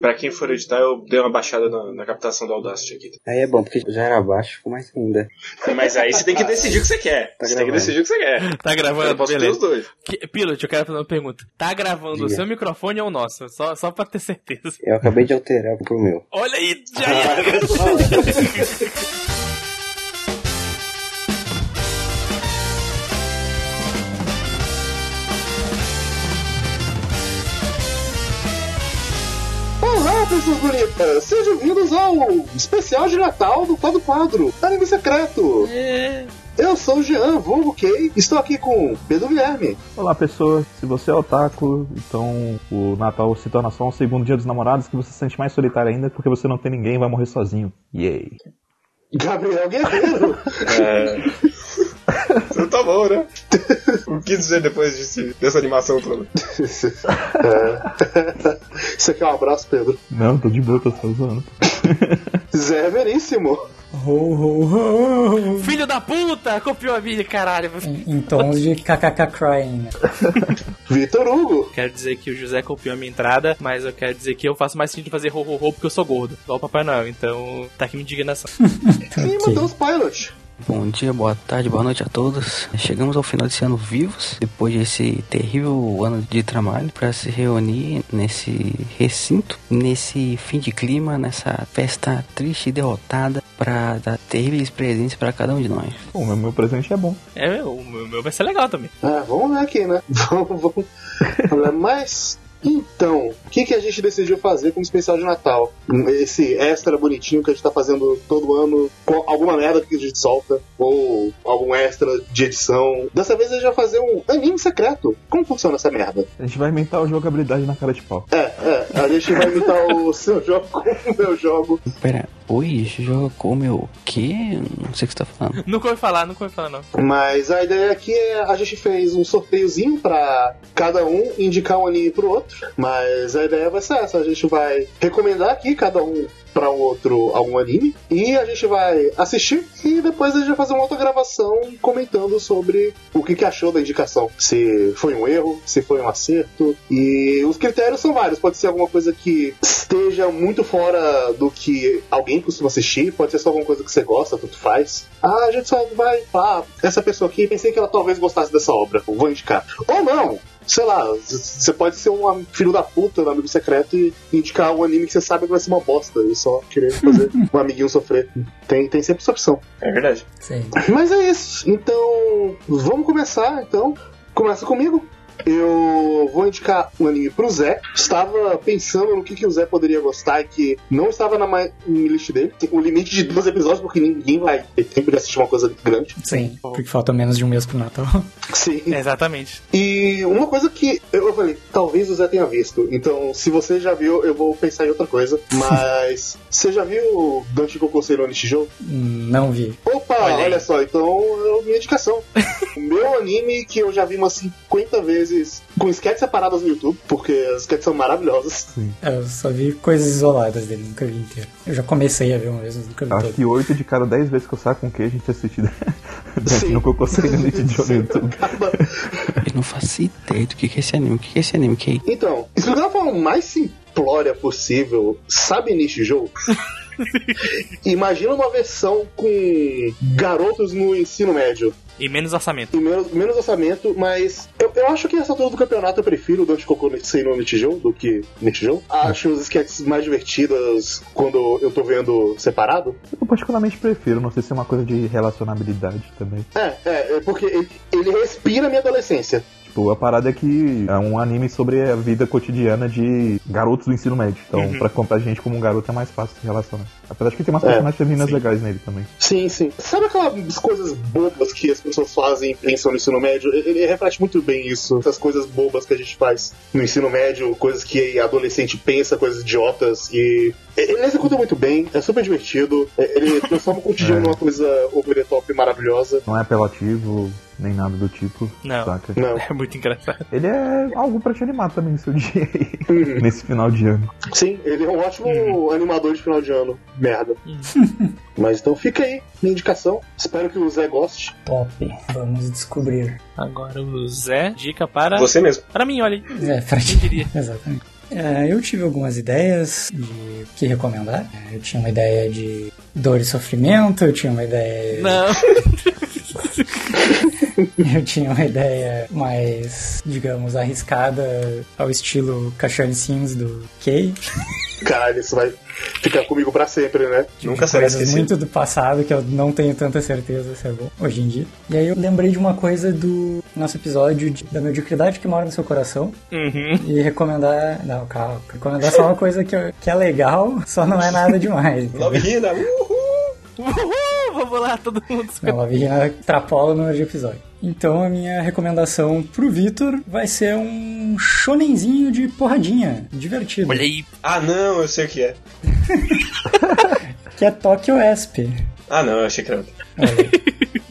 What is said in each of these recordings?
Pra quem for editar, eu dei uma baixada na, na captação do Audacity aqui. Aí é bom, porque já era baixo, ficou mais ainda. Mas aí você tem que decidir o que você quer. Tá você tem que decidir o que você quer. Tá Eu gravando, posso ter os beleza. dois. Que- Pilot, eu quero fazer uma pergunta. Tá gravando o Diga. seu microfone ou o nosso? Só, só pra ter certeza. Eu acabei de alterar pro meu. Olha aí, já ia. Olá, pessoas bonitas! Sejam bem-vindos ao especial de Natal do Quadro Quadro, Anime Secreto! Eu sou o Jean, vulgo Kay, estou aqui com Pedro Guilherme. Olá pessoas, se você é otaku, então o Natal se torna só um segundo dia dos namorados que você se sente mais solitário ainda porque você não tem ninguém e vai morrer sozinho. Yay! Gabriel Guerreiro. É... Você tá bom, né? O que dizer depois desse, dessa animação toda? É. Você quer um abraço, Pedro? Não, tô de boa, tô só zoando. Zé Veríssimo. Ho, ho, ho, ho. Filho da puta! Copiou a minha, caralho. Em, em tons de kkk crying. Vitor Hugo. Quero dizer que o José copiou a minha entrada, mas eu quero dizer que eu faço mais sentido fazer ho ho ho porque eu sou gordo, igual o Papai Noel, então tá aqui minha indignação. E Ok. Matheus Pilot. Bom dia, boa tarde, boa noite a todos. Chegamos ao final desse ano vivos, depois desse terrível ano de trabalho, para se reunir nesse recinto, nesse fim de clima, nessa festa triste e derrotada, para dar terríveis presentes para cada um de nós. Bom, meu, meu presente é bom. É, meu, o meu, meu vai ser legal também. Ah, vamos ver aqui, né? Vamos, vamos. Mas. Então, o que, que a gente decidiu fazer como especial de Natal? Esse extra bonitinho que a gente tá fazendo todo ano, com alguma merda que a gente solta, ou algum extra de edição. Dessa vez a gente vai fazer um anime secreto. Como funciona essa merda? A gente vai inventar o jogabilidade na cara de pau. É, é, a gente vai imitar o seu jogo como o meu jogo. Pera, oi, jogo como eu quê? Não sei o que você tá falando. Nunca ouvi falar, nunca ouvi falar, não. Mas a ideia aqui é a gente fez um sorteiozinho pra cada um indicar um anime pro outro. Mas a ideia vai ser essa: a gente vai recomendar aqui cada um um outro algum anime e a gente vai assistir e depois a gente vai fazer uma outra gravação comentando sobre o que, que achou da indicação. Se foi um erro, se foi um acerto. E os critérios são vários. Pode ser alguma coisa que esteja muito fora do que alguém costuma assistir, pode ser só alguma coisa que você gosta, tanto faz. Ah, a gente só vai. Ah, essa pessoa aqui, pensei que ela talvez gostasse dessa obra, vou indicar. Ou não! Sei lá, você pode ser um filho da puta no amigo secreto e indicar um anime que você sabe que vai ser uma bosta e só querer fazer um amiguinho sofrer. Tem, tem sempre essa opção. É verdade. Sei. Mas é isso. Então, vamos começar. Então, começa comigo. Eu vou indicar um anime pro Zé. Estava pensando no que, que o Zé poderia gostar e que não estava na ma- na list dele. Tem o limite de dois episódios, porque ninguém vai ter tempo de assistir uma coisa grande. Sim, porque falta menos de um mês pro Natal. Sim. Exatamente. E uma coisa que eu falei, talvez o Zé tenha visto. Então, se você já viu, eu vou pensar em outra coisa. Mas você já viu Dante Kokosei no Nishijou? Não vi. Opa, Olha olha, só, então é minha indicação. o meu anime que eu já vi umas 50 vezes com sketches separadas no YouTube, porque as sketches são maravilhosas. Eu só vi coisas isoladas dele, nunca vi inteiro. Eu já comecei a ver uma vez, mas nunca vi Acho todo. que 8 de cada 10 vezes que eu saio com o que a gente assiste Sim. no Cocô Saindo no YouTube. Acaba- Eu não faço ideia do que que é esse anime. O que que é esse anime, Kay? Então, explicando da forma mais simplória possível, sabe Nishijou? Imagina uma versão com garotos no ensino médio. E menos orçamento. E menos, menos orçamento, mas eu, eu acho que nessa altura do campeonato eu prefiro o Dante Cocô sem no Nitijou do que Nitijou. Acho os sketches mais divertidas quando eu tô vendo separado. Eu particularmente prefiro, não sei se é uma coisa de relacionabilidade também. É, é, é porque ele, ele respira a minha adolescência. Tipo, a parada é que é um anime sobre a vida cotidiana de garotos do ensino médio. Então, Uhum. pra contar gente como um garoto é mais fácil de relacionar. Apesar de que tem umas É, personagens femininas sim. legais nele também. Sim, sim. Sabe aquelas coisas bobas que as pessoas fazem e pensam no ensino médio? Ele, ele reflete muito bem isso. Essas coisas bobas que a gente faz no ensino médio, coisas que adolescente pensa, coisas idiotas. E ele executa muito bem, é super divertido. É, Ele transforma o cotidiano É. numa coisa over the top maravilhosa. Não é apelativo, nem nada do tipo. Não. Saca? Não. É muito engraçado. Ele é algo pra te animar também no seu dia aí, Uhum. nesse final de ano. Sim, ele é um ótimo animador de final de ano. Merda. Mas então fica aí, minha indicação. Espero que o Zé goste. Top. Vamos descobrir. Agora o Zé, dica para. Você mesmo. Para mim, olha aí. É, pra Quem diria? Exatamente. É, eu tive algumas ideias de o que recomendar. É, Eu tinha uma ideia de dor e sofrimento, eu tinha uma ideia. Não. Eu tinha uma ideia mais, digamos, arriscada ao estilo Cachorro Sims do Kay. Caralho, isso vai ficar comigo pra sempre, né? Nunca será esquecido. muito do passado que eu não tenho tanta certeza se é bom hoje em dia. E aí eu lembrei de uma coisa do nosso episódio de- da mediocridade que mora no seu coração Uhum. e recomendar. Não, calma. Recomendar só uma coisa que, que é legal, só não é nada demais. Love Hina, uhul! Uhul, vamos lá, todo mundo. Não, Love Hina extrapola o número de episódio. Então a minha recomendação pro Vitor vai ser um shonenzinho de porradinha, divertido. Olha aí. Ah, não, eu sei o que é. Que é Tokyo Esp. Ah, não, eu achei que era. Olha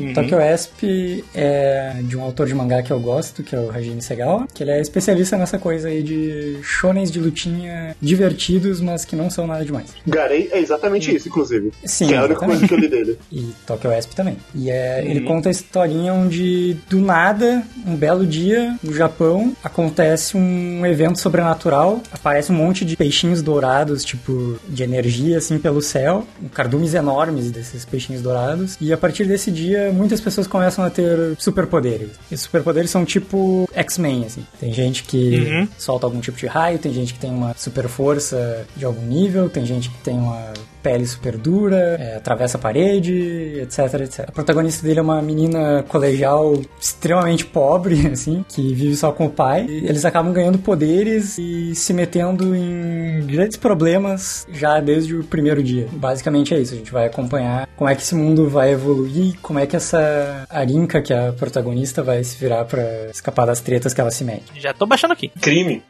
aí. Tokyo Esp é de um autor de mangá que eu gosto, que é o Hajime Segawa, que ele é especialista nessa coisa aí de shonens de lutinha divertidos, mas que não são nada demais. Garei é exatamente isso, inclusive. Sim, que é a única coisa que eu li dele. E Tokyo Esp também. E é, ele conta a historinha onde, do nada, um belo dia, no Japão, acontece um evento sobrenatural, aparece um monte de peixinhos dourados, tipo, de energia, assim, pelo céu, cardumes enormes desses peixinhos dourados, e a partir desse dia, muitas pessoas começam a ter superpoderes. E superpoderes são tipo X-Men, assim. Tem gente que solta algum tipo de raio, tem gente que tem uma super força de algum nível, tem gente que tem uma pele super dura, é, atravessa a parede, etc, etc. A protagonista dele é uma menina colegial extremamente pobre, assim, que vive só com o pai. E eles acabam ganhando poderes e se metendo em grandes problemas já desde o primeiro dia. Basicamente é isso, a gente vai acompanhar como é que esse mundo vai evoluir, como é que essa Arinka, que é a protagonista, vai se virar pra escapar das tretas que ela se mete. Já tô baixando aqui. Crime.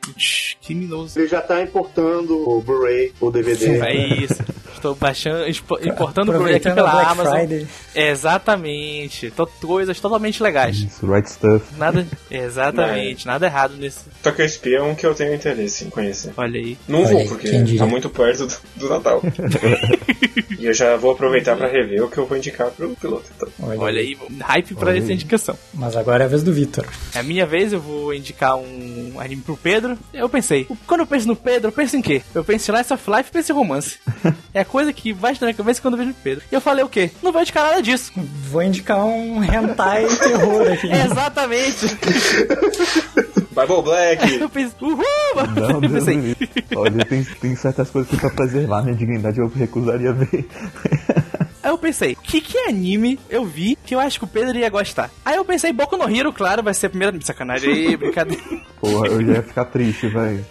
Criminoso. Ele já tá importando o Blu-ray, o DVD. É isso. Estou baixando, importando o Blu-ray aqui pela Black Amazon. Friday. Exatamente. To- coisas totalmente legais. Isso, right stuff. Nada. Exatamente. Nada errado nesse. Tokyo Espia é um que eu tenho interesse em conhecer. Olha aí. Não Olha vou, aí, porque tá muito perto do, do Natal. e eu já vou aproveitar pra rever o que eu vou indicar pro piloto. Então. Olha, Olha aí. Hype pra Olha essa aí. indicação. Mas agora é a vez do Vitor. É a minha vez, eu vou indicar um anime pro Pedro. Eu pensei, quando eu penso no Pedro, eu penso em quê? Eu penso em Life of Life e penso em romance. é a coisa que vai na minha cabeça quando eu vejo o Pedro. E eu falei o quê? Não vou indicar nada disso. Vou indicar um hentai terror aqui. Exatamente. Bible Black! eu pensei, uhul! Não, eu pensei. Olha, tem, tem certas coisas que pra preservar minha dignidade eu recusaria ver. Aí eu pensei, o que, que anime eu vi que eu acho que o Pedro ia gostar? Aí eu pensei, Boku no Hero, claro, vai ser a primeira. Sacanagem aí, brincadeira. Porra, eu já ia ficar triste, velho.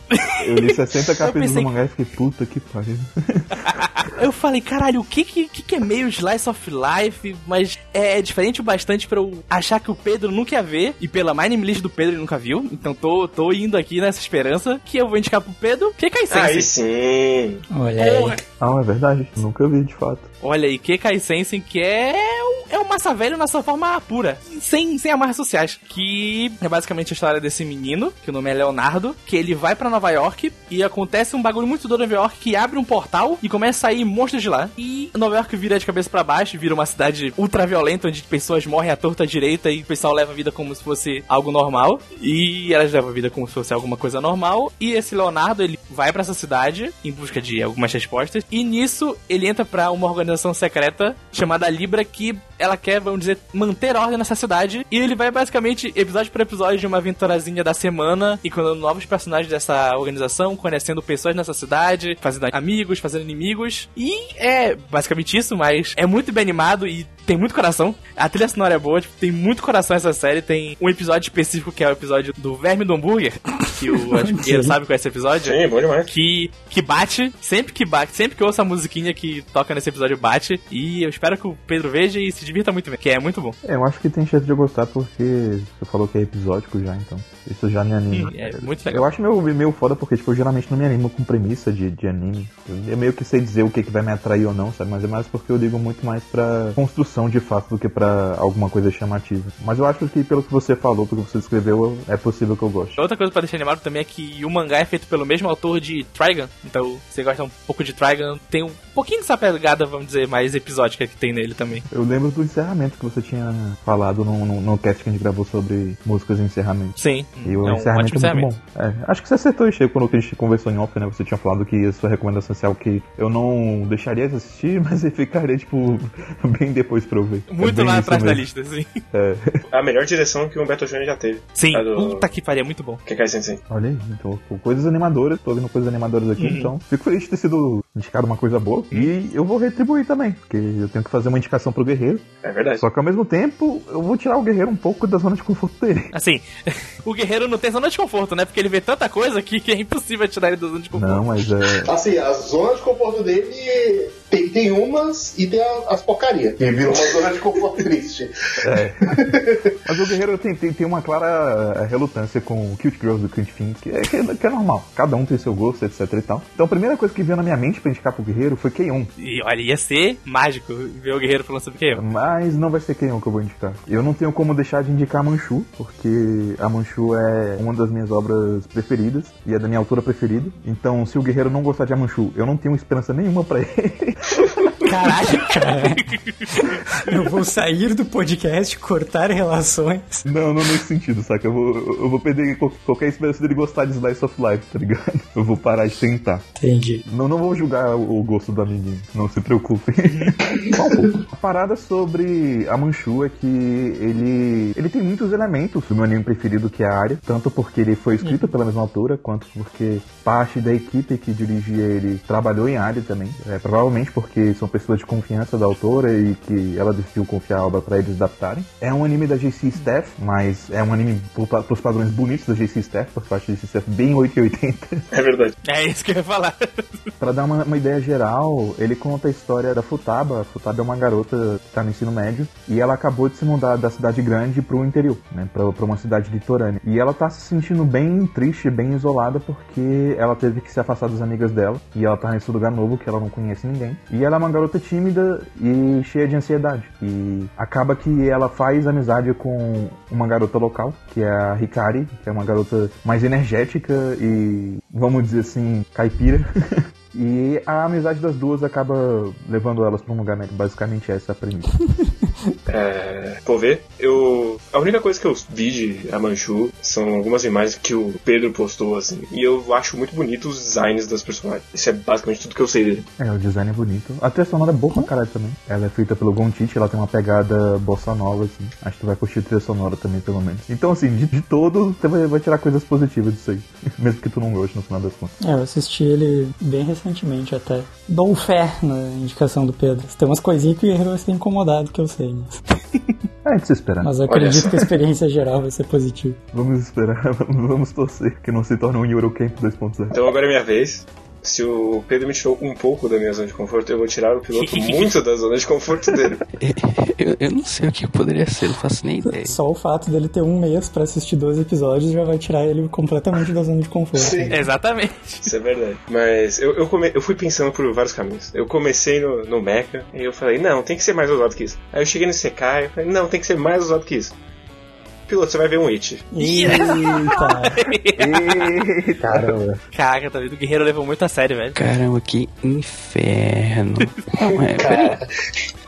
Eu li 60 capítulos pensei- do mangá e fiquei, puta que pariu. Eu falei, caralho, o que que, que é meio Slice of Life, mas é, é diferente o bastante pra eu achar que o Pedro nunca ia ver, e pela My Name List do Pedro ele nunca viu, então tô, tô indo aqui nessa esperança que eu vou indicar pro Pedro, que Kai Aí sim! Olha aí. Porra. Ah, é verdade. Nunca vi, de fato. Olha aí, que Kai Sensei, que é um, é um massa velho na sua forma pura, sem, sem amarras sociais, que é basicamente a história desse menino, que o nome é Leonardo, que ele vai pra Nova York e acontece um bagulho muito doido em Nova York que abre um portal e começa a sair monstros de lá. E Nova York vira de cabeça pra baixo, vira uma cidade ultra violenta onde pessoas morrem à torta à direita e o pessoal leva a vida como se fosse algo normal. E elas levam a vida como se fosse alguma coisa normal. E esse Leonardo, ele vai pra essa cidade em busca de algumas respostas. E nisso ele entra pra uma organização secreta chamada Libra que ela quer, vamos dizer, manter ordem nessa cidade. E ele vai basicamente, episódio por episódio, de uma aventurazinha da semana, encontrando novos personagens dessa organização, conhecendo pessoas nessa cidade, fazendo amigos, fazendo inimigos. E é basicamente isso, mas é muito bem animado e tem muito coração. A trilha sonora é boa, tipo, tem muito coração essa série. Tem um episódio específico que é o episódio do Verme do Hambúrguer, que o acho que ele sabe qual é esse episódio Sim, bom demais. que, que bate, sempre que bate, sempre que eu ouço a musiquinha que toca nesse episódio bate. E eu espero que o Pedro veja e se divirta muito bem, que é muito bom. É, eu acho que tem chance de eu gostar porque você falou que é episódico já, então. Isso já me anima. Hum, é muito legal. Eu acho meio, meio foda porque, tipo, eu geralmente não me animo com premissa de, de anime. Eu meio que sei dizer o que, que vai me atrair ou não, sabe? Mas é mais porque eu ligo muito mais pra construção de fato do que pra alguma coisa chamativa. Mas eu acho que pelo que você falou, pelo que você escreveu, é possível que eu goste. Outra coisa pra deixar animado também é que o mangá é feito pelo mesmo autor de Trigun. Então, se você gosta um pouco de Trigun, tem um pouquinho dessa pegada, vamos dizer, mais episódica que tem nele também. Eu lembro do encerramento que você tinha falado no, no, no cast que a gente gravou sobre músicas de encerramento. Sim. E o é um encerramento é muito bom. É, acho que você acertou, Che, quando a gente conversou em off, né? Você tinha falado que a sua recomendação é algo que eu não deixaria de assistir, mas eu ficaria, tipo, bem depois pra eu ver. Muito é lá atrás da lista, sim. É. A melhor direção que o Humberto Júnior já teve. Sim, do- puta que pariu, é muito bom. Kekai Sensei. Olha aí, então, coisas animadoras, tô vendo coisas animadoras aqui, então fico feliz de ter sido indicado uma coisa boa. E eu vou retribuir também, porque eu tenho que fazer uma indicação pro guerreiro. É verdade. Só que ao mesmo tempo, eu vou tirar o guerreiro um pouco da zona de conforto dele. Assim, o guerreiro não tem zona de conforto, né? Porque ele vê tanta coisa que, que é impossível tirar ele da zona de conforto. Não, mas é. Assim, a zona de conforto dele tem, tem umas e tem a- as porcaria. Que virou uma zona de conforto triste. é. Mas o guerreiro tem, tem, tem uma clara relutância com o Cute Girls do Fins, que é, que, é, que é normal. Cada um tem seu gosto, etc e tal. Então a primeira coisa que veio na minha mente pra indicar pro guerreiro foi K1. E olha, ia ser mágico ver o guerreiro falando sobre eu. Mas não vai ser K1 que eu vou indicar. Eu não tenho como deixar de indicar a Manchu, porque a Manchu é uma das minhas obras preferidas e é da minha autora preferida. Então, se o guerreiro não gostar de Amanchu, eu não tenho esperança nenhuma pra ele. Caralho, cara. Eu vou sair do podcast, cortar relações. Não, não nesse sentido, saca? Eu vou, eu vou perder qual- qualquer esperança dele gostar de Slice of Life, tá ligado? Eu vou parar de tentar. Entendi. Não, não vou julgar o gosto do amiguinho, não se preocupe. Um pouco. A parada sobre a Manchu é que ele, ele tem muitos elementos do meu anime preferido, que é a área, tanto porque ele foi escrito pela mesma autora, quanto porque parte da equipe que dirigia ele trabalhou em área também. É, provavelmente porque são pessoas de confiança da autora e que ela decidiu confiar a obra pra eles adaptarem. É um anime da JC Staff, mas é um anime pro- pros padrões bonitos da JC Staff, por parte da JC Staff bem 880. É verdade. É isso que eu ia falar. Pra dar uma, uma ideia geral, ele conta a história da Futaba. A Futaba é uma garota que tá no ensino médio e ela acabou de se mudar da cidade grande pro interior, né? Pra, pra uma cidade litorânea. E ela tá se sentindo bem triste, bem isolada porque ela teve que se afastar das amigas dela e ela tá nesse lugar novo que ela não conhece ninguém. E ela é uma garota tímida e cheia de ansiedade. E acaba que ela faz amizade com uma garota local, que é a Hikari, que é uma garota mais energética e, vamos dizer assim, caipira. E a amizade das duas acaba levando elas pra um lugar melhor. Basicamente essa é a premissa. É, vou ver. Eu. A única coisa que eu vi de Amanchu são algumas imagens que o Pedro postou, assim. E eu acho muito bonito os designs das personagens. Isso é basicamente tudo que eu sei dele. É, o design é bonito. A trilha sonora é boa pra caralho também. Ela é feita pelo Gontiche, ela tem uma pegada bossa nova, assim. Acho que tu vai curtir a trilha sonora também, pelo menos. Então, assim, de, de todo, você vai, vai tirar coisas positivas disso aí. Mesmo que tu não goste no final das contas. É, eu assisti ele bem recentemente até. Dou fé na indicação do Pedro. Tem umas coisinhas que vai ser incomodado, que eu sei. Mas, É de se esperar. mas eu acredito que a experiência geral vai ser positiva. Vamos esperar, vamos, vamos torcer que não se torne um Eurocamp 2.0. Então agora é minha vez. Se o Pedro me tirou um pouco da minha zona de conforto, eu vou tirar o piloto muito da zona de conforto dele. Eu, eu não sei o que poderia ser, não faço nem ideia. Só o fato dele ter um mês pra assistir 12 episódios já vai tirar ele completamente da zona de conforto. Sim. Exatamente. Isso é verdade. Mas eu, eu, come- eu fui pensando por vários caminhos. Eu comecei no, no Mecha e eu falei, não, tem que ser mais ousado que isso. Aí eu cheguei no Sekai e falei, não, tem que ser mais ousado que isso. Piloto, você vai ver um It. Eita! Caramba. Caraca, tá vendo? O guerreiro levou muito a sério, velho. Caramba, que inferno. Não, é, peraí.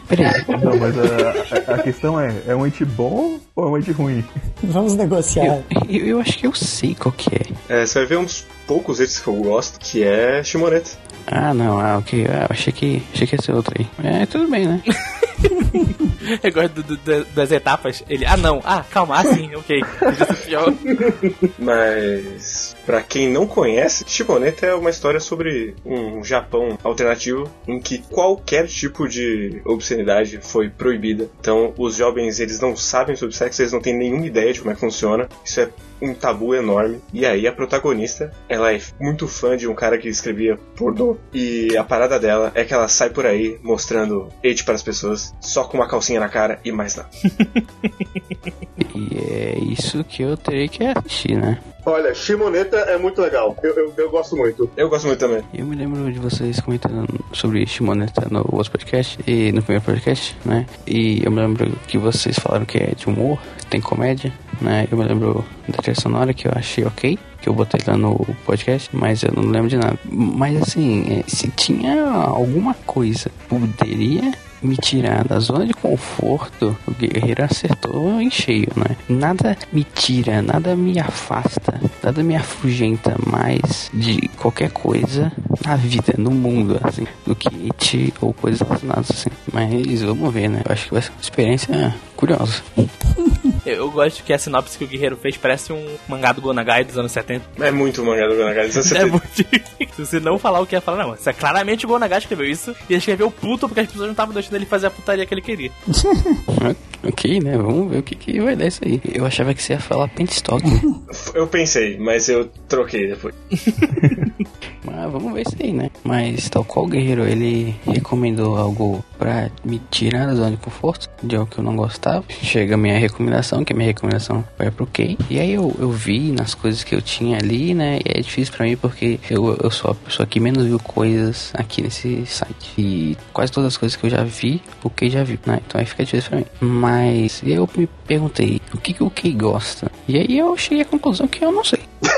Peraí. Não, mas a, a, a questão é, é um ente bom ou é um ente ruim? Vamos negociar. Eu, eu acho que eu sei qual que é. É, você vai ver dos poucos Its que eu gosto, que é Shimoneta. Ah, não, ah, ok. Ah, achei que, achei que ia ser outro aí. É, tudo bem, né? Eu gosto do- do- das etapas. Ele, ah não, ah, calma, ah sim, ok. Mas, pra quem não conhece, Shimoneta é uma história sobre um Japão alternativo em que qualquer tipo de obscenidade foi proibida. Então, os jovens, eles não sabem sobre sexo, eles não têm nenhuma ideia de como é que funciona. Isso é um tabu enorme. E aí, a protagonista, ela é muito fã de um cara que escrevia pornô. E a parada dela é que ela sai por aí mostrando hate para as pessoas, só com uma calcinha na cara e mais nada. E é isso que eu terei que assistir, né? Olha, Shimoneta é muito legal. Eu, eu, eu gosto muito. Eu gosto muito também. Eu me lembro de vocês comentando sobre Shimoneta no outro podcast e no primeiro podcast, né? E eu me lembro que vocês falaram que é de humor, tem comédia, né? Eu me lembro da trilha sonora que eu achei ok, que eu botei lá no podcast, mas eu não lembro de nada. Mas assim, é, se tinha alguma coisa poderia me tirar da zona de conforto, o guerreiro acertou em cheio, né? Nada me tira, nada me afasta, nada me afugenta mais de qualquer coisa na vida, no mundo, assim, do que it ou coisas relacionadas, assim. Mas vamos ver, né? Eu acho que vai ser uma experiência curiosa. Eu gosto que a sinopse que o Guerreiro fez parece um mangá do Gonagai dos anos 70. É muito mangá do Gonagai. Isso É muito Se você não falar o que ia falar, não. Isso é claramente o Gonagai escreveu isso. E ele escreveu puto porque as pessoas não estavam deixando ele fazer a putaria que ele queria. ok, né? Vamos ver o que, que vai dar isso aí. Eu achava que você ia falar Pentstock. Eu pensei, mas eu troquei depois. Mas vamos ver isso aí, né? Mas tal qual Guerreiro, ele recomendou algo pra me tirar da zona de conforto, de algo que eu não gostava. Chega a minha recomendação, que a minha recomendação vai pro Kay. E aí eu, eu vi nas coisas que eu tinha ali, né? E é difícil pra mim porque eu, eu sou a pessoa que menos viu coisas aqui nesse site. E quase todas as coisas que eu já vi, o Kay já viu, né? Então aí fica difícil pra mim. Mas eu me perguntei, o que, que o Kay gosta? E aí eu cheguei à conclusão que eu não sei.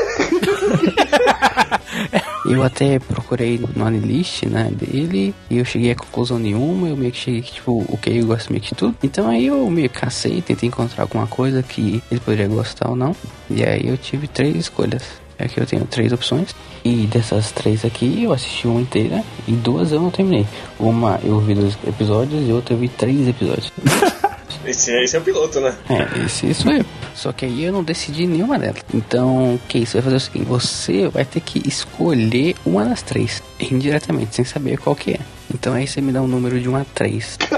Eu até procurei no Anilist, né, dele, e eu cheguei a conclusão nenhuma, eu meio que cheguei que, tipo, o que eu gosto meio que de tudo. Então aí eu meio que cacei, tentei encontrar alguma coisa que ele poderia gostar ou não. E aí eu tive três escolhas. Aqui eu tenho três opções. E dessas três aqui, eu assisti uma inteira e duas eu não terminei. Uma eu vi dois episódios e outra eu vi três episódios. Esse, esse é o piloto, né? É, esse sou eu. Só que aí eu não decidi nenhuma delas. Então, o que isso vai fazer o seguinte: você vai ter que escolher uma das três, indiretamente, sem saber qual que é. Então aí você me dá um número de 1 a 3.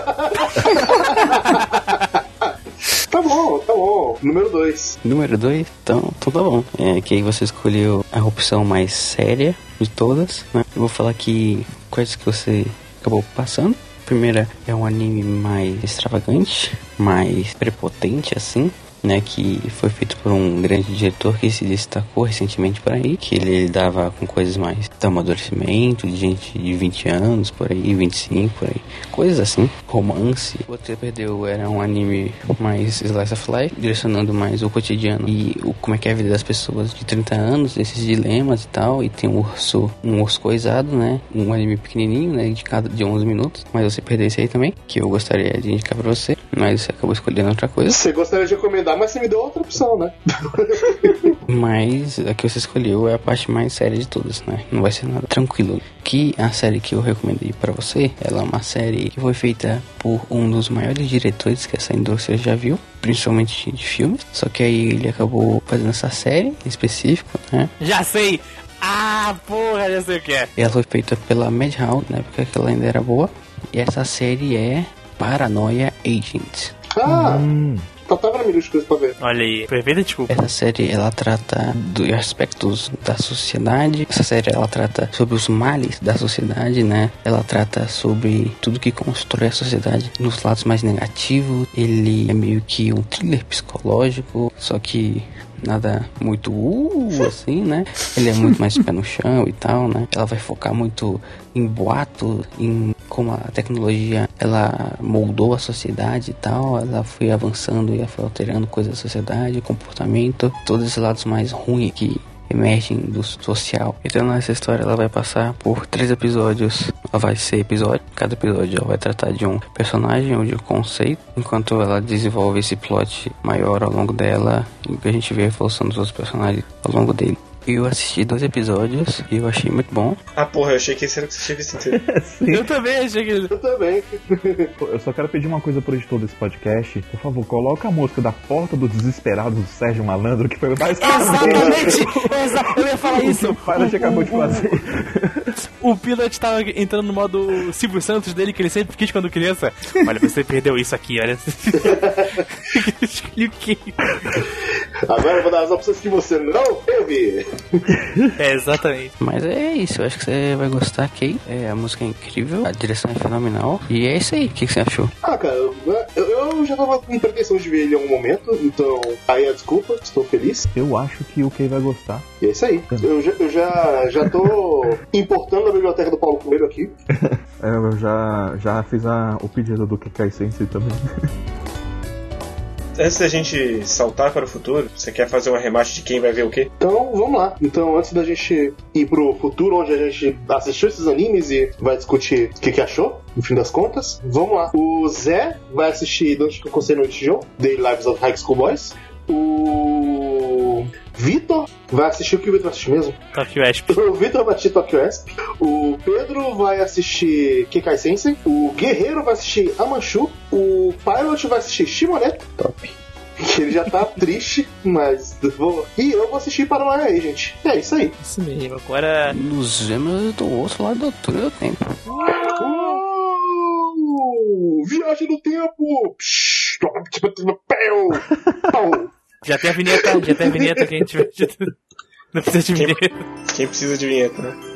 Tá bom, tá bom. Número 2. Número 2? Então, então tá bom. É que aí você escolheu a opção mais séria de todas, né? Eu vou falar aqui quais que você acabou passando. Primeira é um anime mais extravagante, mais prepotente assim, né, que foi feito por um grande diretor que se destacou recentemente por aí, que ele lidava com coisas mais de amadurecimento, de gente de 20 anos, por aí, 25, por aí, coisas assim, romance. O que perdeu era um anime mais slice of life, direcionando mais o cotidiano e o, como é que é a vida das pessoas de 30 anos, esses dilemas e tal, e tem um urso, um urso coisado, né, um anime pequenininho, né, de cada de 11 minutos, mas você perdeu esse aí também, que eu gostaria de indicar pra você, mas você acabou escolhendo outra coisa. Você gostaria de recomendar, mas você me deu outra opção, né? Mas a que você escolheu é a parte mais séria de todas, né? Não vai ser nada tranquilo. Que a série que eu recomendei para você, ela é uma série que foi feita por um dos maiores diretores que essa indústria já viu, principalmente de filmes. Só que aí ele acabou fazendo essa série em específico, né? Já sei! Ah, porra, já sei o que é. E ela foi feita pela Madhouse, na época que ela ainda era boa. E essa série é Paranoia Agent. Ah, Hum, só tava na minha lista de coisas pra ver. Olha aí, perfeita desculpa. Essa série ela trata dos aspectos da sociedade. Essa série ela trata sobre os males da sociedade, né? Ela trata sobre tudo que constrói a sociedade nos lados mais negativos. Ele é meio que um thriller psicológico, só que nada muito uh, assim, né? Ele é muito mais pé no chão e tal, né? Ela vai focar muito em boato, em como a tecnologia ela moldou a sociedade e tal, ela foi avançando e foi alterando coisas da sociedade, comportamento, todos esses lados mais ruins que emergem do social. Então nessa história ela vai passar por três episódios. Ela vai ser episódio, cada episódio vai tratar de um personagem ou de um conceito, enquanto ela desenvolve esse plot maior ao longo dela e a gente vê a evolução dos outros personagens ao longo dele. Eu assisti dois episódios e eu achei muito bom. Ah, porra, eu achei que esse era o que você tinha visto inteiro. Eu também achei que. Eu também. eu só quero pedir uma coisa pro editor desse podcast. Por favor, coloca a música da Porta dos Desesperados do Sérgio Malandro, que foi o mais Exatamente! Exa eu ia falar isso. O Pilot acabou de fazer. O Pilot tava entrando no modo Silvio Santos dele, que ele sempre quis quando criança. Olha, você perdeu isso aqui, olha. Escolhi o quê? Agora eu vou dar as opções que você não teve. É, exatamente. Mas é isso, eu acho que você vai gostar, Kay. É, a música é incrível, a direção é fenomenal. E é isso aí, o que, que você achou? Ah, cara, eu, eu já já tava com pretensão de ver ele em algum momento, então aí a desculpa, estou feliz. Eu acho que o Kay vai gostar. E é isso aí. Eu já, eu já, já tô importando a biblioteca do Paulo Coelho aqui. É, eu já, já fiz a, o pedido do Kekai Sensei também. Antes da gente saltar para o futuro, você quer fazer uma remate de quem vai ver o quê? Então vamos lá. Então antes da gente ir pro futuro, onde a gente assistiu esses animes e vai discutir o que, que achou, no fim das contas, vamos lá. O Zé vai assistir Don't Kosei no Ichijo, Daily Lives of High School Boys. O Vitor vai assistir o que o Vitor vai assistir mesmo? Tokyo Esp. O Vitor vai assistir Tokyo Esp. O Pedro vai assistir Kekai Sensei. O Guerreiro vai assistir Amanchu. O Pilot vai assistir Shimoneto. Top. Que ele já tá triste, mas. Vou... E eu vou assistir Paranoia aí, gente. É isso aí. Isso mesmo. Agora. Nos vemos do outro lado do túnel do tempo. Uh, viagem no tempo! Psh, Pau! Já tem a vinheta, já tem a vinheta que a gente. Não precisa de vinheta. Quem precisa de vinheta, né?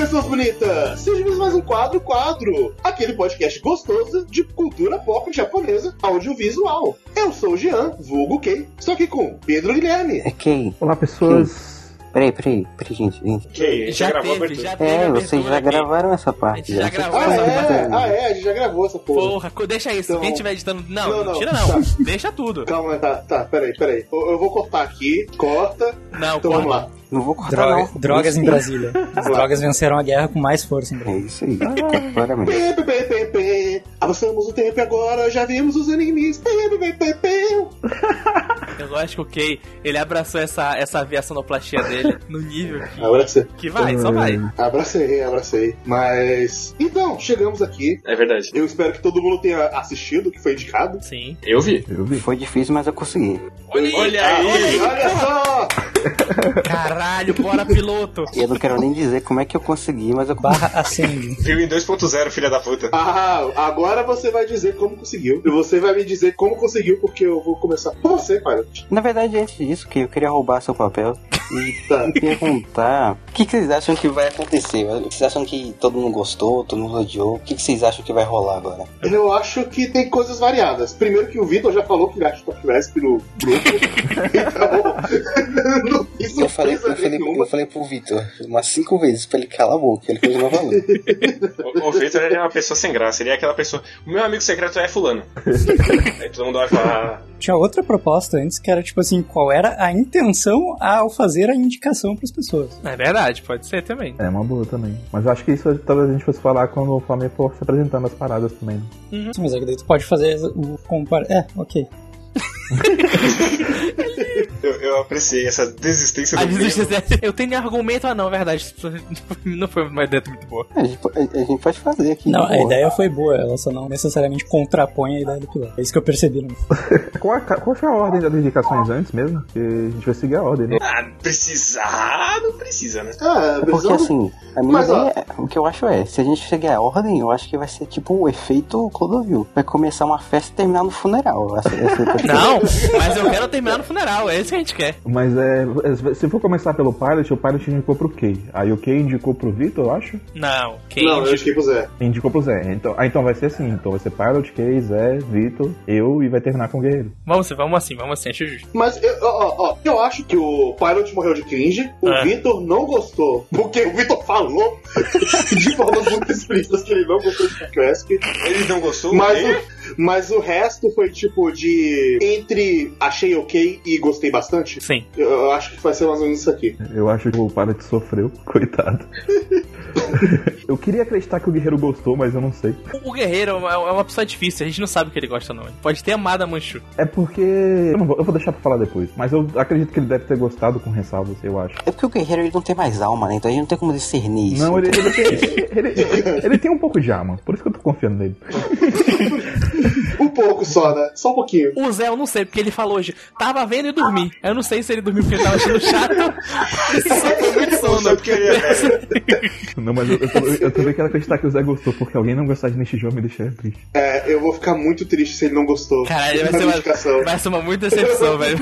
Pessoas bonitas! Sejam bem-vindos a mais um Quadro Quadro, aquele podcast gostoso de cultura pop japonesa audiovisual. Eu sou o Jean, vulgo Kei, estou aqui com Pedro Guilherme. É quem? Olá, pessoas. Peraí, peraí, peraí, gente. gente. Que Já gravou a teve, já teve. É, vocês já gravaram essa A parte. gente já Vocês gravou Ah, é? Ah, é, a gente já gravou essa porra. Porra, deixa isso. Então- Quem estiver editando. Não, Não, não, tira não. tá. Deixa tudo. Calma, tá, tá, peraí, peraí. Eu, eu vou cortar aqui, corta. Não, Então vamos corta. lá. Não vou cortar, Droga- não. drogas em. Brasília. As drogas venceram a guerra com mais força em É Brasília. isso aí. Claramente. Avançamos o tempo e agora já vimos os pê. Eu gosto que o Kay, ele abraçou essa, essa via sonoplastia dele no nível que, Abracei. que vai, só vai. Abracei, abracei. Mas. Então, chegamos aqui. É verdade. Eu espero que todo mundo tenha assistido o que foi indicado. Sim. Eu vi. Eu vi. Foi difícil, mas eu consegui. Olha, Olha aí, aí. olha aí. Olha só! Caralho, bora piloto. E eu não quero nem dizer como é que eu consegui, mas eu. Barra acende. Viu em 2.0, filha da puta. Ah, agora você vai dizer como conseguiu. E você vai me dizer como conseguiu, porque eu vou começar com você, Pilot. Na verdade, antes disso, que eu queria roubar seu papel e Tá. perguntar o que, que vocês acham que vai acontecer? Vocês acham que todo mundo gostou, todo mundo odiou? O que, que vocês acham que vai rolar agora? Eu acho que tem coisas variadas. Primeiro que o Vitor já falou que ele acha Top West no grupo. então, falei, eu falei, eu falei pro Vitor umas cinco vezes pra ele calar a boca, ele continua falando. O, o Victor ele é uma pessoa sem graça. Ele é aquela pessoa. O meu amigo secreto é fulano. Aí todo mundo vai falar. Tinha outra proposta antes que era tipo assim, qual era a intenção ao fazer a indicação para as pessoas. É verdade, pode ser também. É uma boa também. Mas eu acho que isso talvez a gente fosse falar quando o Flamengo for se apresentando as paradas também. Sim, mas é que daí tu pode fazer o compar... É, ok. Eu, eu apreciei essa desistência A do gente, Pedro. eu tenho argumento, ah não, é verdade. Não foi uma ideia muito boa. A gente, a- a gente pode fazer aqui. Não, a boa. ideia foi boa, ela só não necessariamente contrapõe a ideia do piloto. É isso que eu percebi. No... Qual, a, qual foi a ordem das indicações antes mesmo? Que a gente vai seguir a ordem, né? Ah, precisar, não precisa, né? Ah, É Porque assim, a minha Mas, ó- ideia, o que eu acho é, se a gente seguir a ordem, eu acho que vai ser tipo o efeito Clodovil. Vai começar uma festa e terminar no funeral. Sei que- Não, mas eu quero terminar no funeral, é isso que a gente quer. Mas é, se for começar pelo Pilot, o Pilot indicou pro Kay. Aí o Kay indicou pro Vitor, eu acho. Não, quem Não, eu indiquei pro Zé. Indicou pro Zé. Então, ah, então vai ser assim. Então vai ser Pilot, Kay, Zé, Vitor, eu e vai terminar com o Guerreiro. Vamos, vamos assim, vamos assim, acho justo. Mas, eu- ó, ó, ó, eu acho que o Pilot morreu de cringe, o É. Vitor não gostou, porque o Vitor falou de formas muito explícitas que ele não gostou de Esque, Ele não gostou? mas, Quê? o, mas o resto foi tipo de entre achei ok e gostei bastante. Sim. Eu, eu acho que vai ser mais ou menos isso aqui. Eu acho que o Pilot sofreu, coitado. eu queria acreditar que o Guerreiro gostou, mas eu não sei. O Guerreiro é uma, é uma pessoa difícil, a gente não sabe o que ele gosta não. Ele pode ter amado a Manchu. É porque. Eu, não vou, eu vou deixar pra falar depois. Mas eu acredito que ele deve ter gostado com ressalvas, eu acho. É porque o guerreiro ele não tem mais alma, né? Então a gente não tem como discernir isso. Não, ele, ele, tem, ele, ele- ele tem um pouco de alma. Por isso que eu tô confiando nele. O pouco só, né? Só um pouquinho. O Zé, eu não sei, porque ele falou hoje, tava vendo e dormi. Eu não sei se ele dormiu porque ele tava achando chato. Não é. Não, mas eu, eu, eu também quero acreditar que o Zé gostou, porque alguém não gostar de Nishijou me deixa triste. É, eu vou ficar muito triste se ele não gostou. Caralho, vai ser, uma, vai ser uma muita decepção, velho.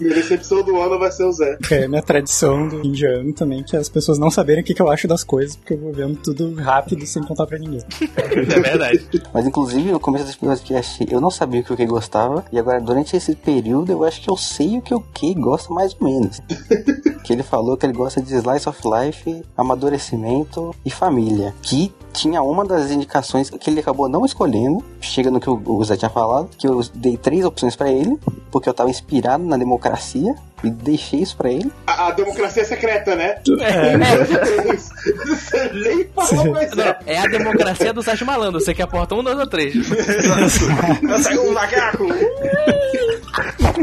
Minha decepção do ano vai ser o Zé. É a minha tradição do indiano também, que é as pessoas não saberem o que, que eu acho das coisas, porque eu vou vendo tudo rápido sem contar pra ninguém. É verdade. Mas inclusive no começo desse podcast eu não sabia o que o que gostava. E agora durante esse período eu acho que eu sei o que o que gosta mais ou menos. que ele falou que ele gosta de Slice of Life, amadurecimento e família. Que tinha uma das indicações que ele acabou não escolhendo. Chega no que o Zé tinha falado, que eu dei três opções pra ele, porque eu tava inspirado na democracia e deixei isso pra ele. A, a democracia secreta, né? É, Você nem falou, mas não, é. é a democracia do Sérgio Malandro. Você que aporta um, dois ou três. Não saiu um macaco!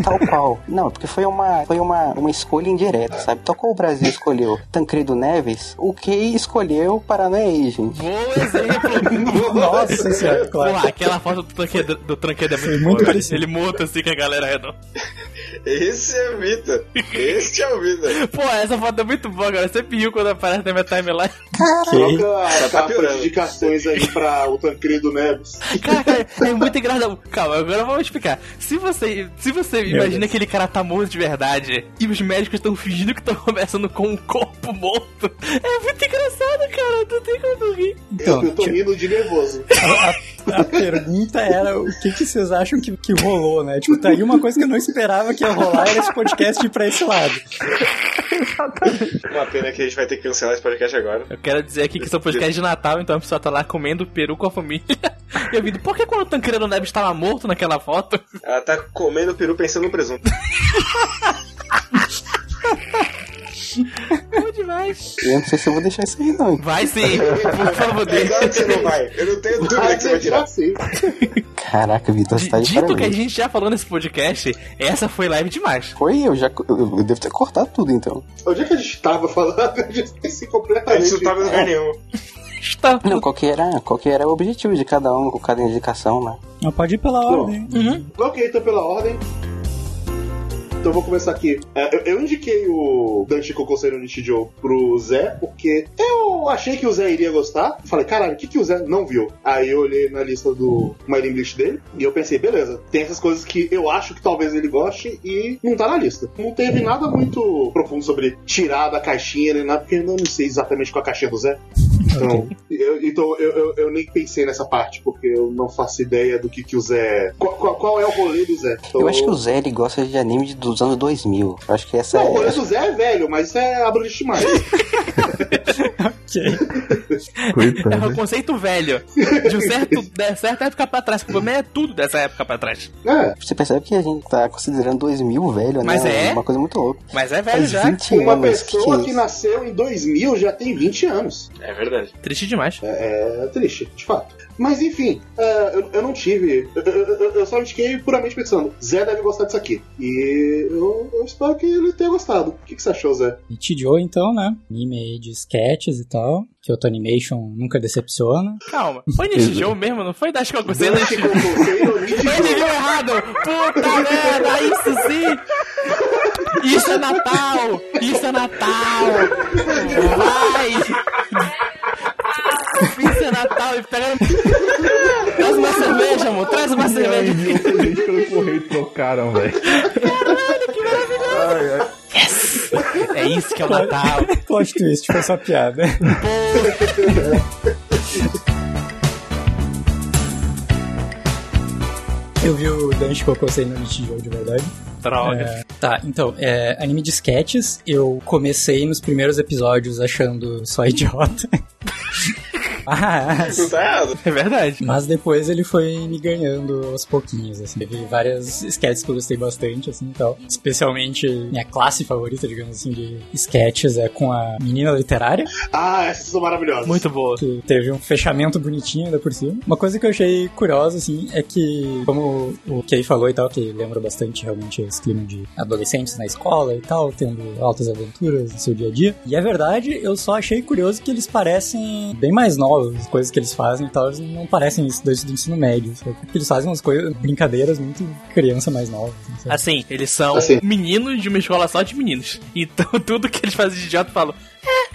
Tal qual. Não, porque foi uma, foi uma, uma escolha indireta, sabe? Tal qual o Brasil escolheu Tancredo Neves, o que escolheu Paranaense, gente. Bom exemplo. Nossa senhora, claro. Pô, aquela foto do tranquedo, do tranquedo é muito, boa, muito velho. parecido. Ele monta assim com a galera redonda. Esse é o Vitor. Este é o Vitor. Pô, essa foto é muito boa, cara. Eu sempre rio quando aparece na minha timeline. Coloca a tá de piorando. indicações aí pra o Tancredo Neves. Cara, cara, é muito engraçado. Calma, agora vamos explicar. Se você, se você imagina Deus. que aquele cara tá morto de verdade e os médicos estão fingindo que estão conversando com um corpo morto, é muito engraçado, cara. Não tem como rir. Então, eu, eu tô rindo de nervoso. a, pergunta era o que, que vocês acham que, que rolou, né? Tipo, tá aí uma coisa que eu não esperava que ia rolar era esse podcast ir pra esse lado. Uma pena que a gente vai ter que cancelar esse podcast agora. Eu quero dizer aqui que esse é um podcast de Natal, então a pessoa tá lá comendo peru com a família. E eu vi, por que quando o Tancredo Neves estava morto naquela foto? Ela tá comendo peru pensando no presunto. Bom demais. Eu não sei se eu vou deixar isso aí, não. Vai sim, por favor, É claro que você deixa. não vai. Eu não tenho dúvida Vai que você vai tirar. assim. Caraca, Vitor, você tá de Dito que a gente já falou nesse podcast, essa foi live demais. Foi, eu já. Eu, eu devo ter cortado tudo então. Onde é que a gente tava falando? Eu já esqueci A completamente. gente não tava em lugar nenhum. Está. Não, qual que era, qual que era o objetivo de cada um com cada indicação, né? Não pode ir pela ordem. Uhum. Ok, então pela ordem. Então eu vou começar aqui. É, eu, eu indiquei o Dante Kokosei no Nichijou pro Zé, porque eu achei que o Zé iria gostar. Falei, caralho, o que, que o Zé não viu? Aí eu olhei na lista do My English dele e eu pensei, beleza, tem essas coisas que eu acho que talvez ele goste e não tá na lista. Não teve nada muito profundo sobre tirar da caixinha nem nada, porque eu não sei exatamente qual é a caixinha do Zé. Então, eu, então eu, eu, eu nem pensei nessa parte, porque eu não faço ideia do que, que o Zé. Qual, qual, qual é o rolê do Zé? Então, Eu acho que o Zé ele gosta de anime de- dos anos 2000. Eu acho que essa Não, o rolê é. do Zé é velho, mas isso é abrangente demais. Ok. É o Coitado. conceito velho. De um certo, de certa época pra trás. Porque é tudo dessa época pra trás. é. Você percebe que a gente tá considerando 2000 velho, Mas né? é? Uma coisa muito louca. Mas é velho Faz já. 20 Uma anos. pessoa que que, é nasceu em 2000 já tem 20 anos. É verdade. Triste demais. É, é triste, de fato. Mas enfim, é, eu, eu não tive. Eu, eu- eu- eu só indiquei puramente pensando: Zé deve gostar disso aqui. E eu, eu espero que ele tenha gostado. O que, que você achou, Zé? Nichijou, então, né? Anime aí de sketches e tal. Kyoto Animation nunca decepciona. Calma. Foi Nishijou mesmo? Não foi? Não Dante Kokosei no Foi Nichijou. Nishijou errado! Puta merda! Isso sim! Isso é Natal! Isso é Natal! Vai! Isso é Natal! E pega... Traz uma cerveja, amor! Traz uma cerveja! Enviou gente pelo correio e trocaram, velho. É isso que é o Natal! Plot twist, foi só piada. Eu vi o Dante Kokosei no Nichijou de verdade. Droga! É, tá, então, é, anime de sketches, eu comecei nos primeiros episódios achando só idiota. Mas, Não tá errado. É verdade. mas depois ele foi me ganhando aos pouquinhos, assim. Teve várias sketches que eu gostei bastante, assim, e tal. Especialmente minha classe favorita, digamos assim, de sketches é com a menina literária, Ah, essas são maravilhosas. Muito boa. que teve um fechamento bonitinho ainda por cima. Uma coisa que eu achei curiosa, assim, é que, como o Kay falou e tal, que lembra bastante realmente esse clima de adolescentes na escola e tal, tendo altas aventuras no seu dia a dia. E é verdade, eu só achei curioso que eles parecem bem mais novos novos, coisas que eles fazem e tal, eles não parecem isso desde o ensino médio. Sabe? Porque eles fazem umas coisas, brincadeiras muito criança mais nova. Assim, sabe? Assim, eles são Assim. meninos de uma escola só de meninos. Então tudo que eles fazem de idiota, falo,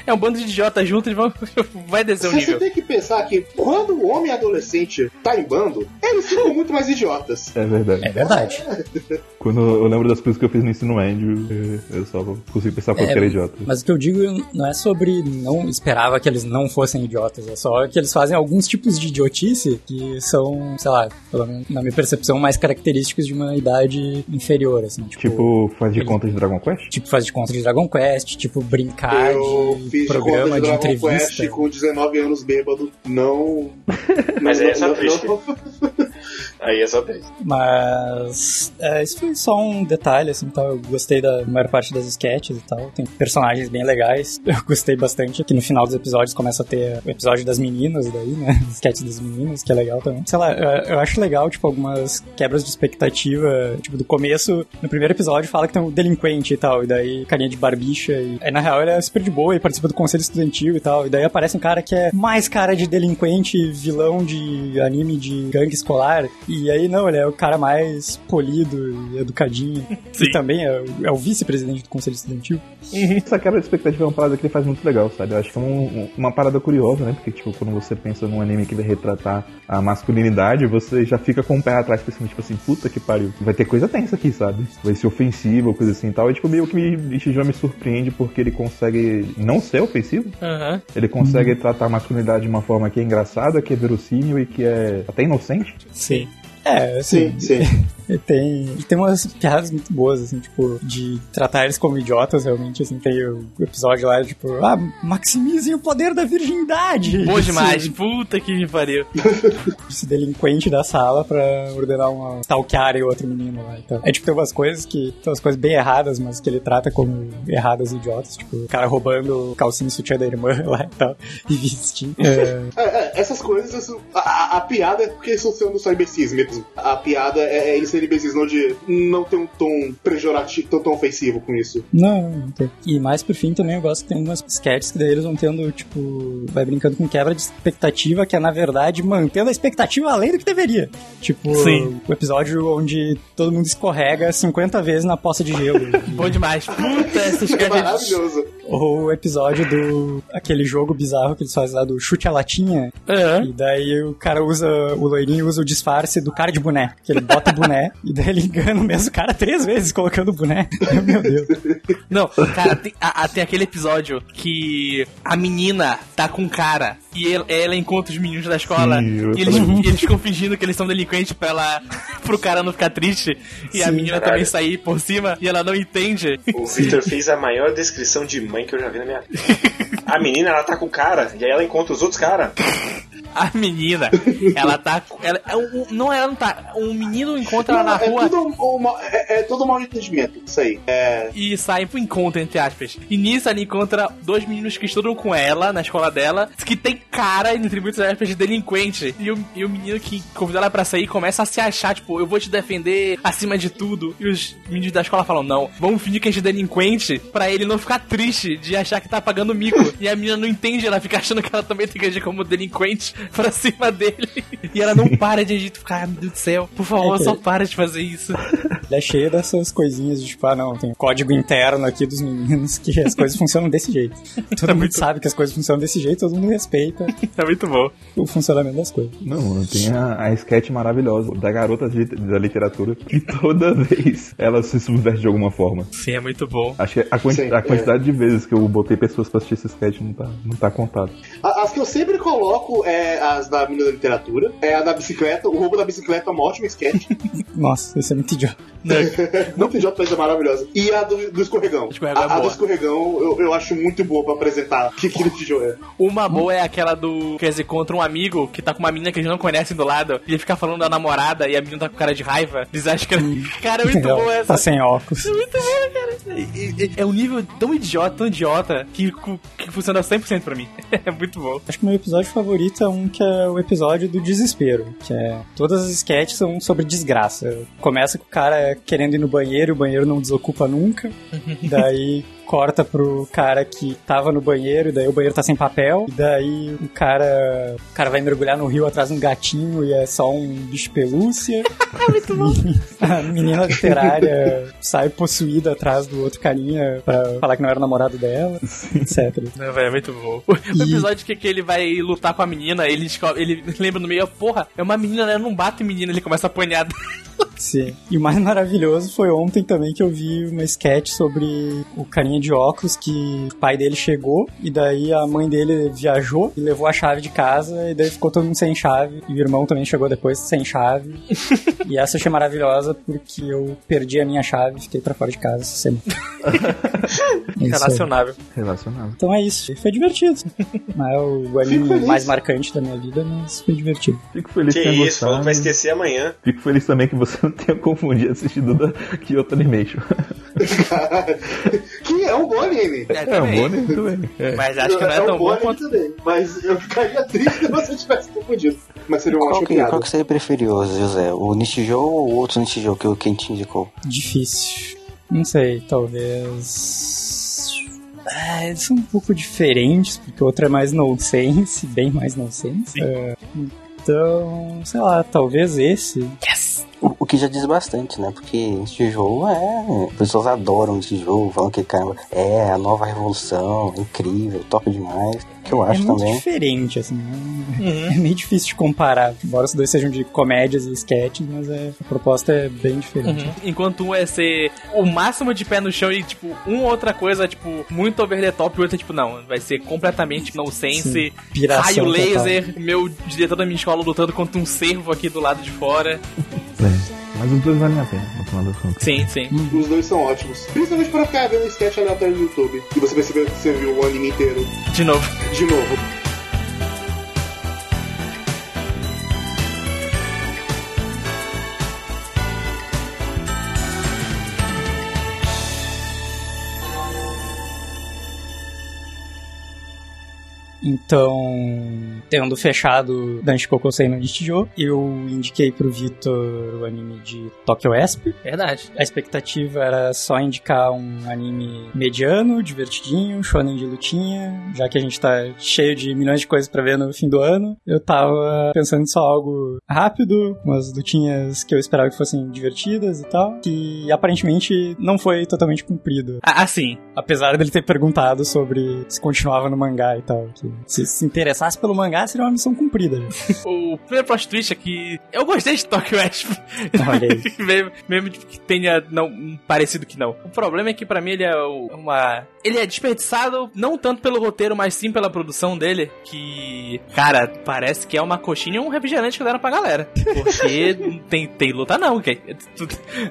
é, um bando de idiota junto, eles vão. Vai descer o Você nível. tem que pensar que quando o homem adolescente tá em bando, eles ficam muito mais idiotas. É verdade. É verdade. Quando eu lembro das coisas que eu fiz no ensino médio, eu só consigo pensar porque É, era idiota. Mas o que eu digo não é sobre não esperava que eles não fossem idiotas, é só que eles fazem alguns tipos de idiotice que são, sei lá, pelo menos na minha percepção, mais característicos de uma idade inferior, assim, tipo, Tipo, faz de ele- conta de Dragon Quest? tipo faz de conta de Dragon Quest, tipo brincar eu de fiz programa conta de, de Dragon entrevista. Quest com 19 anos bêbado. Não. Mas não, é só não- triste. não- Aí é só três. Mas é, isso foi só um detalhe, assim, tal. Eu gostei da maior parte das sketches e tal. Tem personagens bem legais. Eu gostei bastante que no final dos episódios começa a ter o episódio das meninas daí, né? As sketches das meninas, que é legal também. Sei lá, eu, eu acho legal, tipo, algumas quebras de expectativa. Tipo, do começo, no primeiro episódio, fala que tem um delinquente e tal. E daí, carinha de barbicha. E aí, na real, ele é super de boa e participa do conselho estudantil e tal. E daí aparece um cara que é mais cara de delinquente, vilão de anime de gangue escolar. E aí, não, ele é o cara mais polido e educadinho. Sim. E também é, o- é o vice-presidente do conselho estudantil. Essa quebra de expectativa é uma parada que ele faz muito legal, sabe? Eu acho que é um- uma parada curiosa, né? Porque, tipo, quando você pensa num anime que vai retratar a masculinidade, você já fica com o pé atrás, pensando, tipo assim, puta que pariu. Vai ter coisa tensa aqui, sabe? Vai ser ofensivo, coisa assim e tal. E, tipo, meio que me, isso já me surpreende porque ele consegue não ser ofensivo. Aham. Ele consegue tratar a masculinidade de uma forma que é engraçada, que é verossímil e que é até inocente. Sim. É, assim, Sim, sim. E tem, tem umas piadas muito boas, assim, tipo, de tratar eles como idiotas, realmente, assim, tem o episódio lá, tipo, ah, maximizem o poder da virgindade! Bom Esse- demais. Puta que me pariu. Esse delinquente da sala pra ordenar uma stalkearem outro menino lá, então. É, tipo, tem umas coisas que, tem umas coisas bem erradas, mas que ele trata como erradas e idiotas, tipo, o cara roubando calcinha e sutiã da irmã lá e tal, e vestindo. É, É, é, essas coisas, a, a- a piada é porque eles estão sendo só imbecis mesmo. A piada é, é eles serem imbecis, não de não ter um tom pejorativo, tão, tão ofensivo com isso. Não, não tem. E mais por fim também eu gosto que tem umas sketches que daí eles vão tendo, tipo, vai brincando com quebra de expectativa, que é na verdade mantendo a expectativa além do que deveria. Tipo, Sim. o episódio onde todo mundo escorrega 50 vezes na poça de gelo. Bom demais. Puta, essas É caras. maravilhoso. Ou o episódio do. aquele jogo bizarro que eles fazem lá do chute a latinha. Aham. E daí o cara usa. O loirinho usa o disfarce do cara de boné. Que ele bota o boné e daí ele engana o mesmo cara três vezes colocando o boné. Meu Deus. Não, cara, tem, a- a- tem aquele episódio que a menina tá com um cara e ele- ela encontra os meninos da escola Sim, e eles, eles ficam fingindo que eles são delinquentes pra ela, pro cara não ficar triste e a Sim. menina Caralho. também sair por cima e ela não entende. O Victor fez a maior descrição de mãe que eu já vi na minha vida. A menina, ela tá com o cara, e aí ela encontra os outros caras. A menina, ela tá. Ela, é um- não, ela não tá. Um menino encontra ela na é, rua. tudo um, ma- é, é tudo um entendimento, isso aí. É, e sai pro encontro, entre aspas. E nisso ela encontra dois meninos que estudam com ela na escola dela, que tem cara, entre muitas aspas, de delinquente. E o, e o menino que convidou ela pra sair começa a se achar, tipo, eu vou te defender acima de tudo. E os meninos da escola falam, não, vamos fingir que a gente é delinquente pra ele não ficar triste de achar que tá pagando mico. e a menina não entende, ela fica achando que ela também tem que agir como delinquente pra cima dele. E ela não para de agir, fica, ah, meu Deus do céu, por favor, É que- só para de fazer isso. Ele é cheio dessas coisinhas de tipo, ah não, tem código interno aqui dos meninos que as coisas funcionam desse jeito. Todo mundo muito- sabe que as coisas funcionam desse jeito, todo mundo respeita É muito bom. o funcionamento das coisas. Não, tem a, a sketch maravilhosa da garota de- da literatura que toda vez ela se subverte de alguma forma. Sim, é muito bom. Acho que a, quanti- Sim, a quantidade de vezes que eu botei pessoas pra assistir esse sketch não tá, não tá contado. as que eu sempre coloco é as da menina da literatura, é a da bicicleta, o roubo da bicicleta é uma ótima sketch. Nossa, isso é muito idiota. Muito idiota, mas é maravilhosa. E a do, do escorregão. Escorregão é a, a do escorregão eu, eu acho muito boa pra apresentar o que aquele tijolo é. Uma boa é aquela do. Quer dizer, contra um amigo que tá com uma menina que eles não conhecem do lado. E ele fica falando da namorada e a menina tá com cara de raiva. Eles acham que ela. Cara, é muito boa essa. Tá sem óculos. É muito boa, cara. E- e- É um nível tão idiota, tão idiota, que, que funciona 100% pra mim. É muito bom. Acho que meu episódio favorito é um que é o episódio do desespero, que é todas as sketches são sobre desgraça. Começa com o cara cara querendo ir no banheiro, o banheiro não desocupa nunca. Daí corta pro cara que tava no banheiro, e daí o banheiro tá sem papel, e daí o cara, o cara vai mergulhar no rio atrás de um gatinho e é só um bicho pelúcia. Muito bom. A menina literária sai possuída atrás do outro carinha pra falar que não era o namorado dela, etc. Não, velho, é muito bom. O E- episódio que, que ele vai lutar com a menina, ele, ele lembra no meio, porra, é uma menina, né? Não bato em menina, ele começa a apanhar. Sim. E o mais maravilhoso foi ontem também que eu vi uma sketch sobre o carinha de óculos que o pai dele chegou e daí a mãe dele viajou e levou a chave de casa e daí ficou todo mundo sem chave e o irmão também chegou depois sem chave. e essa eu achei maravilhosa porque eu perdi a minha chave e fiquei pra fora de casa essa semana. É. Relacionável. Relacionado. Então é isso. Foi divertido. Não é o anime mais marcante da minha vida, mas foi divertido. Fico feliz Que que tenha isso, gostado. que vai esquecer amanhã. Fico feliz também que você não tenha confundido assistido da Kyoto Animation. que é um bom anime. É, É um bom anime também. É. Mas acho que não é tão um bom anime quanto. também. Mas eu ficaria triste se você tivesse confundido. Mas seria uma Qual que, qual que você preferiu, José? O Nishijou ou o outro Nishijou que o Ken te indicou? Difícil. Não sei, talvez. Ah, eles são um pouco diferentes, porque o outro é mais nonsense, bem mais nonsense. É, então, sei lá, talvez esse. O, o que já diz bastante, né? Porque Nishijou é... Pessoas adoram Nishijou, falam que, caramba, é a nova revolução, é incrível, top demais. Que eu é acho muito também. diferente, assim. É, Uhum. é meio difícil de comparar. Embora os dois sejam de comédias e sketches, mas é, a proposta é bem diferente. Uhum. Enquanto um é ser o máximo de pé no chão e, tipo, uma outra coisa, tipo, muito over the top, e outra, tipo, não, vai ser completamente nonsense, Sim, piração raio total. laser, meu diretor da minha escola lutando contra um cervo aqui do lado de fora. É. Mas os dois valem a pena, no final das contas. Sim, sim. Os dois são ótimos. Principalmente para ficar vendo sketch aleatório no YouTube. E você percebeu que você viu o anime inteiro De novo. de novo. Então, tendo fechado Dante Kokosei no Nichijou, eu indiquei pro Vitor o anime de Tokyo Esp. Verdade. A expectativa era só indicar um anime mediano, divertidinho, shonen de lutinha, já que a gente tá cheio de milhões de coisas pra ver no fim do ano. Eu tava pensando em só algo rápido, umas lutinhas que eu esperava que fossem divertidas e tal, que aparentemente não foi totalmente cumprido. Ah, assim, Apesar dele ter perguntado sobre se continuava no mangá e tal. Que se se interessasse pelo mangá, seria uma missão cumprida. já. o primeiro plot twist é que eu gostei de Tokyo Asp. Olha aí. mesmo, mesmo que tenha não, um parecido que não. O problema é que pra mim ele é uma. Ele é desperdiçado não tanto pelo roteiro, mas sim pela produção dele. Que, cara, parece que é uma coxinha e um refrigerante que deram pra galera. Porque não tem, tem luta não, ok?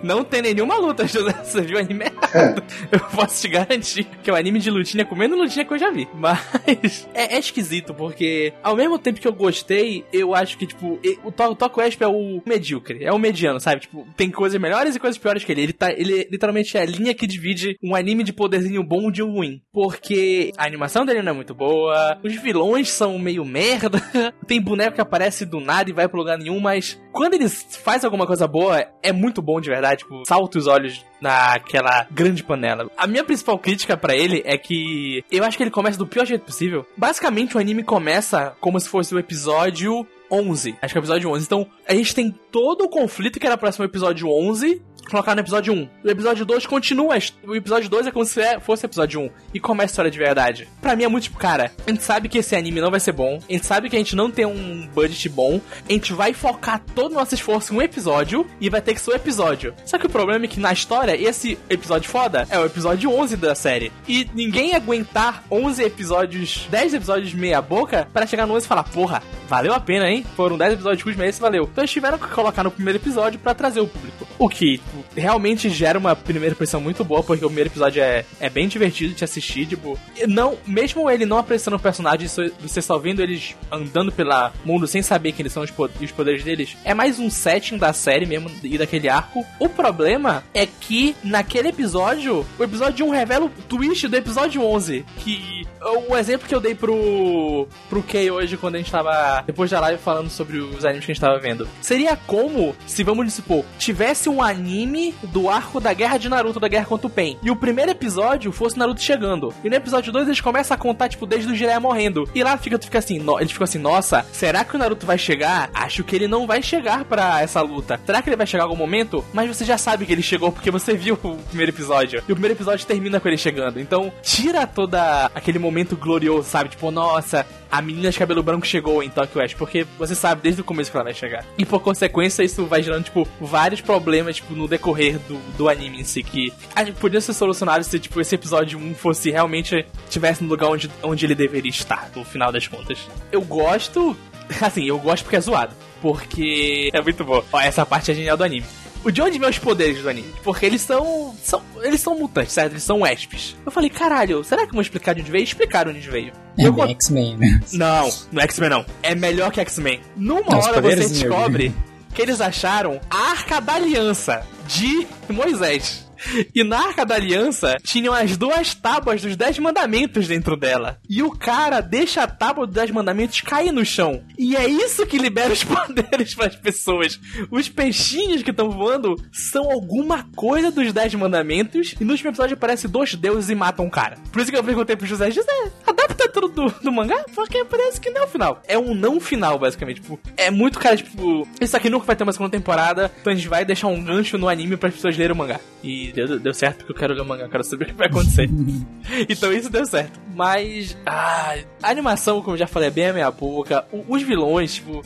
Não tem nenhuma luta, José. Você viu o anime errado. Eu posso te garantir que é o anime de lutinha com menos lutinha que eu já vi. Mas é, é esquisito, porque ao mesmo tempo que eu gostei, eu acho que, tipo, o To- o Tokyo Esp é o medíocre, é o mediano, sabe? Tipo, tem coisas melhores e coisas piores que ele. Ele, tá, ele literalmente é a linha que divide um anime de poderzinho bom de um ruim. Porque a animação dele não é muito boa, os vilões são meio merda, tem boneco que aparece do nada e vai pro lugar nenhum, mas quando ele faz alguma coisa boa, é muito bom de verdade, tipo, salta os olhos naquela grande panela. A minha principal crítica pra ele é que eu acho que ele começa do pior jeito possível. Basicamente, o anime começa como se fosse o episódio 11. Acho que é o episódio 11. Então, a gente tem todo o conflito que era próximo episódio 11 colocar no episódio 1. O episódio 2 continua. O episódio 2 é como se é- fosse o episódio 1. E começa a história de verdade. Pra mim é muito tipo, cara, a gente sabe que esse anime não vai ser bom. A gente sabe que a gente não tem um budget bom. A gente vai focar todo o nosso esforço em um episódio. E vai ter que ser o episódio. Só que o problema é que na história, esse episódio foda é o episódio 11 da série. E ninguém aguentar 11 episódios, 10 episódios meia boca para chegar no 11 e falar, porra, valeu a pena, hein? Foram 10 episódios curtos, mas esse valeu. Então eles tiveram que colocar no primeiro episódio pra trazer o público. O que realmente gera uma primeira impressão muito boa, porque o primeiro episódio é, é bem divertido de assistir, tipo, não, mesmo ele não apreciando o personagem, você só vendo eles andando pelo mundo sem saber quem eles são e os poderes deles, é mais um setting da série mesmo e daquele arco. O problema é que naquele episódio, o episódio 1 revela o twist do episódio 11, que o exemplo que eu dei pro pro Kay hoje quando a gente tava depois da live falando sobre os animes que a gente tava vendo. Seria como se vamos supor, tivesse um anime do arco da guerra de Naruto, da guerra contra o Pen. E o primeiro episódio fosse Naruto chegando. E no episódio 2 eles começam a contar, tipo, desde o Jiraiya morrendo. E lá fica, tu fica assim, no, eles ficam assim, nossa, será que o Naruto vai chegar? Acho que ele não vai chegar para essa luta. Será que ele vai chegar em algum momento? Mas você já sabe que ele chegou porque você viu o primeiro episódio. E o primeiro episódio termina com ele chegando. Então, tira toda aquele momento glorioso, sabe? Tipo, nossa, a menina de cabelo branco chegou em Tokyo West, porque você sabe desde o começo que ela vai chegar. E por consequência, isso vai gerando, tipo, vários problemas, tipo, no decorrer do, do anime em si, que podiam ser solucionados se, tipo, esse episódio 1 fosse realmente, tivesse no lugar onde, onde ele deveria estar, no final das contas. Eu gosto, assim, eu gosto porque é zoado. Porque é muito bom. Ó, essa parte é genial do anime. O de onde vem os poderes do anime? Porque eles são, são. Eles são mutantes, certo? Eles são Wespes. Eu falei, caralho, será que vão explicar de onde veio? Explicaram de onde veio. É Eu X-Men, né? Não, no X-Men não. É melhor que X-Men. Numa Não, hora você poderes descobre que eles acharam a Arca da Aliança de Moisés. E na Arca da Aliança tinham as duas tábuas dos Dez Mandamentos dentro dela. E o cara deixa a tábua dos Dez Mandamentos cair no chão. E é isso que libera os poderes para as pessoas. Os peixinhos que estão voando são alguma coisa dos Dez Mandamentos. E no último episódio aparece dois deuses e matam um cara. Por isso que eu perguntei pro José: José, adapta tudo do, do mangá? Porque parece que não é o final. É um não final, basicamente. Tipo, é muito cara, tipo, isso aqui nunca vai ter uma segunda temporada. Então a gente vai deixar um gancho no anime para as pessoas lerem o mangá. E deu, deu certo porque eu quero ler o mangá, quero saber o que vai acontecer. então isso deu certo. Mas. Ah, a animação, como eu já falei, é bem a minha boca. O- os vilões, tipo,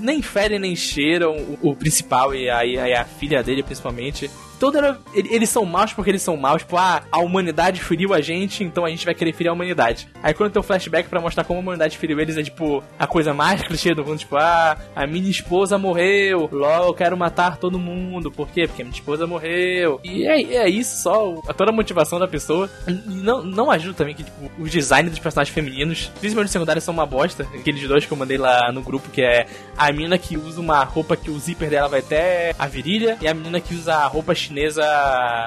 nem ferem nem cheiram o, o principal e a, a- e a filha dele, principalmente. Todo era, ele- eles são maus porque eles são maus. Tipo, ah, a humanidade feriu a gente, então a gente vai querer ferir a humanidade. Aí quando tem um flashback pra mostrar como a humanidade feriu eles, é tipo a coisa mais clichê do mundo. Tipo, ah, a minha esposa morreu. Logo, eu quero matar todo mundo. Por quê? Porque a minha esposa morreu. E é, é isso só, o- toda a motivação da pessoa. Não, não ajuda também que, tipo, os designs dos personagens femininos, principalmente os secundários, são uma bosta. Aqueles dois que eu mandei lá no grupo, que é a menina que usa uma roupa que o zíper dela vai até a virilha, e a menina que usa a roupa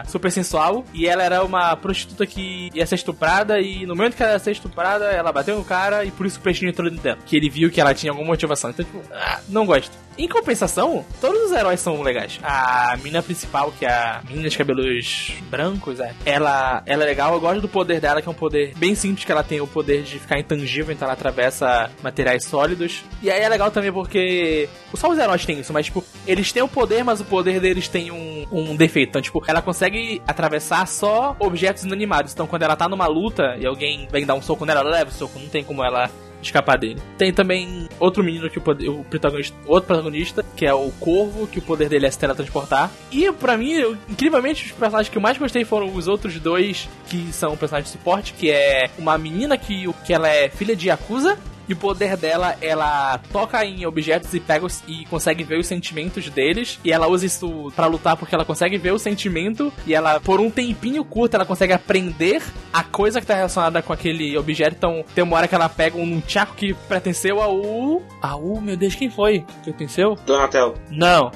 super sensual. E ela era uma prostituta que ia ser estuprada, e no momento que ela ia ser estuprada, ela bateu no cara, e por isso o peixinho entrou dentro dela. Que ele viu que ela tinha alguma motivação. Então, tipo, ah, não gosto. Em compensação, todos os heróis são legais. A mina principal, que é a menina de cabelos brancos, é, ela, ela é legal. Eu gosto do poder dela, que é um poder bem simples, que ela tem o poder de ficar intangível, então ela atravessa materiais sólidos. E aí é legal também porque só os heróis têm isso, mas tipo, eles têm o poder, mas o poder deles tem um, um defeito. Então, tipo, ela consegue atravessar só objetos inanimados. Então, quando ela tá numa luta e alguém vem dar um soco nela, ela leva o soco, não tem como ela escapar dele. Tem também outro menino que o, poder, o protagonista, outro protagonista, que é o Corvo, que o poder dele é se teletransportar. E pra mim, eu- incrivelmente, os personagens que eu mais gostei foram os outros dois, que são personagens de suporte, que é uma menina que, que ela é filha de Yakuza. E o poder dela, ela toca em objetos e pega os, e consegue ver os sentimentos deles. E ela usa isso pra lutar porque ela consegue ver o sentimento. E ela, por um tempinho curto, ela consegue aprender a coisa que tá relacionada com aquele objeto. Então, tem uma hora que ela pega um tchaco que pertenceu ao. Ao, meu Deus, quem foi? Que pertenceu? Donatello. Não.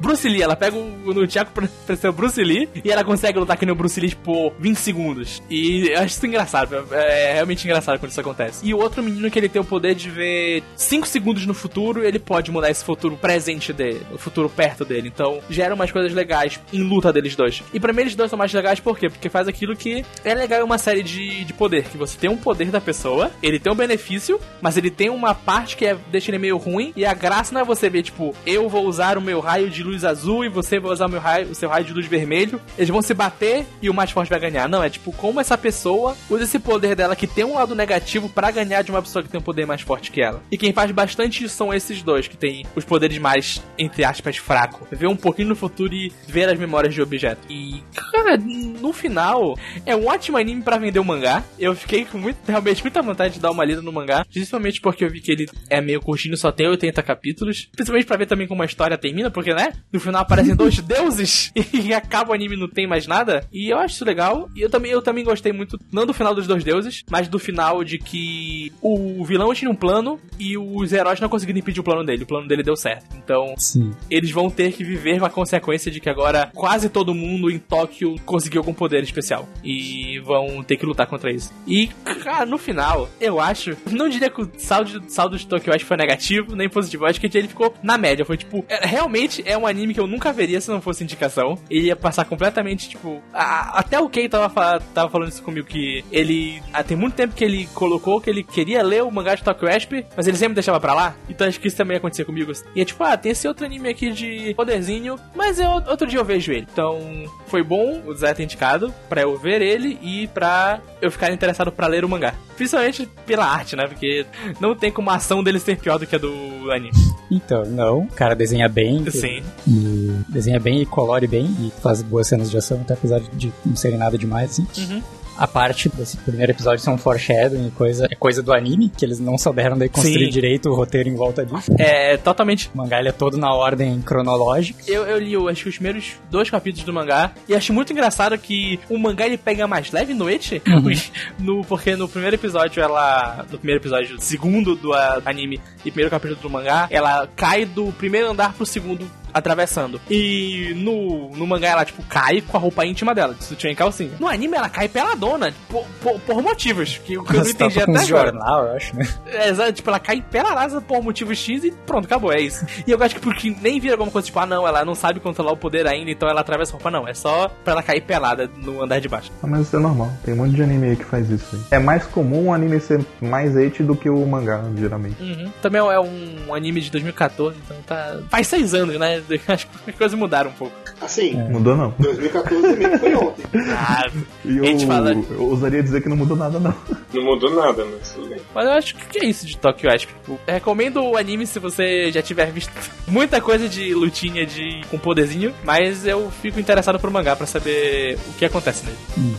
Bruce Lee, ela pega o Nunchaku pra pra ser o Bruce Lee e ela consegue lutar que nem o Bruce Lee por 20 segundos. E eu acho isso engraçado, é realmente engraçado quando isso acontece. E o outro menino que ele tem o poder de ver 5 segundos no futuro, ele pode mudar esse futuro presente dele, o futuro perto dele. Então gera umas coisas legais em luta deles dois. E pra mim eles dois são mais legais por quê? Porque faz aquilo que é legal em uma série de, de poder, que você tem um poder da pessoa, ele tem um benefício, mas ele tem uma parte que é, deixa ele meio ruim, e a graça não é você ver, tipo, eu vou usar o meu raio de luz azul e você vai usar o, meu raio, o seu raio de luz vermelho, eles vão se bater e o mais forte vai ganhar. Não, é tipo, como essa pessoa usa esse poder dela que tem um lado negativo pra ganhar de uma pessoa que tem um poder mais forte que ela. E quem faz bastante isso são esses dois, que tem os poderes mais, entre aspas, fraco. Ver um pouquinho no futuro e ver as memórias de objeto. E, cara, no final, é um ótimo anime pra vender o mangá. Eu fiquei com muito, realmente muita vontade de dar uma lida no mangá, principalmente porque eu vi que ele é meio curtinho, só tem 80 capítulos. Principalmente pra ver também como a história termina, porque, né? No final aparecem dois deuses e acaba o anime não tem mais nada. E eu acho isso legal. E eu também, eu também gostei muito, não do final dos dois deuses, mas do final de que o vilão tinha um plano e os heróis não conseguiram impedir o plano dele. O plano dele deu certo. Então, Sim. eles vão ter que viver com a consequência de que agora quase todo mundo em Tóquio conseguiu algum poder especial. E vão ter que lutar contra isso. E, cara, no final, eu acho. Não diria que o saldo, saldo de Tokyo West foi negativo, nem positivo. Eu acho que ele ficou na média. Foi tipo. é- realmente é um anime que eu nunca veria se não fosse indicação. Ele ia passar completamente, tipo. a- até o Kei tava, tava falando isso comigo, que ele. ah, tem muito tempo que ele colocou que ele queria ler o mangá de Tokyo Asp, mas ele sempre deixava pra lá. Então acho que isso também ia acontecer comigo. E é tipo, ah, tem esse outro anime aqui de poderzinho, mas eu, outro dia eu vejo ele. Então foi bom o Zé ter indicado pra eu ver ele e pra eu ficar interessado pra ler o mangá. Principalmente pela arte, né? Porque não tem como a ação dele ser pior do que a do anime. Então, não. O cara desenha bem. Sim. E desenha bem e colore bem e faz boas cenas de ação, até apesar de não serem nada demais, assim. Uhum. A parte desse primeiro episódio são foreshadowing e coisa, é coisa do anime, que eles não souberam daí construir Sim. direito o roteiro em volta disso. É totalmente O mangá ele é todo na ordem cronológica. Eu, eu li, eu acho que os primeiros dois capítulos do mangá e acho muito engraçado que o mangá ele pega mais leve no Eti, no, porque no primeiro episódio ela. No primeiro episódio, segundo do a- anime e primeiro capítulo do mangá, ela cai do primeiro andar pro segundo atravessando. E no, no mangá ela, tipo, cai com a roupa íntima dela, de sutiã e calcinha. No anime ela cai peladona, por, por, por motivos, que, eu- que eu não Mas tá entendi até agora. jornal, eu acho, né? É, exato, tipo, ela cai peladaça por motivo X e pronto, acabou, é isso. E eu acho que porque nem vira alguma coisa, tipo, ah não, ela não sabe controlar o poder ainda, então ela atravessa a roupa, não. É só pra ela cair pelada no andar de baixo. Ah, Mas isso é normal, tem um monte de anime aí que faz isso. aí. É mais comum o anime ser mais hate do que o mangá, geralmente. Também é um anime de 2014, então tá. Faz seis anos, né? Acho que as coisas mudaram um pouco. Assim, Mudou não. 2014 meio que foi ontem. Ah, E A gente fala- eu ousaria dizer que não mudou nada, não. Não mudou nada, mas tudo bem. mas eu acho que é isso de Tokyo Ash. Tipo, recomendo o anime se você já tiver visto muita coisa de lutinha de com poderzinho, mas eu fico interessado pro mangá pra saber o que acontece nele.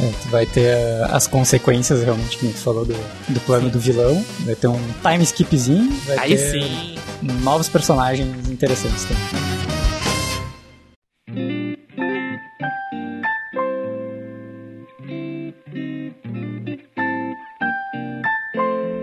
É, tu vai ter uh, as consequências realmente que a gente falou do, do plano do vilão. Vai ter um time skipzinho. Vai Aí ter sim. novos personagens interessantes também.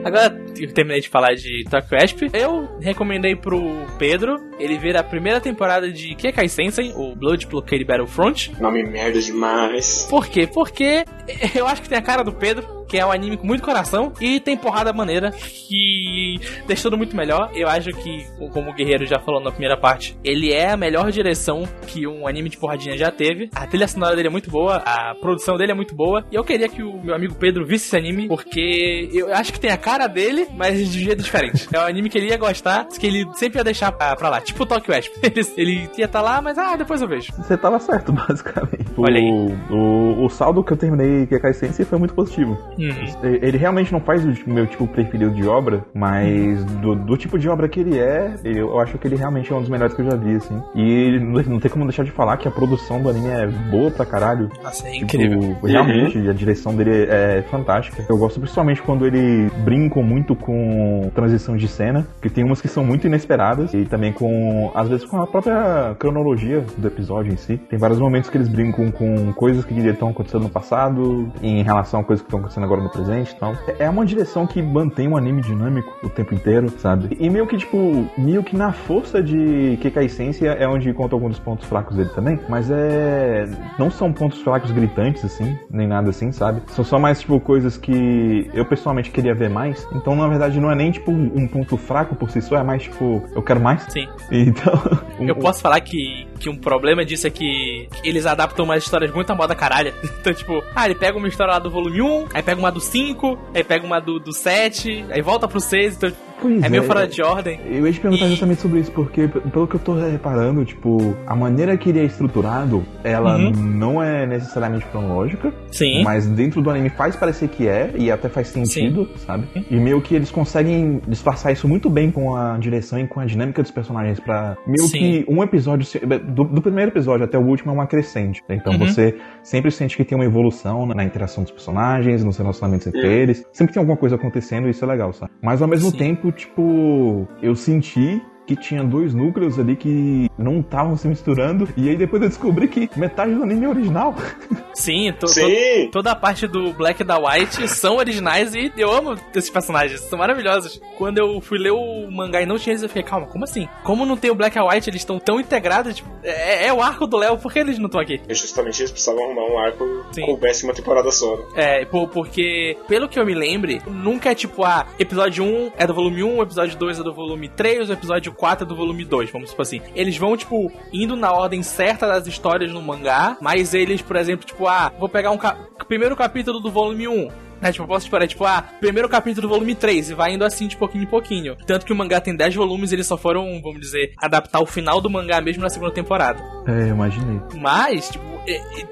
Agora que eu terminei de falar de Tokyo Asp, eu recomendei pro Pedro ele ver a primeira temporada de Kekai Sensen, o Blood Blockade Battlefront. Nome merda demais. Por quê? Porque eu acho que tem a cara do Pedro, que é um anime com muito coração, e tem porrada maneira, que deixa tudo muito melhor. Eu acho que, como o Guerreiro já falou na primeira parte, ele é a melhor direção que um anime de porradinha já teve. A trilha sonora dele é muito boa, a produção dele é muito boa, e eu queria que o meu amigo Pedro visse esse anime, porque eu acho que tem a cara dele, mas de jeito diferente. É um anime que ele ia gostar, que ele sempre ia deixar pra, pra lá, tipo o Tokyo Asp. Ele, ele ia estar lá, mas ah, depois eu vejo. Você tava certo, basicamente. Olha aí. O, o, o saldo que eu terminei Kekai Sensei foi muito positivo. Uhum. Ele realmente não faz o meu tipo preferido de obra, mas do, do tipo de obra que ele é, eu acho que ele realmente é um dos melhores que eu já vi, assim. E não, tem como deixar de falar que a produção do anime é boa pra caralho. Nossa, é Tipo, incrível. Realmente, a direção dele é fantástica. Eu gosto principalmente quando ele brincam muito com transição de cena, que tem umas que são muito inesperadas, e também com, às vezes, com a própria cronologia do episódio em si. Tem vários momentos que eles brincam com coisas que estão acontecendo no passado, em relação a coisas que estão acontecendo agora no presente e tal. É uma direção que mantém o anime dinâmico o tempo inteiro, sabe? E meio que, tipo, meio que na força de Kekai Essência é onde conta alguns dos pontos fracos dele também, mas é. Não são pontos fracos gritantes, assim, nem nada assim, sabe? São só mais, tipo, coisas que eu pessoalmente queria ver mais. Então, na verdade, não é nem, tipo, um ponto fraco por si só, é mais, tipo, eu quero mais. Sim. Então. Eu posso falar que, que um problema disso é que eles adaptam umas histórias muito à moda caralha. Então, tipo, ah, ele pega uma história lá do volume 1, aí pega uma do 5, aí pega uma do 7, aí volta pro 6, então Pois é meio fora de ordem. Eu ia te perguntar E- justamente sobre isso, porque pelo que eu tô reparando, tipo, a maneira que ele é estruturado, ela Uhum. não é necessariamente cronológica, Sim. mas dentro do anime faz parecer que é, e até faz sentido, sabe? E meio que eles conseguem disfarçar isso muito bem com a direção e com a dinâmica dos personagens pra meio Sim. que um episódio, do, do primeiro episódio até o último é uma crescente. né? Então Uhum. você sempre sente que tem uma evolução na, na interação dos personagens, nos relacionamentos entre eles. Sempre tem alguma coisa acontecendo e isso é legal, sabe? Mas ao mesmo Sim. tempo, tipo, eu senti que tinha dois núcleos ali que não estavam se misturando. E aí depois eu descobri que metade do anime é original. Sim, to- to- Sim! toda a parte do Black e da White são originais e eu amo esses personagens, são maravilhosos. Quando eu fui ler o mangá e não tinha eles, eu fiquei, calma, como assim? Como não tem o Black e White, eles estão tão integrados? Tipo, é, é o arco do Léo, por que eles não estão aqui? E justamente eles precisavam arrumar um arco Sim. que coubesse uma temporada só. né? É, pô, porque, pelo que eu me lembre, nunca é tipo, ah, episódio 1 é do volume 1, o episódio 2 é do volume 3, o episódio 4 do volume 2, vamos supor assim. Eles vão, tipo, indo na ordem certa das histórias no mangá, mas eles, por exemplo, tipo, ah, vou pegar um ca primeiro capítulo do volume 1. Né, tipo, eu posso esperar, tipo, ah, primeiro capítulo do volume 3 e vai indo assim de pouquinho em pouquinho. Tanto que o mangá tem 10 volumes, eles só foram, vamos dizer, adaptar o final do mangá mesmo na segunda temporada. É, eu imaginei. Mas, tipo,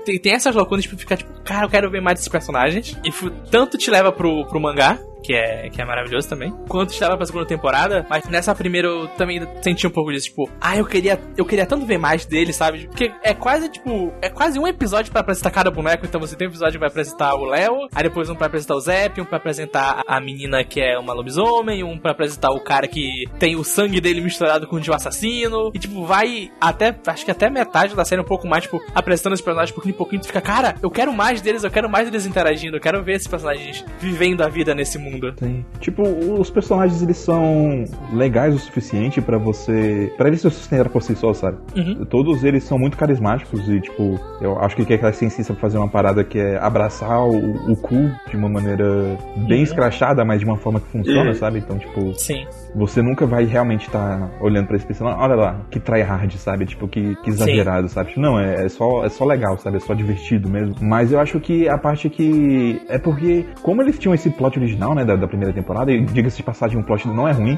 tem, tem essas loucuras, tipo, ficar tipo, cara, eu quero ver mais desses personagens. E tanto te leva pro, pro mangá, que é, que é maravilhoso também. Quanto estava pra segunda temporada, mas nessa primeira eu também senti um pouco disso, tipo, ah, eu queria, eu queria tanto ver mais dele, sabe? Porque é quase, tipo, é quase um episódio pra apresentar cada boneco, então você tem um episódio que vai apresentar o Léo, aí depois um pra apresentar o Zep, um pra apresentar a menina que é uma lobisomem, um pra apresentar o cara que tem o sangue dele misturado com o de um assassino, e tipo, vai até, acho que até metade da série um pouco mais, tipo, apresentando os personagens pouquinho em pouquinho, tu fica, cara, eu quero mais deles, eu quero mais deles interagindo, eu quero ver esses personagens vivendo a vida nesse mundo Sim. Tipo, os personagens eles são legais o suficiente para você. para eles se sustentarem por si só, sabe? Uhum. Todos eles são muito carismáticos e, tipo, eu acho que que aquela ciência pra fazer uma parada que é abraçar o, o cu de uma maneira bem uhum. escrachada, mas de uma forma que funciona, uhum. sabe? Então, tipo. Sim. Você nunca vai realmente estar tá olhando pra esse personagem, olha lá, que tryhard, sabe? Tipo, que, que exagerado, Sim. sabe? Tipo, não, é, é, só, é só legal, sabe? É só divertido mesmo. Mas eu acho que a parte que. É porque, como eles tinham esse plot original, né, da, da primeira temporada, e diga-se de passagem, um plot não é ruim.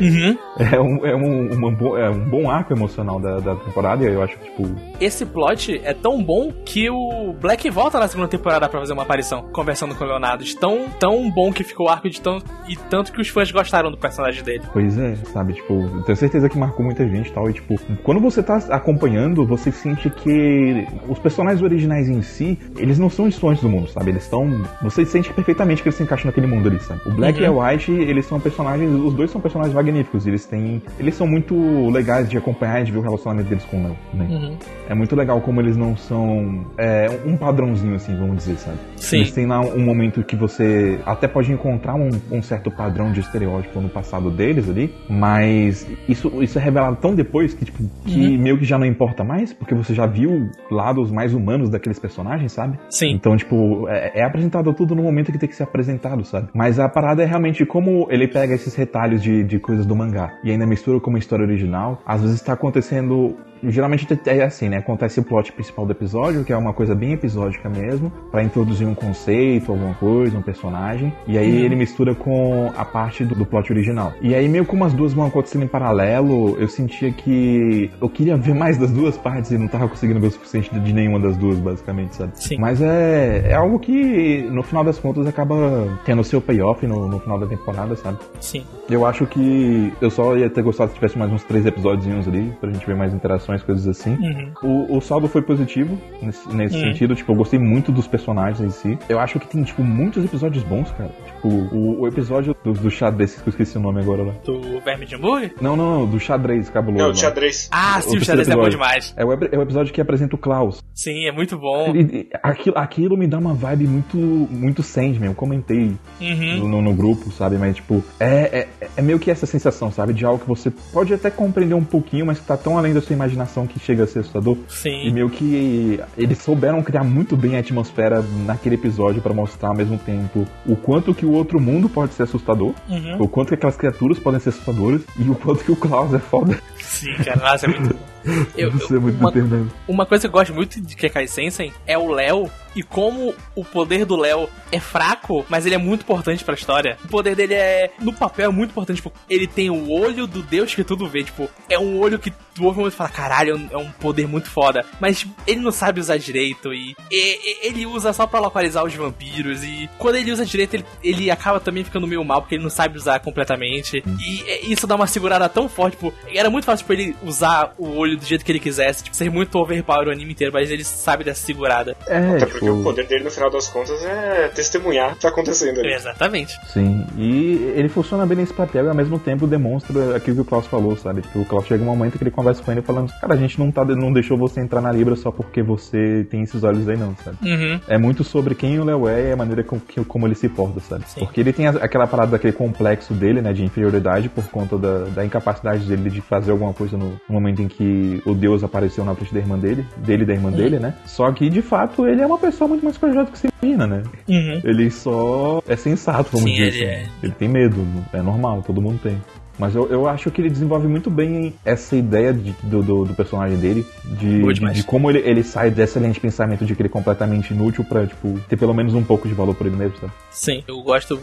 Uhum. é, um, é, um, uma, é um bom arco emocional da, da temporada, e eu acho, tipo. Esse plot é tão bom que o Black volta na segunda temporada pra fazer uma aparição, conversando com o Leonardo. De tão, tão bom que ficou o arco de tão. E tanto que os fãs gostaram do personagem dele. Pois é, sabe? Tipo, tenho certeza que marcou muita gente e tal. E, tipo, quando você tá acompanhando, você sente que os personagens originais em si, eles não são instões do mundo, sabe? Eles estão. Você sente perfeitamente que eles se encaixam naquele mundo ali, sabe? O Black uhum. e a White, eles são personagens. Os dois são personagens magníficos. Eles têm. Eles são muito legais de acompanhar e de ver o relacionamento deles com o Léo. Né? Uhum. É muito legal como eles não são. É, um padrãozinho, assim, vamos dizer, sabe? Sim. Eles têm lá um momento que você até pode encontrar um, um certo padrão de estereótipo no passado deles ali, mas isso, isso é revelado tão depois que, tipo, que uhum. meio que já não importa mais, porque você já viu lados mais humanos daqueles personagens, sabe? Sim. Então, tipo, é, é apresentado tudo no momento que tem que ser apresentado, sabe? Mas a parada é realmente como ele pega esses retalhos de, de coisas do mangá e ainda mistura com uma história original. Às vezes está acontecendo geralmente é assim, né? Acontece o plot principal do episódio, que é uma coisa bem episódica mesmo, para introduzir um conceito, alguma coisa, um personagem, e aí uhum. ele mistura com a parte do, do, plot original. E aí meio como as duas vão acontecendo em paralelo, eu sentia que eu queria ver mais das duas partes e não tava conseguindo ver o suficiente de, nenhuma das duas, basicamente, sabe? Sim. Mas é, é algo que no final das contas acaba tendo seu payoff no, no final da temporada, sabe? Sim. Eu acho que eu só ia ter gostado se tivesse mais uns três episódios ali, pra gente ver mais interações coisas assim. Uhum. O, o, saldo foi positivo nesse, nesse uhum. sentido. Tipo, eu gostei muito dos personagens em si. Eu acho que tem, tipo, muitos episódios bons, cara. Tipo, o, o episódio do, do xadrez, que eu esqueci o nome agora lá. Do Verme de Hambúrguer? Não, não, não, do xadrez cabuloso. Não, o xadrez. Ah, sim, o, o xadrez episódio. é bom demais. É o, é o episódio que apresenta o Klaus. Sim, é muito bom. Ele, aquilo, aquilo me dá uma vibe muito, muito Sandman. Eu comentei uhum. no, no, grupo, sabe? Mas, tipo, é, é, é meio que essa sensação, sabe? De algo que você pode até compreender um pouquinho, mas que tá tão além da sua imaginação que chega a ser assustador. Sim. E meio que eles souberam criar muito bem a atmosfera naquele episódio para mostrar ao mesmo tempo o quanto que o outro mundo pode ser assustador, uhum. o quanto que aquelas criaturas podem ser assustadoras e o quanto que o Klaus é foda. Sim, cara, nossa, é muito. Eu, eu, é muito uma, uma coisa que eu gosto muito de Kekai Sensen é o Léo e como o poder do Léo é fraco, mas ele é muito importante pra história. O poder dele é, no papel, é muito importante. Tipo, ele tem o olho do Deus que tudo vê. Tipo, é um olho que tu ouve muito e fala, caralho, é um poder muito foda. Mas tipo, ele não sabe usar direito e, e, ele usa só pra localizar os vampiros. E quando ele usa direito, ele, ele acaba também ficando meio mal, porque ele não sabe usar completamente. E isso dá uma segurada tão forte. Tipo, era muito fácil pra ele usar o olho do jeito que ele quisesse. Tipo, ser muito overpower o anime inteiro, mas ele sabe dessa segurada. É, Até porque o poder dele, no final das contas, é testemunhar o que tá acontecendo ali. Exatamente. Sim, e ele funciona bem nesse papel e ao mesmo tempo demonstra aquilo que o Klaus falou, sabe? Que o Klaus chega um momento que ele conversa com ele falando, cara, a gente não, tá, não deixou você entrar na Libra só porque você tem esses olhos aí não, sabe? Uhum. É muito sobre quem o Léo é e a maneira com, que, como ele se porta, sabe? Sim. Porque ele tem aquela parada daquele complexo dele, né, de inferioridade por conta da, da incapacidade dele de fazer alguma coisa no, no momento em que o Deus apareceu na frente da irmã dele, dele e da irmã uhum. dele, né? Só que, de fato, ele é uma pessoa muito mais corajosa que se imagina, né? Uhum. Ele só é sensato, vamos Sim, dizer ele assim. É. Ele tem medo, é normal, todo mundo tem. Mas eu, eu acho que ele desenvolve muito bem essa ideia de, do, do, do, personagem dele, de, de, de, como ele, ele sai desse excelente pensamento de que ele é completamente inútil pra, tipo, ter pelo menos um pouco de valor por ele mesmo, sabe? Sim, eu gosto,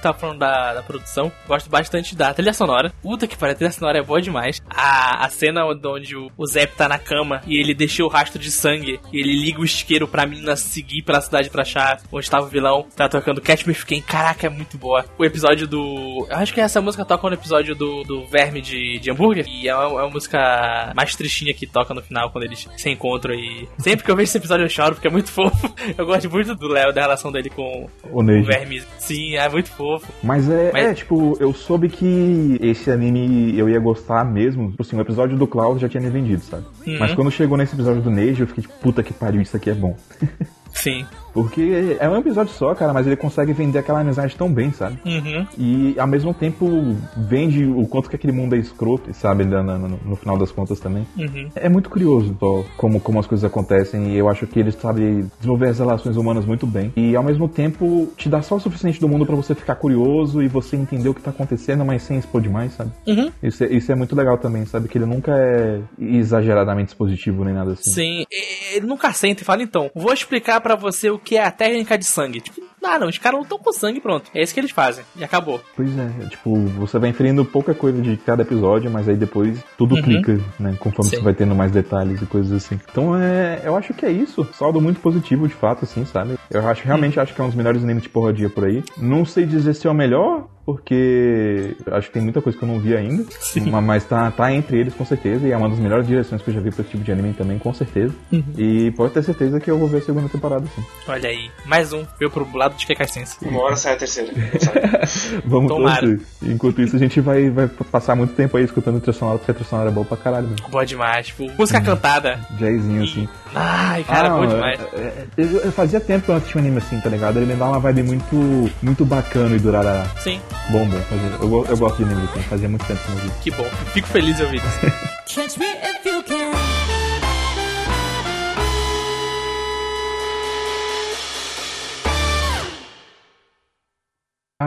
tá falando da, da produção, gosto bastante da trilha sonora. Puta que pariu, a trilha sonora é boa demais. A, a cena onde o, o Zep tá na cama e ele deixou o rastro de sangue e ele liga o isqueiro pra menina seguir pela cidade pra achar onde estava o vilão, tá tocando Catch Me Fiquem, caraca, é muito boa. O episódio do. Eu acho que essa música toca no episódio do, do Verme de, de hambúrguer. E é uma, é uma música mais tristinha que toca no final quando eles se encontram. E sempre que eu vejo esse episódio eu choro porque é muito fofo. Eu gosto muito do Léo, da relação dele com o, o Verme. Sim, é muito fofo. Mas é, Mas é, tipo, eu soube que esse anime eu ia gostar mesmo. Tipo assim, o episódio do Klaus já tinha me vendido, sabe? Uhum. Mas quando chegou nesse episódio do Neji, eu fiquei tipo, puta que pariu, isso aqui é bom. Sim. Porque é um episódio só, cara, mas ele consegue vender aquela amizade tão bem, sabe? Uhum. E ao mesmo tempo vende o quanto que aquele mundo é escroto, sabe? No, no, no final das contas também. Uhum. É muito curioso ó, como, como as coisas acontecem e eu acho que eles sabem desenvolver as relações humanas muito bem. E ao mesmo tempo te dá só o suficiente do mundo para você ficar curioso e você entender o que tá acontecendo, mas sem expor demais, sabe? Uhum. Isso, é, isso é muito legal também, sabe? Que ele nunca é exageradamente expositivo nem nada assim. Sim, ele nunca senta e fala, então, vou explicar para você o que é a técnica de sangue. Tipo, ah, não, os caras não estão com sangue pronto. É isso que eles fazem. E acabou. Pois é, tipo, você vai inferindo pouca coisa de cada episódio, mas aí depois tudo uhum. clica, né? Conforme Sim. você vai tendo mais detalhes e coisas assim. Então é. Eu acho que é isso. Saldo muito positivo, de fato, assim, sabe? Eu acho realmente uhum. acho que é um dos melhores animes de porradia por aí. Não sei dizer se é o melhor, porque acho que tem muita coisa que eu não vi ainda. Sim. Mas tá, tá entre eles com certeza. E é uma das melhores direções que eu já vi pra esse tipo de anime também, com certeza. Uhum. E pode ter certeza que eu vou ver a segunda temporada, sim. Olha aí, mais um. Veio pro lado de Kekasense. Uma hora sai a terceira. Vamos torcer. Enquanto isso, a gente vai, vai passar muito tempo aí escutando o trilha sonora, porque a trilha sonora é boa pra caralho. Mano. Boa demais. Tipo, música hum. cantada. Jazzinho, e... assim. Ai, cara, ah, bom demais. É, é, eu, eu, fazia tempo que eu não assistia um anime assim, tá ligado? Ele me dá uma vibe muito, muito bacana e durará. Sim. Bom, bom. Eu, eu gosto de anime assim, fazia muito tempo que não vi. Que bom. Fico feliz de ouvir isso. Catch me if you can.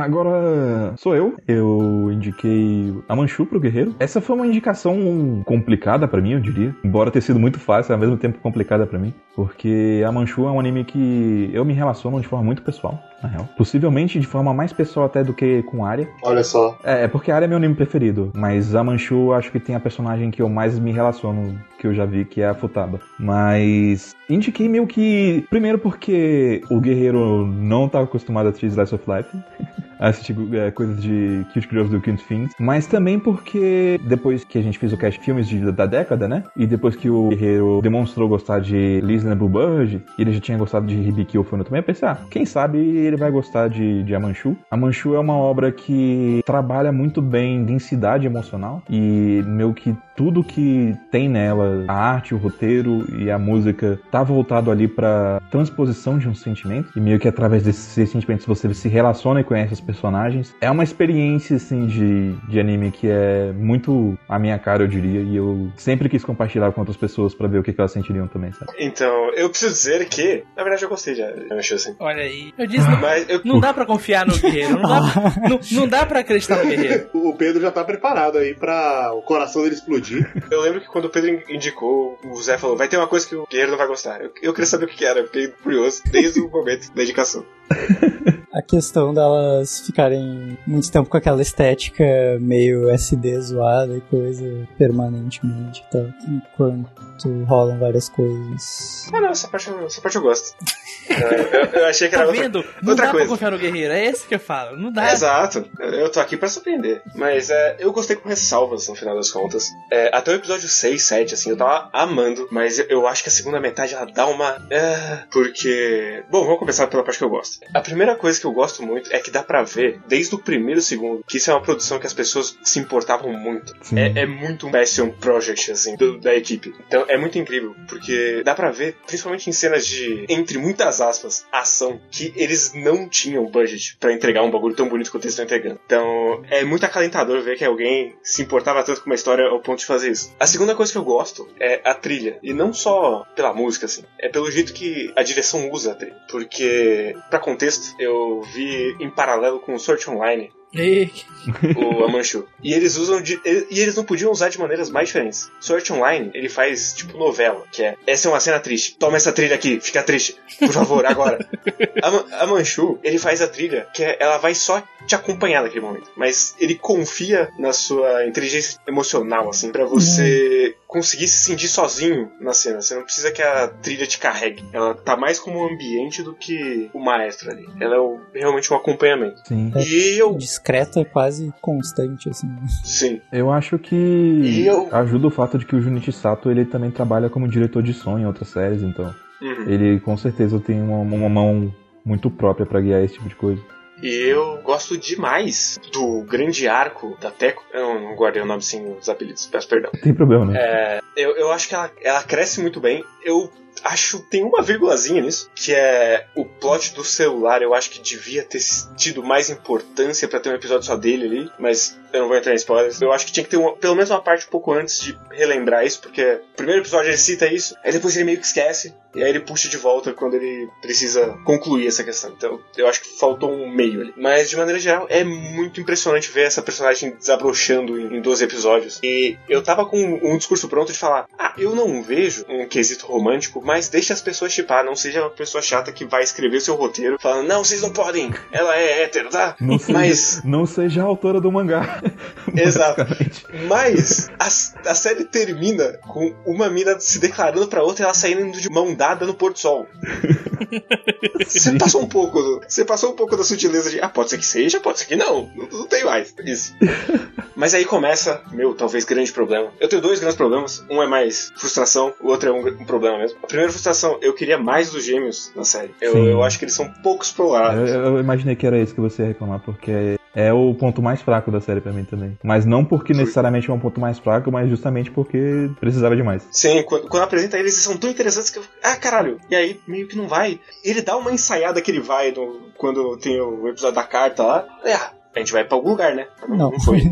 Agora sou eu. Eu indiquei a Manchu pro Guerreiro. Essa foi uma indicação complicada para mim, eu diria. Embora ter sido muito fácil, ao mesmo tempo complicada para mim. Porque a Manchu é um anime que eu me relaciono de forma muito pessoal, na real. Possivelmente de forma mais pessoal até do que com a Arya. Olha só. É, é porque Arya é meu anime preferido. Mas a Manchu acho que tem a personagem que eu mais me relaciono, que eu já vi, que é a Futaba. Mas indiquei meio que. Primeiro porque o guerreiro não tá acostumado a assistir Slice of Life. assistir é, coisas de Cute Girls do Cute Things, mas também porque depois que a gente fez o cast filmes de, da década, né? E depois que o Guerreiro demonstrou gostar de Liz and Blue Bird, e ele já tinha gostado de Hibiki Ofano também, eu pensei, ah, quem sabe ele vai gostar de, de Amanchu. Amanchu é uma obra que trabalha muito bem densidade emocional e meio que tudo que tem nela, a arte, o roteiro e a música, tá voltado ali para transposição de um sentimento e meio que através desses sentimentos você se relaciona e conhece as personagens. É uma experiência assim de, de anime que é muito a minha cara, eu diria, e eu sempre quis compartilhar com outras pessoas para ver o que, que elas sentiriam também, sabe? Então, eu preciso dizer que, na verdade, eu gostei já, eu achei assim. Olha aí. Eu disse, não, Mas eu... não dá para confiar no guerreiro, não dá, não, não dá para acreditar no guerreiro. O Pedro já tá preparado aí para o coração dele explodir explodir. Eu lembro que quando o Pedro indicou, o Zé falou: vai ter uma coisa que o guerreiro não vai gostar. Eu, eu queria saber o que era, eu fiquei curioso desde o momento da indicação. A questão delas ficarem muito tempo com aquela estética meio SD zoada e coisa permanentemente e tal. Enquanto rolam várias coisas. Ah, não, essa parte, essa parte eu gosto. eu, eu, achei que era tá outra, vendo? Não outra dá coisa. pra confiar no guerreiro, é esse que eu falo. Não dá. Exato. Eu tô aqui pra surpreender. Mas é, eu gostei com ressalvas no final das contas. É, até o episódio 6, 7, assim, eu tava amando. Mas eu acho que a segunda metade ela dá uma. É, porque. Bom, vamos começar pela parte que eu gosto. A primeira coisa que eu gosto muito é que dá pra ver, desde o primeiro segundo, que isso é uma produção que as pessoas se importavam muito. É, é, muito um passion project, assim, do, da equipe. Então é muito incrível, porque dá pra ver, principalmente em cenas de, entre muitas aspas, ação, que eles não tinham budget para entregar um bagulho tão bonito quanto eles estão entregando. Então é muito acalentador ver que alguém se importava tanto com uma história ao ponto de fazer isso. A segunda coisa que eu gosto é a trilha. E não só pela música, assim, é pelo jeito que a direção usa a trilha. Porque, para contexto, eu vi em paralelo com o Search Online E... o Amanchu. E eles usam de. E eles não podiam usar de maneiras mais diferentes. Sword Online, ele faz tipo novela, que é. Essa é uma cena triste. Toma essa trilha aqui, fica triste. Por favor, agora. a, a Manchu, ele faz a trilha que é, ela vai só te acompanhar naquele momento. Mas ele confia na sua inteligência emocional, assim, para você conseguir se sentir sozinho na cena. Você não precisa que a trilha te carregue. Ela tá mais como um ambiente do que o maestro ali. Ela é o, realmente um acompanhamento. Sim. E eu. Discreta e quase constante, assim. Sim. Eu acho que E eu- ajuda o fato de que o Junichi Sato ele também trabalha como diretor de som em outras séries, então Uhum. ele com certeza tem uma, uma mão muito própria pra guiar esse tipo de coisa. E eu gosto demais do grande arco da Teco. Eu não guardei o nome sem os apelidos, peço perdão. Não tem problema, né? É, eu, eu acho que ela, ela cresce muito bem. Eu acho tem uma vírgulazinha nisso, que é o plot do celular. Eu acho que devia ter tido mais importância pra ter um episódio só dele ali, mas eu não vou entrar em spoilers. Eu acho que tinha que ter uma- pelo menos uma parte um pouco antes de relembrar isso, porque o primeiro episódio ele cita isso, aí depois ele meio que esquece, e aí ele puxa de volta quando ele precisa concluir essa questão. Então eu acho que faltou um meio ali. Mas de maneira geral, é muito impressionante ver essa personagem desabrochando em em 12 episódios. E eu tava com um discurso pronto de falar: ah, eu não vejo um quesito romântico, mas deixa as pessoas chipar, não seja uma pessoa chata que vai escrever seu roteiro falando: não, vocês não podem, ela é hétero, tá? Não seja, Mas não seja a autora do mangá. Exato. Mas a, a série termina com uma mina se declarando pra outra e ela saindo de mão dada no pôr do sol. Você passou um pouco, você passou um pouco da sutileza de, ah, pode ser que seja, pode ser que não, não, não tem mais isso. Mas aí começa, meu, talvez grande problema. Eu tenho dois grandes problemas, um é mais frustração, o outro é um, um problema mesmo. A primeira frustração, eu queria mais dos gêmeos na série. Eu, eu acho que eles são pouco Eu, explorados. eu imaginei que era isso que você ia reclamar, porque é o ponto mais fraco da série pra mim também. Mas não porque necessariamente é um ponto mais fraco, mas justamente porque precisava de mais. Sim, quando, quando apresenta eles, eles são tão interessantes que eu. Ah, caralho! E aí, meio que não vai. Ele dá uma ensaiada que ele vai no, quando tem o episódio da carta lá. É, ah, a gente vai pra algum lugar, né? Não. Não foi.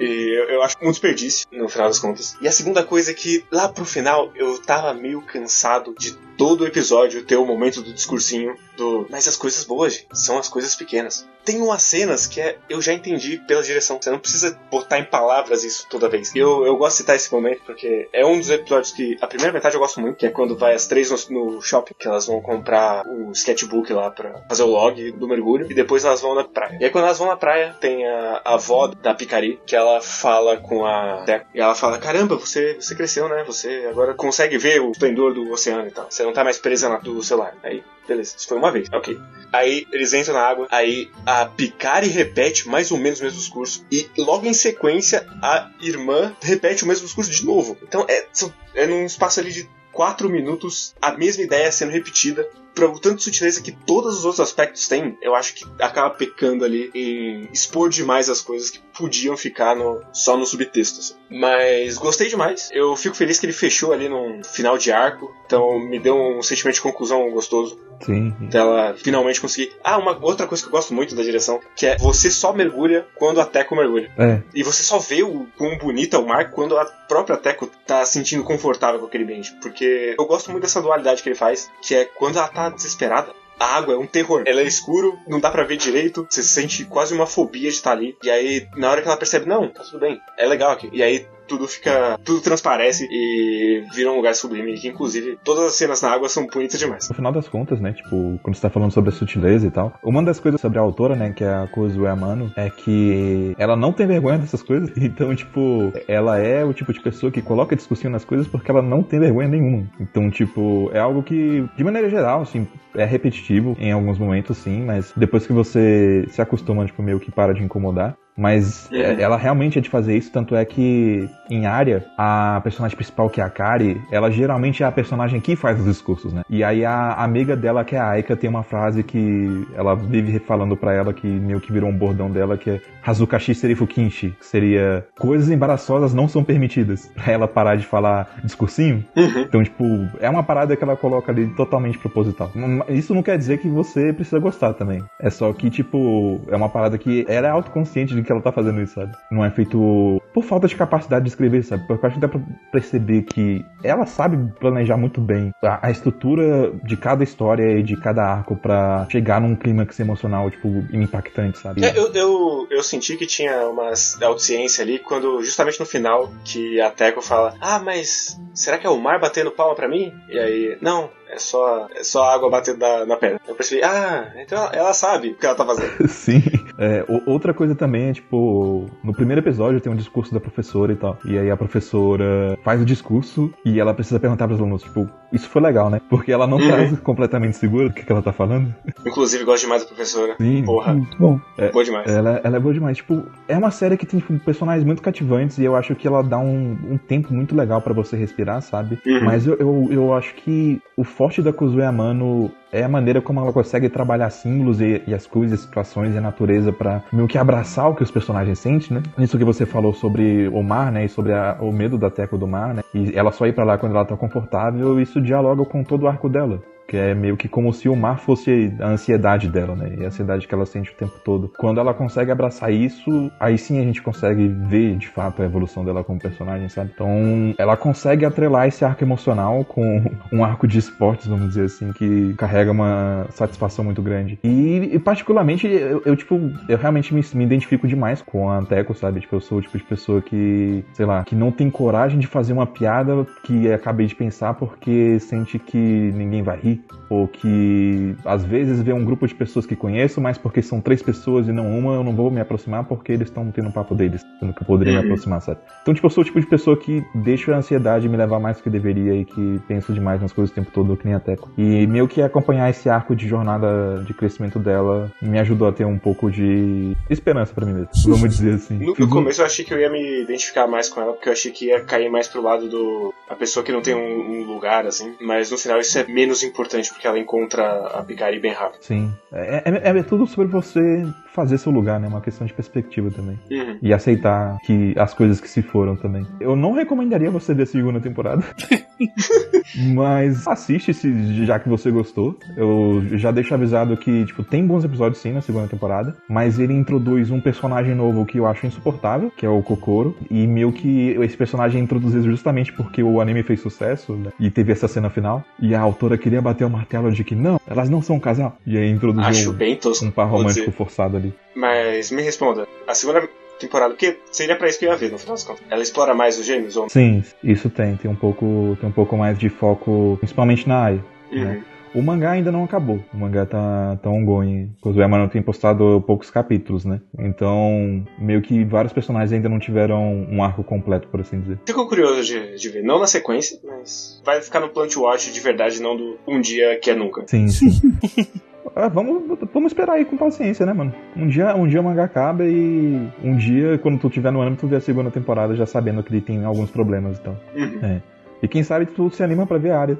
E eu, eu acho um desperdício, no final das contas. E a segunda coisa é que, lá pro final, eu tava meio cansado de todo episódio ter o momento do discursinho do. Mas as coisas boas, gente, são as coisas pequenas. Tem umas cenas que é, eu já entendi pela direção. Você não precisa botar em palavras isso toda vez. Eu, eu gosto de citar esse momento porque é um dos episódios que a primeira metade eu gosto muito, que é quando vai as três no, no shopping, que elas vão comprar o sketchbook lá pra fazer o log do mergulho, e depois elas vão na praia. E aí quando elas vão na praia, tem a, a avó da Picari, que ela fala com a e ela fala, caramba, você, você cresceu, né? Você agora consegue ver o esplendor do oceano e tal. Você não tá mais presa na, do celular. Aí, beleza, isso foi uma vez, ok. Aí eles entram na água, aí a Picari repete mais ou menos o mesmo discurso, e logo em sequência a irmã repete o mesmo discurso de novo. Então é, é num espaço ali de quatro minutos a mesma ideia sendo repetida. O tanto de sutileza que todos os outros aspectos têm, eu acho que acaba pecando ali em expor demais as coisas que podiam ficar no- só no subtexto. assim. Mas gostei demais. Eu fico feliz que ele fechou ali num final de arco. Então me deu um sentimento de conclusão gostoso Sim. dela finalmente conseguir. Ah, uma outra coisa que eu gosto muito da direção, que é você só mergulha quando a Teco mergulha. É, E você só vê o quão bonito é o mar quando a própria Teco tá se sentindo confortável com aquele ambiente. Porque eu gosto muito dessa dualidade que ele faz, que é quando ela tá desesperada. A água é um terror. Ela é escuro, não dá pra ver direito. Você sente quase uma fobia de estar ali. E aí, na hora que ela percebe, não, tá tudo bem. É legal aqui. E aí tudo fica. Tudo transparece e vira um lugar sublime. Que inclusive todas as cenas na água são bonitas demais. No final das contas, né, tipo, quando você tá falando sobre a sutileza e tal, uma das coisas sobre a autora, né, que é a Kozue Amano, é que ela não tem vergonha dessas coisas, então, tipo, ela é o tipo de pessoa que coloca discussão nas coisas porque ela não tem vergonha nenhuma. Então, tipo, é algo que, de maneira geral, assim, é repetitivo em alguns momentos, sim, mas depois que você se acostuma, tipo, meio que para de incomodar. Mas Uhum. é- ela realmente é de fazer isso, tanto é que em área, a personagem principal, que é a Kari, ela geralmente é a personagem que faz os discursos, né? E aí a amiga dela, que é a Aika, tem uma frase que ela vive falando pra ela, que meio que virou um bordão dela, que é Hazukashi Serifu Kinshi, que seria coisas embaraçosas não são permitidas. Pra ela parar de falar discursinho. Uhum. Então, tipo, é uma parada que ela coloca ali totalmente proposital. Hum, Isso não quer dizer que você precisa gostar também. É só que, tipo, é uma parada que ela é autoconsciente de que ela tá fazendo isso, sabe? Não é feito por falta de capacidade de escrever, sabe? Porque eu acho que dá pra perceber que ela sabe planejar muito bem a, a estrutura de cada história e de cada arco para chegar num clímax emocional, tipo, impactante, sabe? É, eu, eu, eu senti que tinha uma autociência ali quando, justamente no final, que a Teco fala: Ah, mas será que é o mar batendo palma pra mim? E aí, não, é só, é só água batendo na, na pedra. Eu percebi, ah, então ela, ela sabe o que ela tá fazendo. Sim. É, outra coisa também é, tipo, no primeiro episódio tem um discurso da professora e tal. E aí a professora faz o discurso e ela precisa perguntar para os alunos, tipo, isso foi legal, né? Porque ela não uhum. tá completamente segura do que, que ela tá falando. Inclusive, gosto demais da professora. Sim. Porra. Muito bom. É, boa demais. Ela, ela é boa demais. Tipo, é uma série que tem tipo, personagens muito cativantes e eu acho que ela dá um, um tempo muito legal para você respirar, sabe? Uhum. Mas eu, eu, eu acho que o forte da Kuzue Amano é a maneira como ela consegue trabalhar símbolos e, e as coisas, situações e a natureza para meio que abraçar o que os personagens sentem, né? Isso que você falou sobre o mar, né? E sobre a, o medo da Teco do mar, né? E ela só ir para lá quando ela tá confortável, isso dialoga com todo o arco dela que é meio que como se o mar fosse a ansiedade dela, né? E a ansiedade que ela sente o tempo todo. Quando ela consegue abraçar isso, aí sim a gente consegue ver de fato a evolução dela como personagem, sabe? Então, ela consegue atrelar esse arco emocional com um arco de esportes, vamos dizer assim, que carrega uma satisfação muito grande. E, e particularmente, eu, eu, tipo, eu realmente me, me identifico demais com a Anteco, sabe? Tipo, eu sou o tipo de pessoa que, sei lá, que não tem coragem de fazer uma piada que acabei de pensar porque sente que ninguém vai rir ou que às vezes vê um grupo de pessoas que conheço, mas porque são três pessoas e não uma, eu não vou me aproximar porque eles estão tendo um papo deles, sendo que eu poderia uhum. me aproximar, sabe? Então, tipo, eu sou o tipo de pessoa que deixa a ansiedade me levar mais do que deveria e que penso demais nas coisas o tempo todo, que nem a Teco. E meio que acompanhar esse arco de jornada de crescimento dela me ajudou a ter um pouco de esperança para mim mesmo, vamos dizer assim. No, no começo eu achei que eu ia me identificar mais com ela, porque eu achei que ia cair mais pro lado do a pessoa que não tem um, um lugar, assim, mas no final isso é menos importante, porque ela encontra a Picari bem rápido. Sim. É, é, é, tudo sobre você fazer seu lugar, né? Uma questão de perspectiva também. Uhum. E aceitar que as coisas que se foram também. Eu não recomendaria você ver a segunda temporada. mas assiste se já que você gostou. Eu já deixo avisado que, tipo, tem bons episódios sim na segunda temporada. Mas ele introduz um personagem novo que eu acho insuportável, que é o Kokoro. E meio que esse personagem é introduzido justamente porque o anime fez sucesso, né? E teve essa cena final. E a autora queria bater o martelo de que não, elas não são um casal. E aí introduziu Acho bem tosco, um par romântico forçado ali. Mas me responda, a segunda temporada, porque seria para isso que eu ia ver, no final das contas. Ela explora mais os gêmeos ou Sim, isso tem, tem um pouco, tem um pouco mais de foco, principalmente na Ai. Uhum. Né? O mangá ainda não acabou. O mangá tá, tá ongoing. O não tem postado poucos capítulos, né? Então, meio que vários personagens ainda não tiveram um arco completo, por assim dizer. Fico curioso de, de ver. Não na sequência, mas vai ficar no Plant Watch de verdade, não do um dia que é nunca. Sim, sim. Ah, vamos, vamos esperar aí com paciência, né, mano? Um dia, um dia o mangá acaba e um dia, quando tu tiver no ano, tu vê a segunda temporada já sabendo que ele tem alguns problemas então. Uhum. É. E quem sabe tu se anima para ver a área.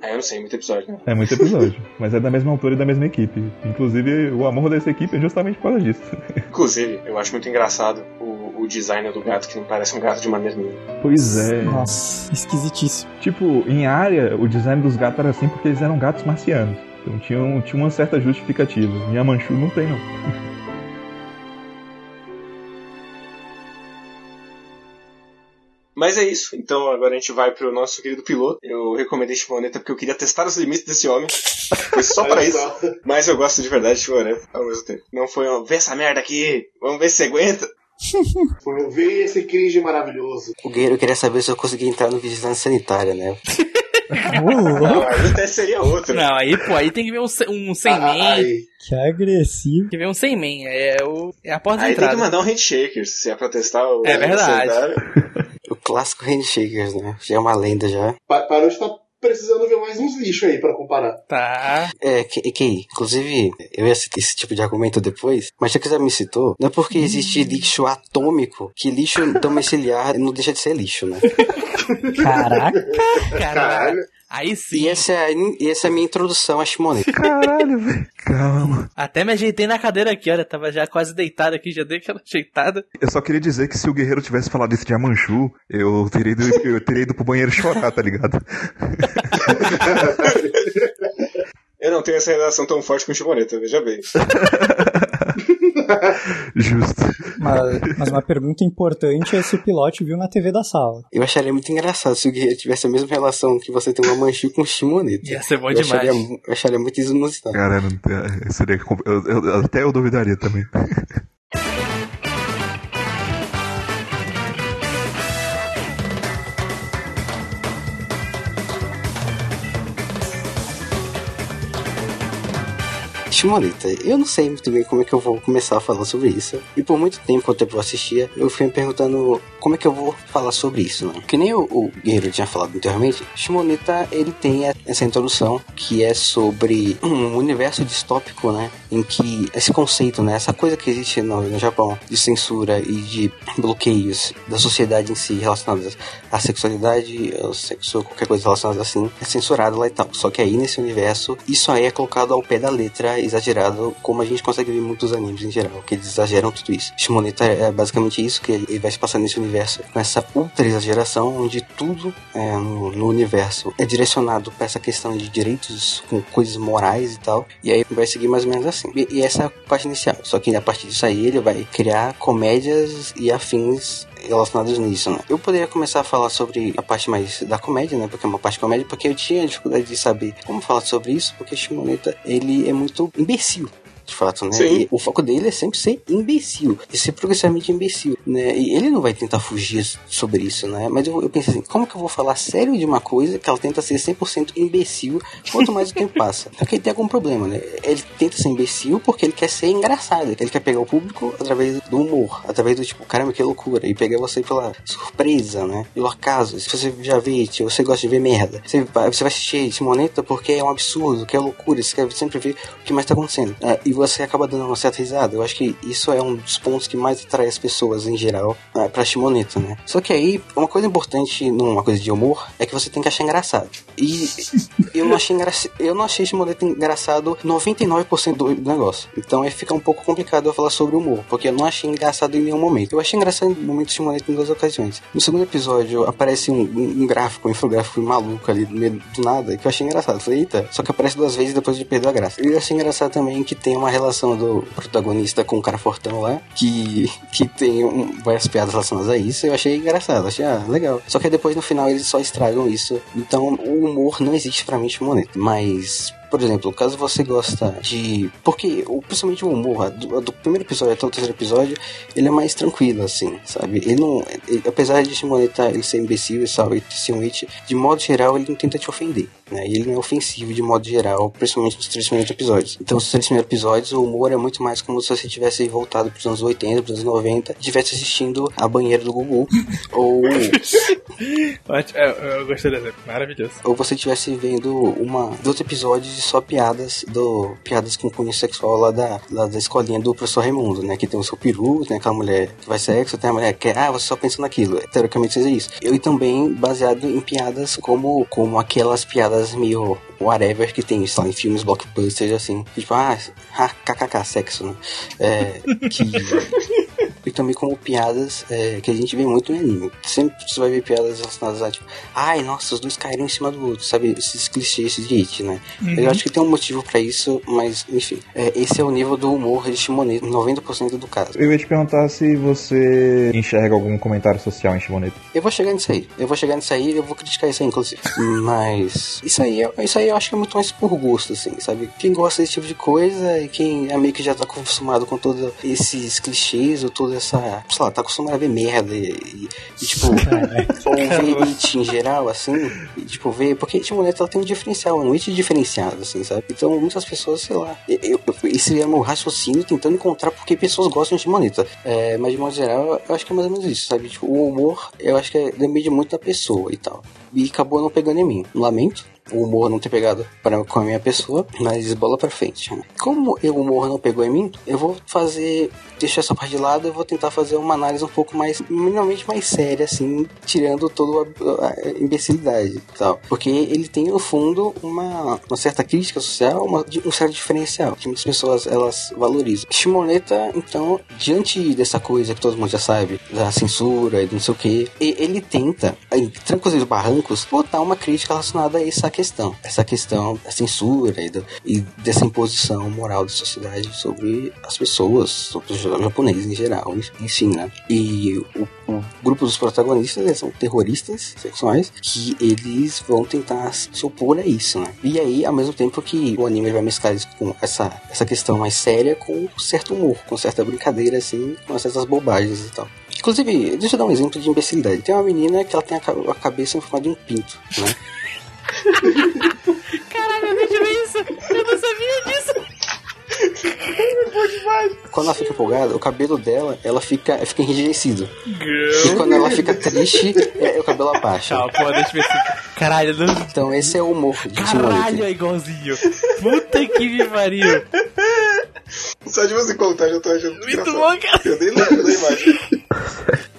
É, eu não sei, muito episódio. Né? É muito episódio. mas é da mesma autora e da mesma equipe. Inclusive, o amor dessa equipe é justamente por causa disso. Inclusive, eu acho muito engraçado o, o design do gato, que não parece um gato de maneira nenhuma. Pois é. Nossa, esquisitíssimo. Tipo, em área, o design dos gatos era assim porque eles eram gatos marcianos. Então tinha, tinha uma certa justificativa. Em Amanchu não tem, não. Mas é isso. Então agora a gente vai pro nosso querido piloto. Eu recomendei Chimoneta porque eu queria testar os limites desse homem. Foi só pra isso. Mas eu gosto de verdade de Chimoneta ao mesmo tempo. Não foi um, vê essa merda aqui, vamos ver se você aguenta. Vê esse cringe maravilhoso. O guerreiro queria saber se eu conseguia entrar no vigilância sanitária, né? Não, aí até seria outro. Não, aí, pô, aí tem que ver um, um sem ah, Que agressivo. Tem que ver um sem man, é, o, é a porta aí de entrada. Aí tem que mandar um handshaker, se é pra testar o... É verdade. o clássico handshakers, né? Já é uma lenda já. Parou de estar precisando ver mais uns lixos aí para comparar. Tá. É, que, que inclusive, eu ia citar esse tipo de argumento depois, mas já que você me citou, não é porque existe lixo atômico que lixo domiciliar não deixa de ser lixo, né? Caraca! Caralho! Aí sim. E essa é, e essa é a minha introdução a Shimone. Caralho, velho. Calma. Até me ajeitei na cadeira aqui, olha. Tava já quase deitado aqui, já dei aquela ajeitada. Eu só queria dizer que se o guerreiro tivesse falado isso de Amanchu, eu teria ido, eu teria ido pro banheiro chorar, tá ligado? Eu não tenho essa relação tão forte com o Shimoneta, veja bem. Justo. Mas, mas uma pergunta importante é se o pilote viu na TV da sala. Eu acharia muito engraçado se o Guerreiro tivesse a mesma relação que você tem uma manchi com o Shimoneta. Ia ser bom eu demais. acharia, eu acharia muito inusitado. Cara, seria, eu- eu- até eu duvidaria também. Shimoneta, eu não sei muito bem como é que eu vou começar a falar sobre isso. E por muito tempo, quando eu assistia, eu fui me perguntando como é que eu vou falar sobre isso, né? Que nem o, o Guerreiro tinha falado anteriormente, Shimoneta, ele tem a- essa introdução que é sobre um universo distópico, né? Em que esse conceito, né? Essa coisa que existe no, no Japão de censura e de bloqueios da sociedade em si relacionadas à sexualidade, ao sexo, qualquer coisa relacionada assim, é censurado lá e tal. Só que aí nesse universo, isso aí é colocado ao pé da letra, exagerado, como a gente consegue ver em muitos animes em geral, que eles exageram tudo isso. Shimoneta é basicamente isso, que ele vai se passar nesse universo com essa ultra exageração, onde tudo é, no, no universo é direcionado para essa questão de direitos com coisas morais e tal. E aí vai seguir mais ou menos assim. E, e essa é a parte inicial. Só que a partir disso aí ele vai criar comédias e afins relacionados nisso, né? Eu poderia começar a falar sobre a parte mais da comédia, né? Porque é uma parte comédia, porque eu tinha dificuldade de saber como falar sobre isso, porque Shimoneta, ele é muito imbecil. De fato, né? Sim. E o foco dele é sempre ser imbecil, e ser progressivamente imbecil, né? E ele não vai tentar fugir sobre isso, né? Mas eu, eu pensei assim, como que eu vou falar sério de uma coisa que ela tenta ser 100% imbecil quanto mais o tempo passa? Porque ele tem algum problema, né? Ele tenta ser imbecil porque ele quer ser engraçado, ele quer pegar o público através do humor, através do tipo, caramba, que loucura, e pegar você pela surpresa, né? Pelo acaso. Se você já vê, tipo, você gosta de ver merda, você vai, você vai assistir Simoneta porque é um absurdo, que é loucura, você quer sempre ver o que mais tá acontecendo. É, e você acaba dando uma certa risada. Eu acho que isso é um dos pontos que mais atrai as pessoas em geral é, pra Shimoneta, né? Só que aí, uma coisa importante numa coisa de humor é que você tem que achar engraçado. E eu não achei engra... eu não achei Shimoneta engraçado 99% do negócio. Então aí fica um pouco complicado eu falar sobre humor, porque eu não achei engraçado em nenhum momento. Eu achei engraçado no momento de Shimoneta em duas ocasiões. No segundo episódio aparece um, um, um gráfico, um infográfico maluco ali no meio do nada, que eu achei engraçado. Eu Falei, eita, só que aparece duas vezes depois de perder a graça. Eu achei engraçado também que tem uma relação do protagonista com o cara fortão lá, que, que tem um, várias piadas relacionadas a isso. Eu achei engraçado, achei ah, legal. Só que depois no final eles só estragam isso. Então o humor não existe pra mim de Shimoneta. Mas por exemplo, caso você gosta de. Porque, principalmente o humor, do, do primeiro episódio até o terceiro episódio, ele é mais tranquilo, assim, sabe? Ele não. ele- apesar de Shimoneta ele ser imbecil e sal- e ser um it, de modo geral, ele não tenta te ofender, né? E ele não é ofensivo de modo geral, principalmente nos três primeiros episódios. Então, os três primeiros episódios, o humor é muito mais como se você tivesse voltado pros anos 80, pros anos 90, e estivesse assistindo a banheira do Gugu, ou Ótimo, é, eu gostei do exemplo, maravilhoso. ou você estivesse vendo uma dois episódios só piadas do piadas com cunho sexual lá da, lá da escolinha do professor Raimundo, né? Que tem o seu peru, tem aquela mulher que vai sexo, tem a mulher que ah, você só pensa naquilo. Teoricamente seja isso. Eu e também baseado em piadas como, como aquelas piadas meio whatever que tem, sei lá, em filmes blockbusters assim. Tipo, ah, ah kkk, sexo, né? É, que e também como piadas é, que a gente vê muito no anime. Sempre você vai ver piadas relacionadas a tipo, ai, nossa, os dois caíram em cima do outro, sabe? Esses clichês de it, né? Eu acho que tem um motivo pra isso, mas enfim. É, esse é o nível do humor de Shimoneta, 90% do caso. Eu ia te perguntar se você enxerga algum comentário social em Shimoneta. Eu vou chegar nisso aí. Eu vou chegar nisso aí eu vou criticar isso aí, inclusive. Mas isso aí, isso aí eu acho que é muito mais por gosto, assim, sabe? Quem gosta desse tipo de coisa e quem é meio que já tá acostumado com todos esses clichês ou toda essa. sei lá, tá acostumado a ver merda e, e- e, tipo. ou ver it em geral, assim. E, tipo, ver. Porque Shimoneta ela tem um diferencial, um it diferenciado, assim, sabe? Então muitas pessoas, sei lá. Eu, eu, esse é o meu raciocínio tentando encontrar porque pessoas gostam de Shimoneta. É, mas de modo geral, eu acho que é mais ou menos isso, sabe? Tipo, o humor, eu acho que é, depende muito da pessoa e tal. E acabou não pegando em mim. Lamento o humor não ter pegado para com a minha pessoa, mas bola pra frente. Como o humor não pegou em mim, eu vou fazer, deixar essa parte de lado, eu vou tentar fazer uma análise um pouco mais, minimamente mais séria, assim, tirando toda a, imbecilidade e tal. Porque ele tem, no fundo, uma, uma certa crítica social, uma- um certo diferencial, que muitas pessoas, elas valorizam. Shimoneta, então, diante dessa coisa que todo mundo já sabe, da censura e não sei o que, ele tenta, em trancos e barrancos, botar uma crítica relacionada a essa questão. Essa questão da censura e, do, e dessa imposição moral da sociedade sobre as pessoas, sobre os japoneses em geral, enfim, né? E o, o grupo dos protagonistas eles são terroristas sexuais que eles vão tentar se opor a isso, né? E aí, ao mesmo tempo que o anime vai mesclar isso com essa, essa questão mais séria com certo humor, com certa brincadeira, assim, com essas bobagens e tal. Inclusive, deixa eu dar um exemplo de imbecilidade. Tem uma menina que ela tem a, a cabeça em forma de um pinto, né? Caralho, eu vejo isso! Eu não sabia disso! Quando ela fica empolgada, o cabelo dela, ela fica, fica enrijecido. E quando ela fica triste, é, o cabelo abaixa. Calma, pô, deixa eu ver se... Caralho, não... Então esse é o humor de Caralho, é igualzinho. Puta que me pariu. Só de você contar, já tô achando Muito bom, cara. Eu nem lembro da imagem.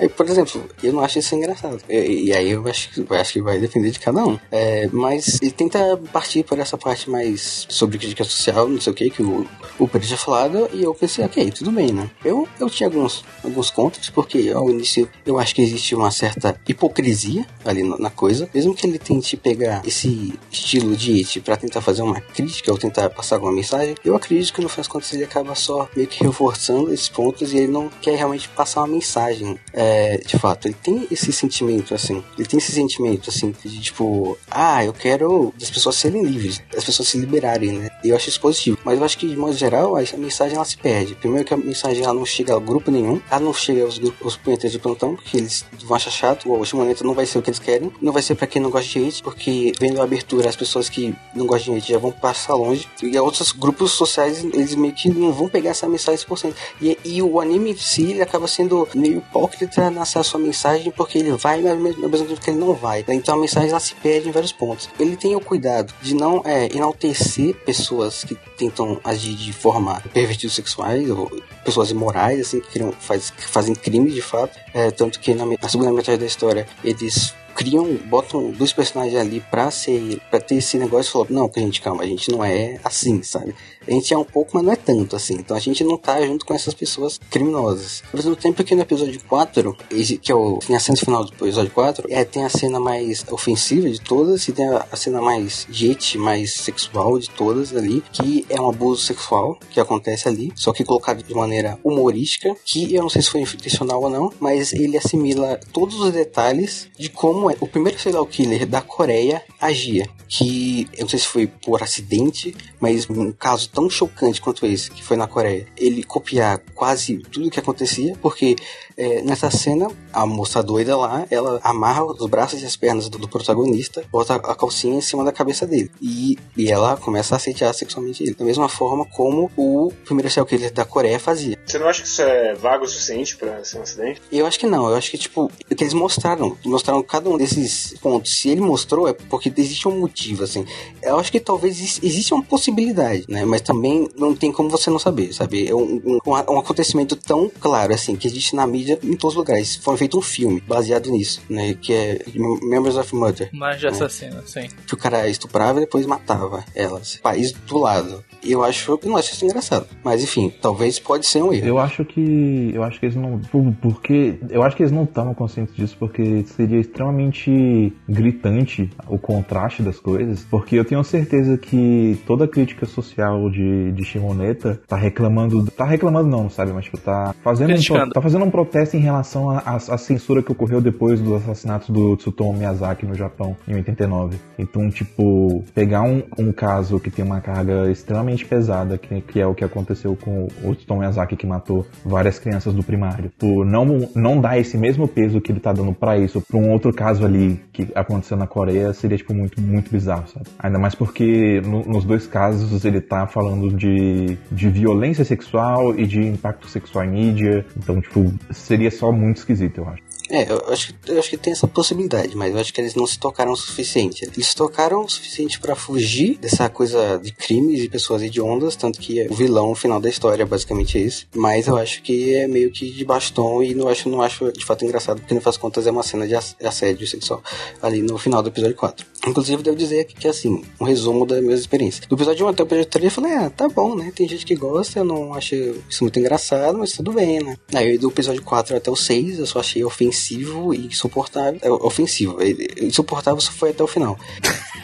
É, por exemplo, eu não acho isso engraçado. E, e aí eu acho, eu acho que vai depender de cada um. É, mas ele tenta partir por essa parte mais sobre crítica social, não sei o que, que o, o Pedro tinha falado, e eu pensei, ok, tudo bem, né? Eu, eu tinha alguns, alguns contras, porque ao início eu acho que existe uma certa hipocrisia ali na, na coisa, mesmo que ele tente pegar esse estilo de It pra tentar fazer uma crítica ou tentar passar alguma mensagem, eu acredito que no fim das contas ele acaba só meio que reforçando esses pontos e ele não quer realmente passar uma mensagem. É, de fato, ele tem esse sentimento assim, ele tem esse sentimento assim de tipo, ah, eu quero as pessoas serem livres, as pessoas se liberarem, né? E eu acho isso positivo. Mas eu acho que de modo geral a mensagem ela se perde. Primeiro que a mensagem ela não chega a grupo nenhum, ela não chega aos grupos, os punheteiros de plantão, porque eles vão achar chato, o Shimoneta não vai ser o que eles querem, não vai ser pra quem não gosta de hate, porque vendo a abertura as pessoas que não gostam de hate já vão passar longe, e outros grupos sociais eles meio que não vão pegar essa mensagem 100%. E, e o anime em si ele acaba sendo meio hipócrita nessa sua mensagem, porque ele vai, mas ao mesmo tempo que ele não vai. Então a mensagem ela se perde em vários pontos. Ele tem o cuidado de não é, enaltecer pessoas que tentam agir de forma pervertidos sexuais ou pessoas imorais, assim, que, faz, que fazem crimes de fato. É, tanto que na, na segunda metade da história eles criam, botam dois personagens ali pra ser, pra ter esse negócio e falar, não, gente, calma, a gente não é assim, sabe? A gente é um pouco, mas não é tanto assim. Então a gente não tá junto com essas pessoas criminosas. Ao mesmo tempo que no episódio 4, esse- que é o tem a cena final do episódio 4, é, tem a cena mais ofensiva de todas e tem a, a cena mais jet, mais sexual de todas ali, que é um abuso sexual que acontece ali, só que colocado de maneira humorística, que eu não sei se foi intencional ou não, mas ele assimila todos os detalhes de como é o primeiro serial killer da Coreia agia. Que eu não sei se foi por acidente, mas um caso tão chocante quanto esse, que foi na Coreia, ele copiar quase tudo que acontecia, porque é, nessa cena, a moça doida lá, ela amarra os braços e as pernas do, do protagonista, bota a calcinha em cima da cabeça dele. E, e ela começa a assediar sexualmente ele. Da mesma forma como o primeiro serial killer da Coreia fazia. Você não acha que isso é vago o suficiente pra ser um acidente? Eu acho que não, eu acho que, tipo, o que eles mostraram, mostraram cada um desses pontos. Se ele mostrou, é porque existe um motivo, assim. Eu acho que talvez exi- existe uma possibilidade, né? Mas também não tem como você não saber, sabe? É um, um, um acontecimento tão claro, assim, que existe na mídia em todos os lugares. Foi feito um filme baseado nisso, né? Que é Members of Murder. Mas de assassino, sim. Que o cara estuprava e depois matava elas. País do lado. E eu acho, eu não acho isso engraçado. Mas enfim, talvez pode ser um erro. Eu acho que. Eu acho que eles não. por- Porque. Eu acho que eles não estão conscientes disso, porque seria extremamente gritante o contraste das coisas. Porque eu tenho certeza que toda a crítica social de, de Shimoneta tá reclamando. Tá reclamando não, sabe? Mas tipo, tá fazendo, um, tá fazendo um protesto em relação à à- à censura que ocorreu depois dos assassinatos do Tsutomu Miyazaki no Japão, em 89. Então, tipo, pegar um, um caso que tem uma carga extremamente pesada, que, que é o que aconteceu com o Tsutomu Miyazaki, que matou várias crianças do primário, por não, não dar esse mesmo peso que ele tá dando pra isso, pra um outro caso ali que aconteceu na Coreia, seria, tipo, muito, muito bizarro, sabe? Ainda mais porque no- nos dois casos ele tá falando de, de violência sexual e de impacto sexual em mídia, então, tipo, seria só muito esquisito, eu acho. É, eu acho, eu acho que tem essa possibilidade, mas eu acho que eles não se tocaram o suficiente. Eles se tocaram o suficiente pra fugir dessa coisa de crimes e pessoas hediondas, tanto que o vilão no final da história é basicamente. Mas eu acho que é meio que de bastom e não acho, não acho de fato engraçado, porque no faz contas é uma cena de ass- assédio sexual ali no final do episódio 4. Inclusive, devo dizer que, que assim, um resumo das minhas experiências. Do episódio 1 até o episódio 3, eu falei, ah, tá bom, né? Tem gente que gosta, eu não acho isso muito engraçado, mas tudo bem, né? Aí do episódio 4 até o 6, eu só achei ofensivo e insuportável. É, ofensivo. Ele- Insuportável só foi até o final.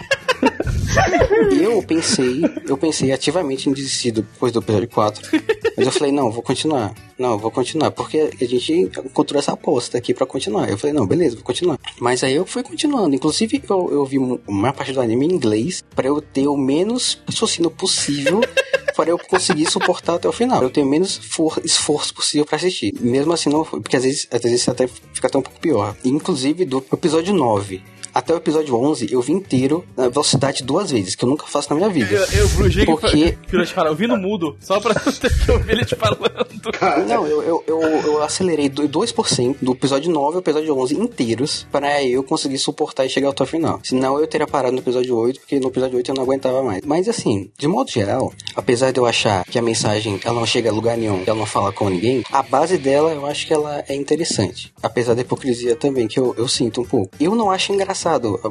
eu pensei, eu pensei ativamente em desistir depois do episódio 4. Mas eu falei, não, vou continuar. Não, vou continuar, porque a gente encontrou essa aposta aqui pra continuar. Eu falei, não, beleza, vou continuar. Mas aí eu fui continuando. Inclusive, eu, eu vi a maior parte do anime em inglês pra eu ter o menos raciocínio possível para eu conseguir suportar até o final. Eu tenho menos for, esforço possível para assistir. Mesmo assim, não porque às vezes, às vezes até fica até um pouco pior. Inclusive, do episódio 9 até o episódio 11, eu vi inteiro na velocidade duas vezes, que eu nunca faço na minha vida. Eu, eu Brugi, Porque- que eu te falar, eu vi no mudo, só pra não ter que ouvir ele te falando. Não, eu, eu, eu, eu acelerei do- 2% do episódio 9 ao episódio 11 inteiros para eu conseguir suportar e chegar até o final. Senão eu teria parado no episódio 8, porque no episódio 8 eu não aguentava mais. Mas assim, de modo geral, apesar de eu achar que a mensagem ela não chega a lugar nenhum, que ela não fala com ninguém, a base dela eu acho que ela é interessante. Apesar da hipocrisia também, que eu, eu sinto um pouco. Eu não acho engraçado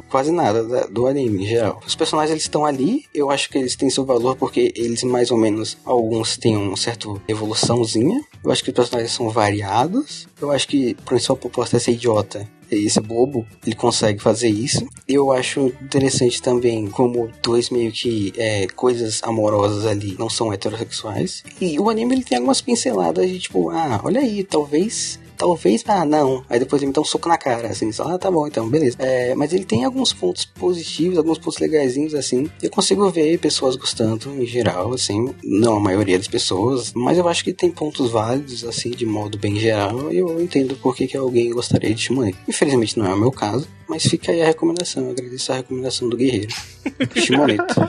quase nada da- do anime em geral. Os personagens eles estão ali, eu acho que eles têm seu valor porque eles mais ou menos, alguns têm uma certa evoluçãozinha. Eu acho que os personagens são variados. Eu acho que, a proposta é ser idiota. Esse bobo, ele consegue fazer isso. Eu acho interessante também como dois meio que é, coisas amorosas ali não são heterossexuais. E o anime ele tem algumas pinceladas de tipo, ah, olha aí, talvez Talvez, ah, não. Aí depois ele me dá um soco na cara, assim, só, ah, tá bom, então, beleza. É, mas ele tem alguns pontos positivos, alguns pontos legaisinhos, assim. Eu consigo ver pessoas gostando, em geral, assim. Não a maioria das pessoas, mas eu acho que tem pontos válidos, assim, de modo bem geral. E eu entendo por que, que alguém gostaria de Shimonen. Infelizmente não é o meu caso, mas fica aí a recomendação. Eu agradeço a recomendação do Guerreiro. Shimoneto.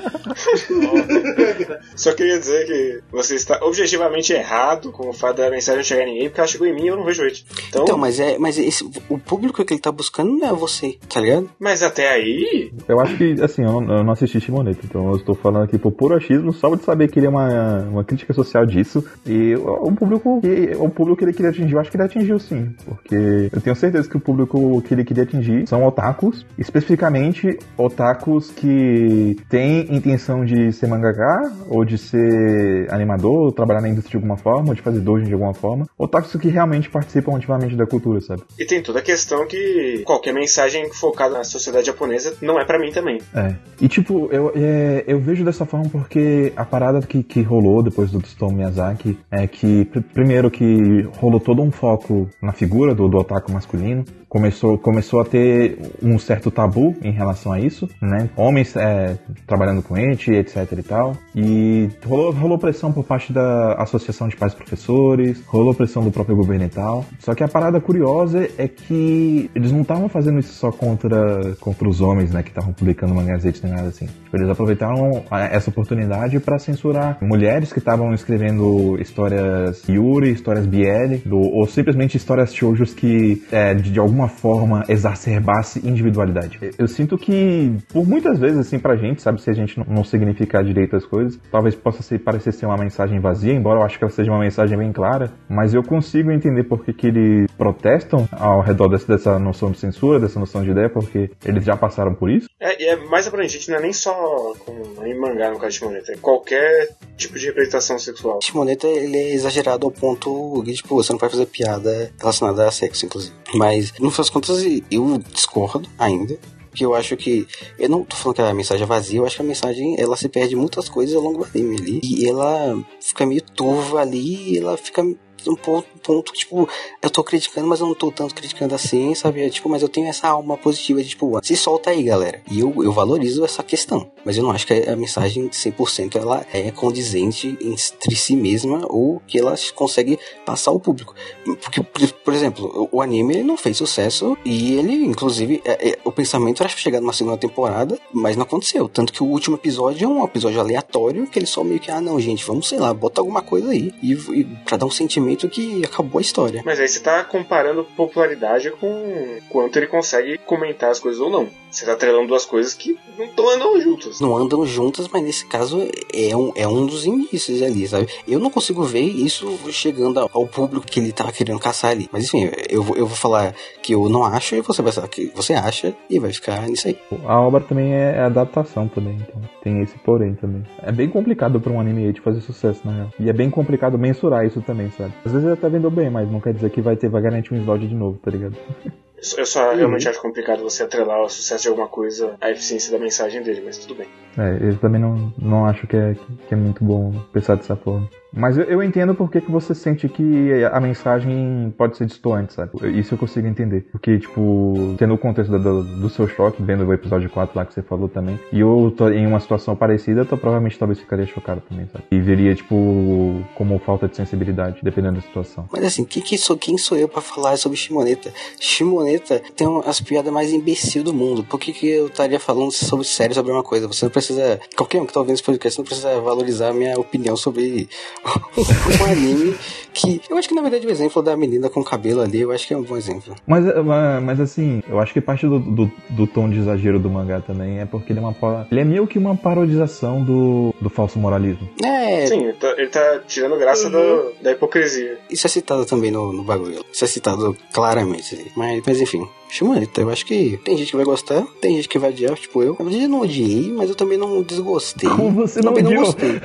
Só queria dizer que você está objetivamente errado com o fato da mensagem não chegar em ninguém, porque ela chegou em mim e eu não vejo hate. Então, Então, mas é. Mas esse, o público que ele tá buscando não é você, tá ligado? mas até aí, Eu acho que, assim, eu não, eu não assisti Shimoneto, então eu estou falando aqui por puro achismo, só de saber que ele é uma, uma crítica social disso. E o, público que, o público que ele queria atingir, eu acho que ele atingiu sim. Porque eu tenho certeza que o público que ele queria atingir são otakus, especificamente otakus que têm intenção de ser mangaka, ou de ser animador, ou trabalhar na indústria de alguma forma, ou de fazer dojo de alguma forma. Otakus que realmente participam ativamente da cultura, sabe? e tem toda a questão que qualquer mensagem focada na sociedade japonesa não é pra mim também. É. E tipo, eu, é, eu vejo dessa forma porque a parada que, que rolou depois do Tsutomu Miyazaki é que, pr- primeiro, que rolou todo um foco na figura do, do otaku masculino. Começou, começou a ter um certo tabu em relação a isso, né? Homens é, trabalhando com ente, etc e tal. E rolou, rolou pressão por parte da Associação de Pais e Professores, rolou pressão do próprio governo e tal. Só que a parada curiosa é que eles não estavam fazendo isso só contra, contra os homens, né? Que estavam publicando mangás nem nada assim. Tipo, eles aproveitaram essa oportunidade para censurar mulheres que estavam escrevendo histórias Yuri, histórias BL, do, ou simplesmente histórias shoujos que é, de, de alguma forma exacerbasse individualidade. Eu, sinto que, por muitas vezes, assim, pra gente, sabe, se a gente não, não significar direito as coisas, talvez possa ser, parecer ser uma mensagem vazia, embora eu acho que ela seja uma mensagem bem clara, mas eu consigo entender por que, que eles protestam ao redor dessa, dessa noção de censura, dessa noção de ideia, porque eles já passaram por isso. É, e é mais abrangente, não é nem só com anime mangá no caso de Shimoneta, é qualquer tipo de representação sexual. Shimoneta, ele é exagerado ao ponto que, tipo, você não pode fazer piada relacionada a sexo, inclusive. Mas, no final das contas, eu discordo ainda. Porque eu acho que. Eu não tô falando que a mensagem é vazia, eu acho que a mensagem ela se perde muitas coisas ao longo do anime ali. E ela fica meio turva ali, ela fica um ponto, ponto, tipo, eu tô criticando, mas eu não tô tanto criticando assim, sabe? É, Tipo, mas eu tenho essa alma positiva de, tipo, se solta aí, galera. E eu, eu valorizo essa questão. Mas eu não acho que a mensagem 100% ela é condizente entre si mesma ou que ela consegue passar ao público. Porque, por- exemplo, o anime não fez sucesso e ele, inclusive, é- é- o pensamento era chegar numa segunda temporada, mas não aconteceu. Tanto que o último episódio é um episódio aleatório que ele só meio que, ah, não, gente, vamos, sei lá, bota alguma coisa aí. E, e pra dar um sentimento que acabou a história. Mas aí você tá comparando popularidade com quanto ele consegue comentar as coisas ou não. Você tá atrelando duas coisas que não estão andando juntas. não andam juntas, mas nesse caso é um, é um dos indícios ali, sabe? Eu não consigo ver isso chegando ao- público que ele tava querendo caçar ali. Mas enfim, eu, eu vou falar que eu não acho e você vai falar que você acha e vai ficar nisso aí. A obra também é adaptação também, então tem esse porém também. É bem complicado pra um anime de fazer sucesso, na real. E é bem complicado mensurar isso também, sabe? Às vezes ele até vendeu bem, mas não quer dizer que vai ter, vai garantir um slot de novo, tá ligado? Eu só realmente acho complicado você atrelar o sucesso de alguma coisa à eficiência da mensagem dele, mas tudo bem. É, eu também não, não acho que é, que é muito bom pensar dessa forma. Mas eu, entendo porque que você sente que a mensagem pode ser distoante, sabe? Isso eu consigo entender. Porque, tipo, tendo o contexto do, do seu choque, vendo o episódio 4 lá que você falou também, e eu tô em uma situação parecida, eu provavelmente talvez ficaria chocado também, sabe? E veria, tipo, como falta de sensibilidade, dependendo da situação. Mas assim, quem, que sou, quem sou eu pra falar sobre Shimoneta? Shimoneta tem as piadas mais imbecil do mundo. Por que, que eu estaria falando sobre sério sobre uma coisa? Você não precisa. Qualquer um que tá ouvindo esse podcast não precisa valorizar a minha opinião sobre um anime que. Eu acho que na verdade o exemplo da menina com cabelo ali, eu acho que é um bom exemplo. Mas, mas, mas assim, eu acho que parte do, do, do, tom de exagero do mangá também é porque ele é uma. Ele é meio que uma parodização do, do falso moralismo. É. Sim, ele tá, ele tá tirando graça uhum. do, da hipocrisia. Isso é citado também no, no bagulho. Isso é citado claramente. Mas, mas enfim. Shimoneta, eu acho que tem gente que vai gostar, tem gente que vai odiar, tipo eu. Eu não odiei, mas eu também não desgostei. Como você não também não gostei.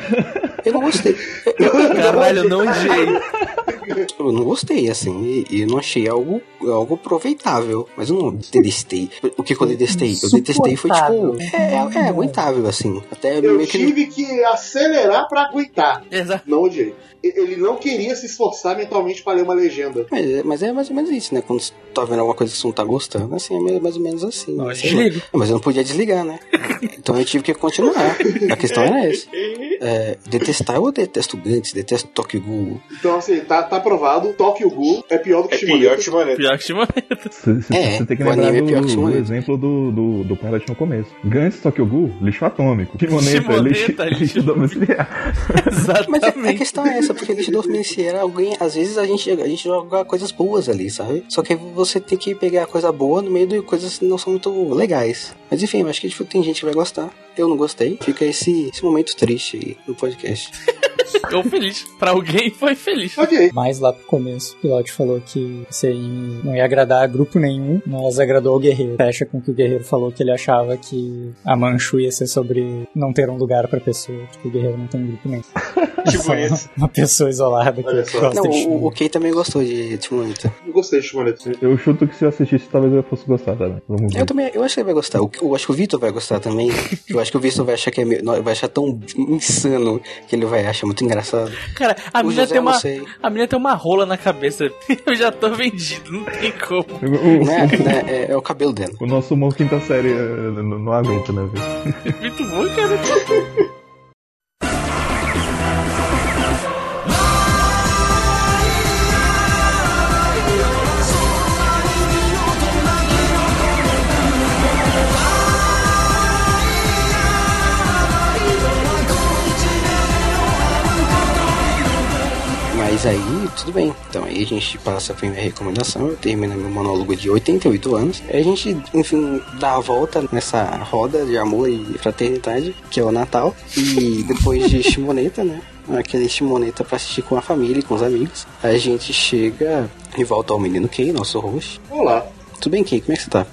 Eu não gostei. Caralho, eu não odiei. Eu não gostei, assim, e, e não achei algo, algo aproveitável. Mas eu não detestei. O que, que eu detestei? Eu detestei foi tipo. É, é, é aguentável, assim. Até Eu meio que. tive que acelerar pra aguentar. Exato. Não odiei. Ele não queria se esforçar mentalmente pra ler uma legenda. Mas, é- mas é mais ou menos isso, né? Quando você tá vendo alguma coisa que você não tá gostando, assim, é mais- ou menos assim. Não, desliga. Mas eu não podia desligar, né? Então eu tive que continuar. A questão era essa. É, detestar, eu detesto Gantz, detesto Tokyo Ghoul. Então, assim, tá, tá provado. Tokyo Ghoul é pior do que É Shimoneta. pior que Shimoneta. Pior que Shimoneta. Você, É, você tem que lembrar é do, pior que do exemplo do, do, do Pilot no começo. Gantz Tokyo Ghoul, lixo atômico. Shimoneta, Shimoneta, lixo, lixo- lixo domiciliar. Mas a, a Exatamente. questão é essa, porque a gente do era alguém, às vezes a gente, a gente joga coisas boas ali, sabe? Só que você tem que pegar a coisa boa no meio de coisas que não são muito legais. Mas enfim, eu acho que tipo, tem gente que vai gostar. Eu não gostei. Fica esse, esse momento triste aí no podcast. Ficou feliz. Pra alguém foi feliz. Ok. Mas lá pro começo, o pilote falou que esse aí não ia agradar a grupo nenhum, mas agradou o guerreiro. Fecha com que o guerreiro falou que ele achava que a Manchu ia ser sobre não ter um lugar pra pessoa, porque o guerreiro não tem grupo nenhum. Que É bonito. uma pessoa isolada que gosta Não, de o, o Kei também gostou de Timonita. Eu gostei de Shimoneta. Eu chuto que se eu assistisse, talvez eu fosse gostar também. Vamos ver. Eu também, eu acho que ele vai gostar. O- Eu acho que o Vitor vai gostar também. Eu acho que o Vitor vai achar que é meio- vai achar tão insano que ele vai achar muito engraçado. Cara, a O menina José tem uma. A menina tem uma rola na cabeça. Eu já tô vendido, não tem como. O, o- Né? né? É, é o cabelo dela. o nosso humor quinta série eh, não, não aguenta, né? Muito bom, cara. Tudo bem. Então aí a gente passa a primeira recomendação, eu termino meu monólogo de 88 anos. Aí a gente, enfim, dá a volta nessa roda de amor e fraternidade, que é o Natal. E depois de Shimoneta, né? Aquele Shimoneta pra assistir com a família e com os amigos. A gente chega e volta ao menino Kei, nosso host. Olá. Tudo bem, Kei? Como é que você tá?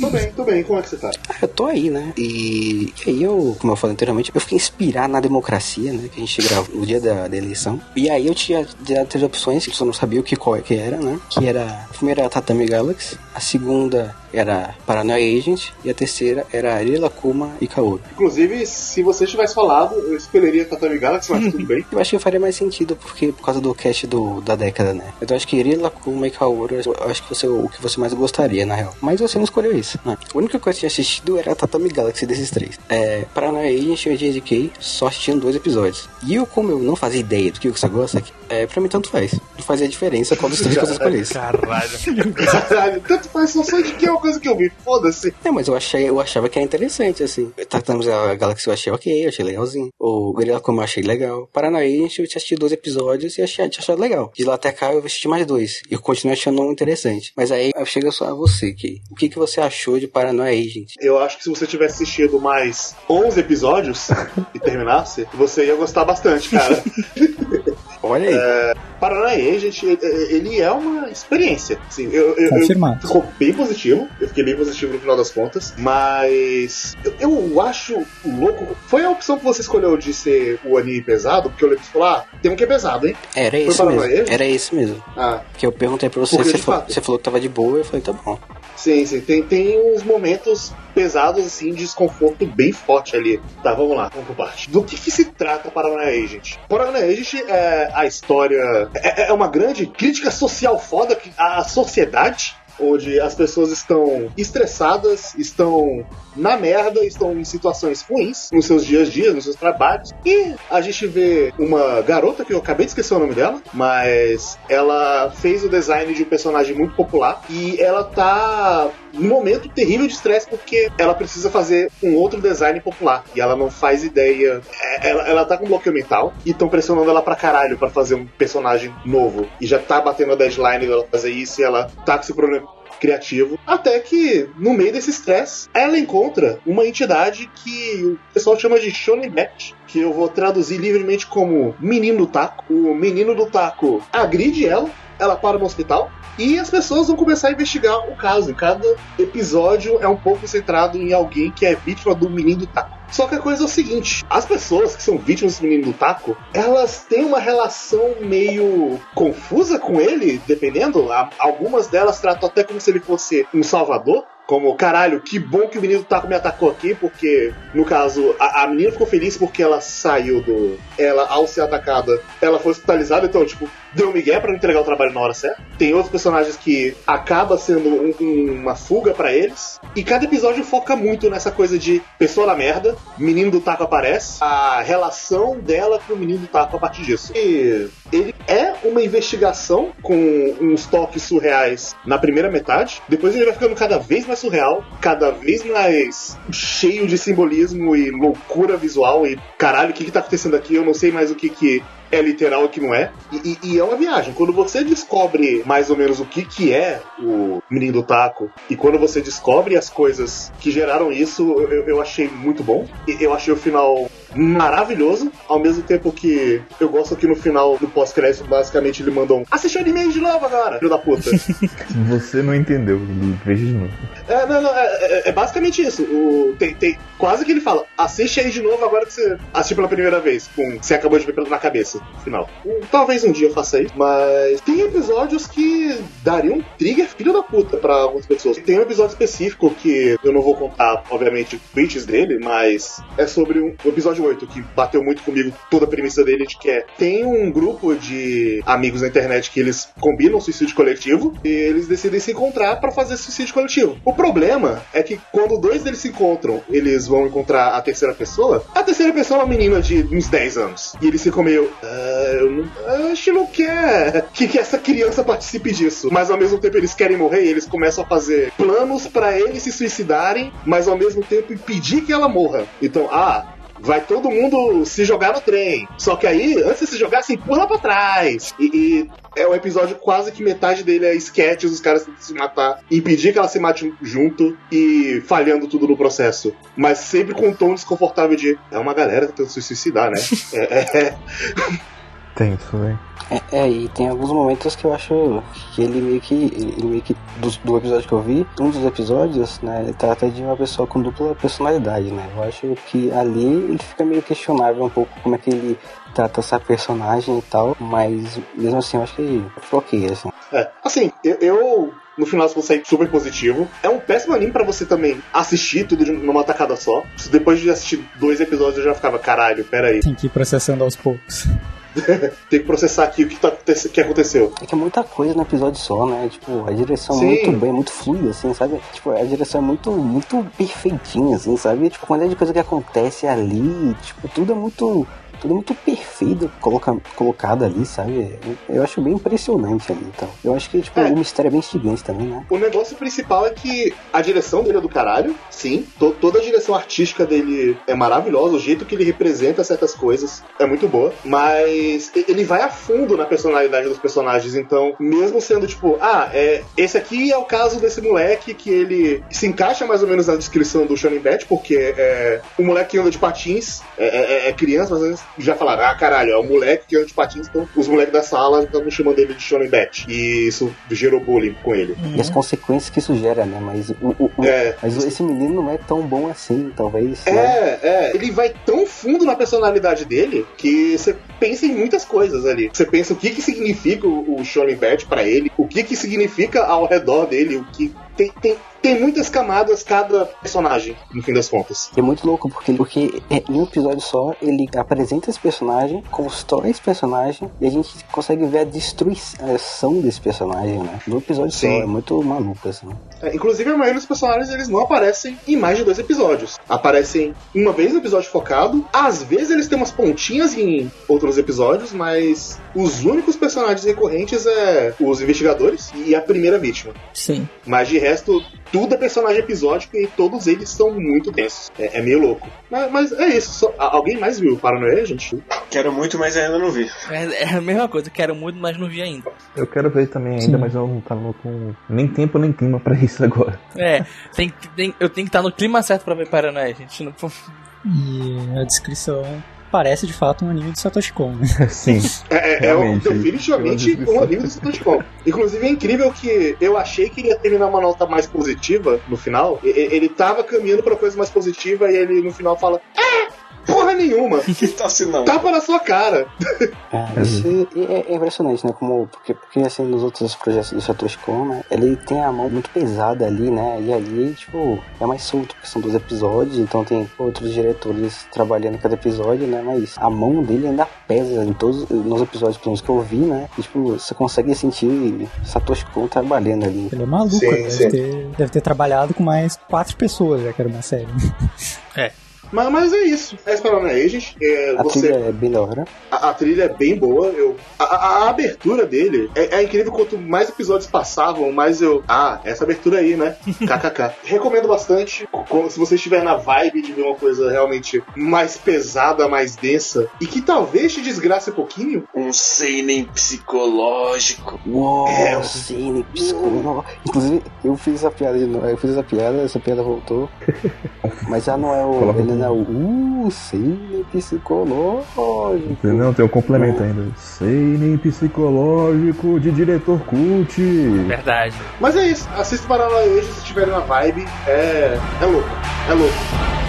Tô bem, tô bem. Como é que você tá? Ah, eu tô aí, né? E, e aí eu, como eu falei anteriormente, eu fiquei inspirado na democracia, né? Que a gente gravou no dia da, da eleição. E aí eu tinha dado três opções, que eu só não sabia o que qual é que era, né? Que era. A primeira era a Tatami Galaxy, a segunda era Paranoia Agent e a terceira era Arila Kuma e Kaoru. Inclusive, se você tivesse falado, eu escolheria Tatami Galaxy, mas tudo bem. Eu acho que faria mais sentido porque por causa do cast do, da década, né? Então eu acho que Arila Kuma e Kaoru, eu acho que você o que você mais gostaria, na real. Mas você não escolheu isso, né? A única coisa que eu tinha assistido era a Tatami Galaxy desses três. É, Paranoia Agent e JDK só assistindo dois episódios. E eu, como eu não fazia ideia do que você gosta, é, pra mim tanto faz. Não fazia diferença qual dos três que escolhesse. Caralho. Caralho, tanto faz, só sei de que é uma coisa que eu vi. Foda-se. É, mas eu achei, eu achava que era interessante, assim. Tratamos a Galaxy eu achei ok, eu achei legalzinho. O Gorilla Como eu achei legal. Paranoia, eu tinha assistido dois episódios e achei, tinha achado legal. De lá até cá eu assisti mais dois. E eu continuo achando um interessante. Mas aí chega só a você, que O que, que você achou de Paranoia Agent? Eu acho que se você tivesse assistido mais 11 episódios e terminasse, você ia gostar bastante, cara. Olha aí. Paranoia Agent, ele- ele é uma experiência. Assim, eu, eu, eu Confirmado. ficou bem positivo. Eu fiquei bem positivo no final das contas. Mas eu, eu acho louco. Foi a opção que você escolheu de ser o anime pesado, porque eu lembro você falou, ah, tem um que é pesado, hein? Era Foi esse Paranoia mesmo. Agent? Era esse mesmo. Ah, Que eu perguntei pra você, Porque, você de falou, você falou que tava de boa, eu falei, tá bom. Sim, sim. Tem, tem uns momentos pesados, assim, de desconforto bem forte ali. Tá, vamos lá, vamos por parte. Do que, que se trata Paranoia Agent? Paranoia Agent é a história. É, é uma grande crítica social foda a sociedade onde as pessoas estão estressadas, estão na merda, estão em situações ruins nos seus dias a dias, nos seus trabalhos. E a gente vê uma garota que eu acabei de esquecer o nome dela, mas ela fez o design de um personagem muito popular e ela tá num momento terrível de estresse porque ela precisa fazer um outro design popular e ela não faz ideia. É, ela, ela tá com bloqueio mental e estão pressionando ela pra caralho pra fazer um personagem novo e já tá batendo a deadline dela fazer isso e ela tá com esse problema criativo. Até que, no meio desse estresse, ela encontra uma entidade que o pessoal chama de Shonen Bat, que eu vou traduzir livremente como menino do taco. O menino do taco agride ela, ela para no hospital. E as pessoas vão começar a investigar o caso. Cada episódio é um pouco centrado em alguém que é vítima do menino do taco. Só que a coisa é o seguinte: as pessoas que são vítimas desse menino do taco, elas têm uma relação meio confusa com ele, dependendo. Algumas delas tratam até como se ele fosse um salvador. Como, caralho, que bom que o menino do taco me atacou aqui, porque, no caso, a, a menina ficou feliz porque ela saiu do. Ela, ao ser atacada, ela foi hospitalizada, então, tipo, deu migué para entregar o trabalho na hora certa. Tem outros personagens que acaba sendo um, um, uma fuga para eles. E cada episódio foca muito nessa coisa de pessoa na merda, menino do taco aparece, a relação dela com o menino do taco a partir disso. E ele é uma investigação com uns toques surreais na primeira metade. Depois ele vai ficando cada vez mais surreal, cada vez mais cheio de simbolismo e loucura visual. E caralho, o que, que tá acontecendo aqui? Eu não sei mais o que, que é literal e que não é. E, e, e, é uma viagem. Quando você descobre mais ou menos o que, que é o Menino do Taco, e quando você descobre as coisas que geraram isso, eu, eu achei muito bom. Eu achei o final maravilhoso, ao mesmo tempo que eu gosto que no final do pós-crédito, basicamente, ele mandou um assiste o anime de novo agora, filho da puta. Você não entendeu, veja de novo. É, não, não, é, é, é basicamente isso. O, tem, tem, quase que ele fala, assiste aí de novo agora que você assistiu pela primeira vez, com você acabou de ver pelo na cabeça, final. Talvez um dia eu faça isso, mas tem episódios que dariam um trigger filho da puta pra algumas pessoas. Tem um episódio específico que eu não vou contar, obviamente, tweets dele, mas é sobre um episódio episódio 8, que bateu muito comigo toda a premissa dele, de que é tem um grupo de amigos na internet que eles combinam suicídio coletivo e eles decidem se encontrar para fazer suicídio coletivo. O problema é que quando dois deles se encontram, eles vão encontrar a terceira pessoa. A terceira pessoa é uma menina de uns 10 anos. E eles ficam meio. Ah, eu não, a gente não quer que, que essa criança participe disso. Mas ao mesmo tempo eles querem morrer e eles começam a fazer planos para eles se suicidarem, mas ao mesmo tempo impedir que ela morra. Então, ah, vai todo mundo se jogar no trem. Só que aí, antes de se jogar, se empurra pra trás. E, e é um episódio quase que metade dele é sketches, os caras se matar, impedir que ela se mate junto e falhando tudo no processo. Mas sempre com um tom desconfortável de é uma galera tentando se suicidar, né? é, é, é. Tenso, velho. É, é, e tem alguns momentos que eu acho que ele meio que. Ele meio que. Do, do episódio que eu vi, um dos episódios, né, ele trata de uma pessoa com dupla personalidade, né? Eu acho que ali ele fica meio questionável um pouco como é que ele trata essa personagem e tal, mas mesmo assim eu acho que ok, assim. É, assim, eu, eu no final você consegue super positivo. É um péssimo anime para você também assistir tudo de numa tacada só. Depois de assistir dois episódios eu já ficava, caralho, pera aí. Tem que ir processando aos poucos. Tem que processar aqui o que, tá, que aconteceu. É que é muita coisa no episódio só, né? Tipo, a direção é muito bem, muito fluida, assim, sabe? Tipo, a direção é muito, muito perfeitinha, assim, sabe? Tipo, quando é de coisa que acontece ali, tipo, tudo é muito tudo muito perfeito coloca, colocado ali, sabe? Eu acho bem impressionante ali, então. Eu acho que, tipo, é. o mistério é bem gigante também, né? O negócio principal é que a direção dele é do caralho, sim. To toda a direção artística dele é maravilhosa, o jeito que ele representa certas coisas é muito boa, mas ele vai a fundo na personalidade dos personagens, então, mesmo sendo tipo, ah, é, esse aqui é o caso desse moleque que ele se encaixa mais ou menos na descrição do Shonen Bet, porque é o moleque que anda de patins, é, é, é criança, às vezes já falaram, ah, caralho, é o moleque que de patins, então os moleques da sala estavam chamando ele de Shonen Bet. E isso gerou bullying com ele. E as consequências que isso gera, né? Mas, o, o, o é. mas esse menino não é tão bom assim, talvez. É, né? é. Ele vai tão fundo na personalidade dele que você pensa em muitas coisas ali. Você pensa o que que significa o, o Shonen Bet pra ele, o que que significa ao redor dele, o que tem, tem, tem muitas camadas cada personagem, no fim das contas. É muito louco, porque, porque é, em um episódio só ele apresenta esse personagem, constrói esse personagem e a gente consegue ver a destruição desse personagem, né? No episódio Sim. só. É muito maluco, assim. É, inclusive, a maioria dos personagens eles não aparecem em mais de dois episódios. Aparecem uma vez no episódio focado, às vezes eles têm umas pontinhas em outros episódios, mas os únicos personagens recorrentes é os investigadores e a primeira vítima. Sim. Mas de resto, tudo é personagem episódico e todos eles são muito densos. É, é meio louco. Mas, mas é isso. Só- alguém mais viu Paranoia, gente? Quero muito, mas ainda não vi. É, é a mesma coisa, quero muito, mas não vi ainda. Eu quero ver também ainda, Sim. mas eu não tava com nem tempo nem clima pra isso agora. É, tem, que- tem- eu tenho que estar no clima certo pra ver Paranoia, gente. Não, E a descrição parece de fato um anime de Satoshi Kon, né? Sim. É, é, é Realmente, definitivamente um anime do Satoshi Kon. Inclusive é incrível que eu achei que ele ia terminar uma nota mais positiva no final. E- e- Ele tava caminhando pra coisa mais positiva e ele no final fala: É! Porra nenhuma! tá assinando? Tapa na sua cara! É, e é, é impressionante, né? Como, porque, porque assim, nos outros projetos do Satoshi Kon, né? Ele tem a mão muito pesada ali, né? E ali, tipo, é mais solto, porque são dois episódios, então tem outros diretores trabalhando em cada episódio, né? Mas a mão dele ainda pesa em todos nos episódios pelo menos, que eu vi, né? E, tipo, você consegue sentir Satoshi Kon trabalhando ali. Ele é maluco, Sim, deve, sim. Ter, deve ter trabalhado com mais quatro pessoas, já que era uma série. Mas, mas é isso. É Paranoia Agent. É, A você, trilha é bem da hora. a, a trilha é bem boa. Eu, a, a- a abertura dele é, é incrível. Quanto mais episódios passavam, mais eu. Ah, essa abertura aí, né? KKK. Recomendo bastante. Se você estiver na vibe de ver uma coisa realmente mais pesada, mais densa e que talvez te desgrace um pouquinho, Um seinen psicológico. Uou, É. sim, psicólogo. Inclusive, eu fiz essa piada de novo. Eu fiz essa piada, essa piada voltou. Mas já não é o. É o. Uh, sim, psicológico. Não, tem o complemento ainda. Seinen psicológico de diretor cult. verdade. Mas é isso. Assista Paranoia hoje se estiverem na vibe. É. É louco. É louco.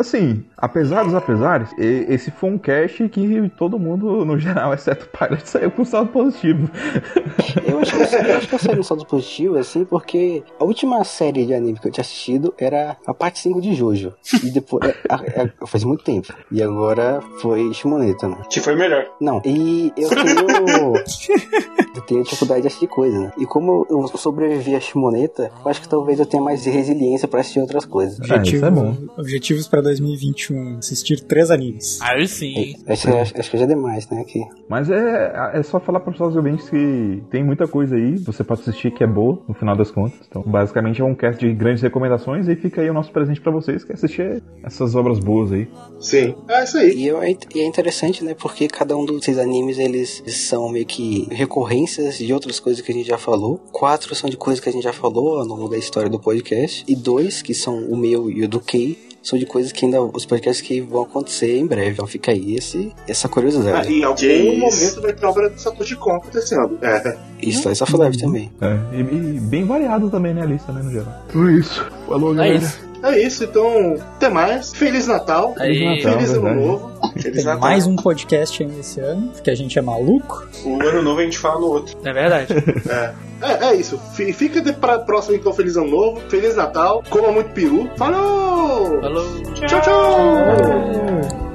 Assim, apesar dos apesares, esse foi um cast que todo mundo, no geral, exceto o Pilot, saiu com saldo positivo. Eu acho, que eu, eu acho que eu saí no saldo positivo, assim, porque a última série de anime que eu tinha assistido era a parte 5 de Jojo. E depois. é, a- a- faz muito tempo. E agora foi Shimoneta, né? Que foi melhor. Não, e eu tenho. eu tenho dificuldade de assistir coisa, né? E como eu sobrevivi a Shimoneta, eu acho que talvez eu tenha mais resiliência pra assistir outras coisas. Ah, isso é bom. Objetivos pra 2021: assistir três animes. Aí sim. Acho, que- acho, acho que já é demais, né? Que Mas é, é só falar para os seus ouvintes que tem muita coisa aí, você pode assistir que é boa, no final das contas. Então, basicamente é um cast de grandes recomendações e fica aí o nosso presente para vocês, que é assistir essas obras boas aí. Sim. É isso aí. E eu- e é interessante, né? Porque cada um desses animes, eles são meio que recorrências de outras coisas que a gente já falou. Quatro são de coisas que a gente já falou ao longo da história do podcast. E dois, que são o meu e o do Kei, são de coisas que ainda... Os podcasts que vão acontecer em breve. Então fica aí esse, essa Ah, curiosidade. em algum momento vai ter obra do Satoshi Kon acontecendo. É. E Slice of Life também. É, e, e bem variado também, né, a lista, né, no geral. É isso. Falou, É galera. isso. É isso, então, até mais. Feliz Natal. Aí. Natal. Feliz Ano verdade. Novo. Tem já mais um podcast ainda esse ano, porque a gente é maluco. O ano novo a gente fala no outro. É verdade. É, é, é isso. Fi- Fica de pra próximo, então, Feliz Ano Novo. Feliz Natal. Coma muito peru. Falou! Falou. Tchau, tchau!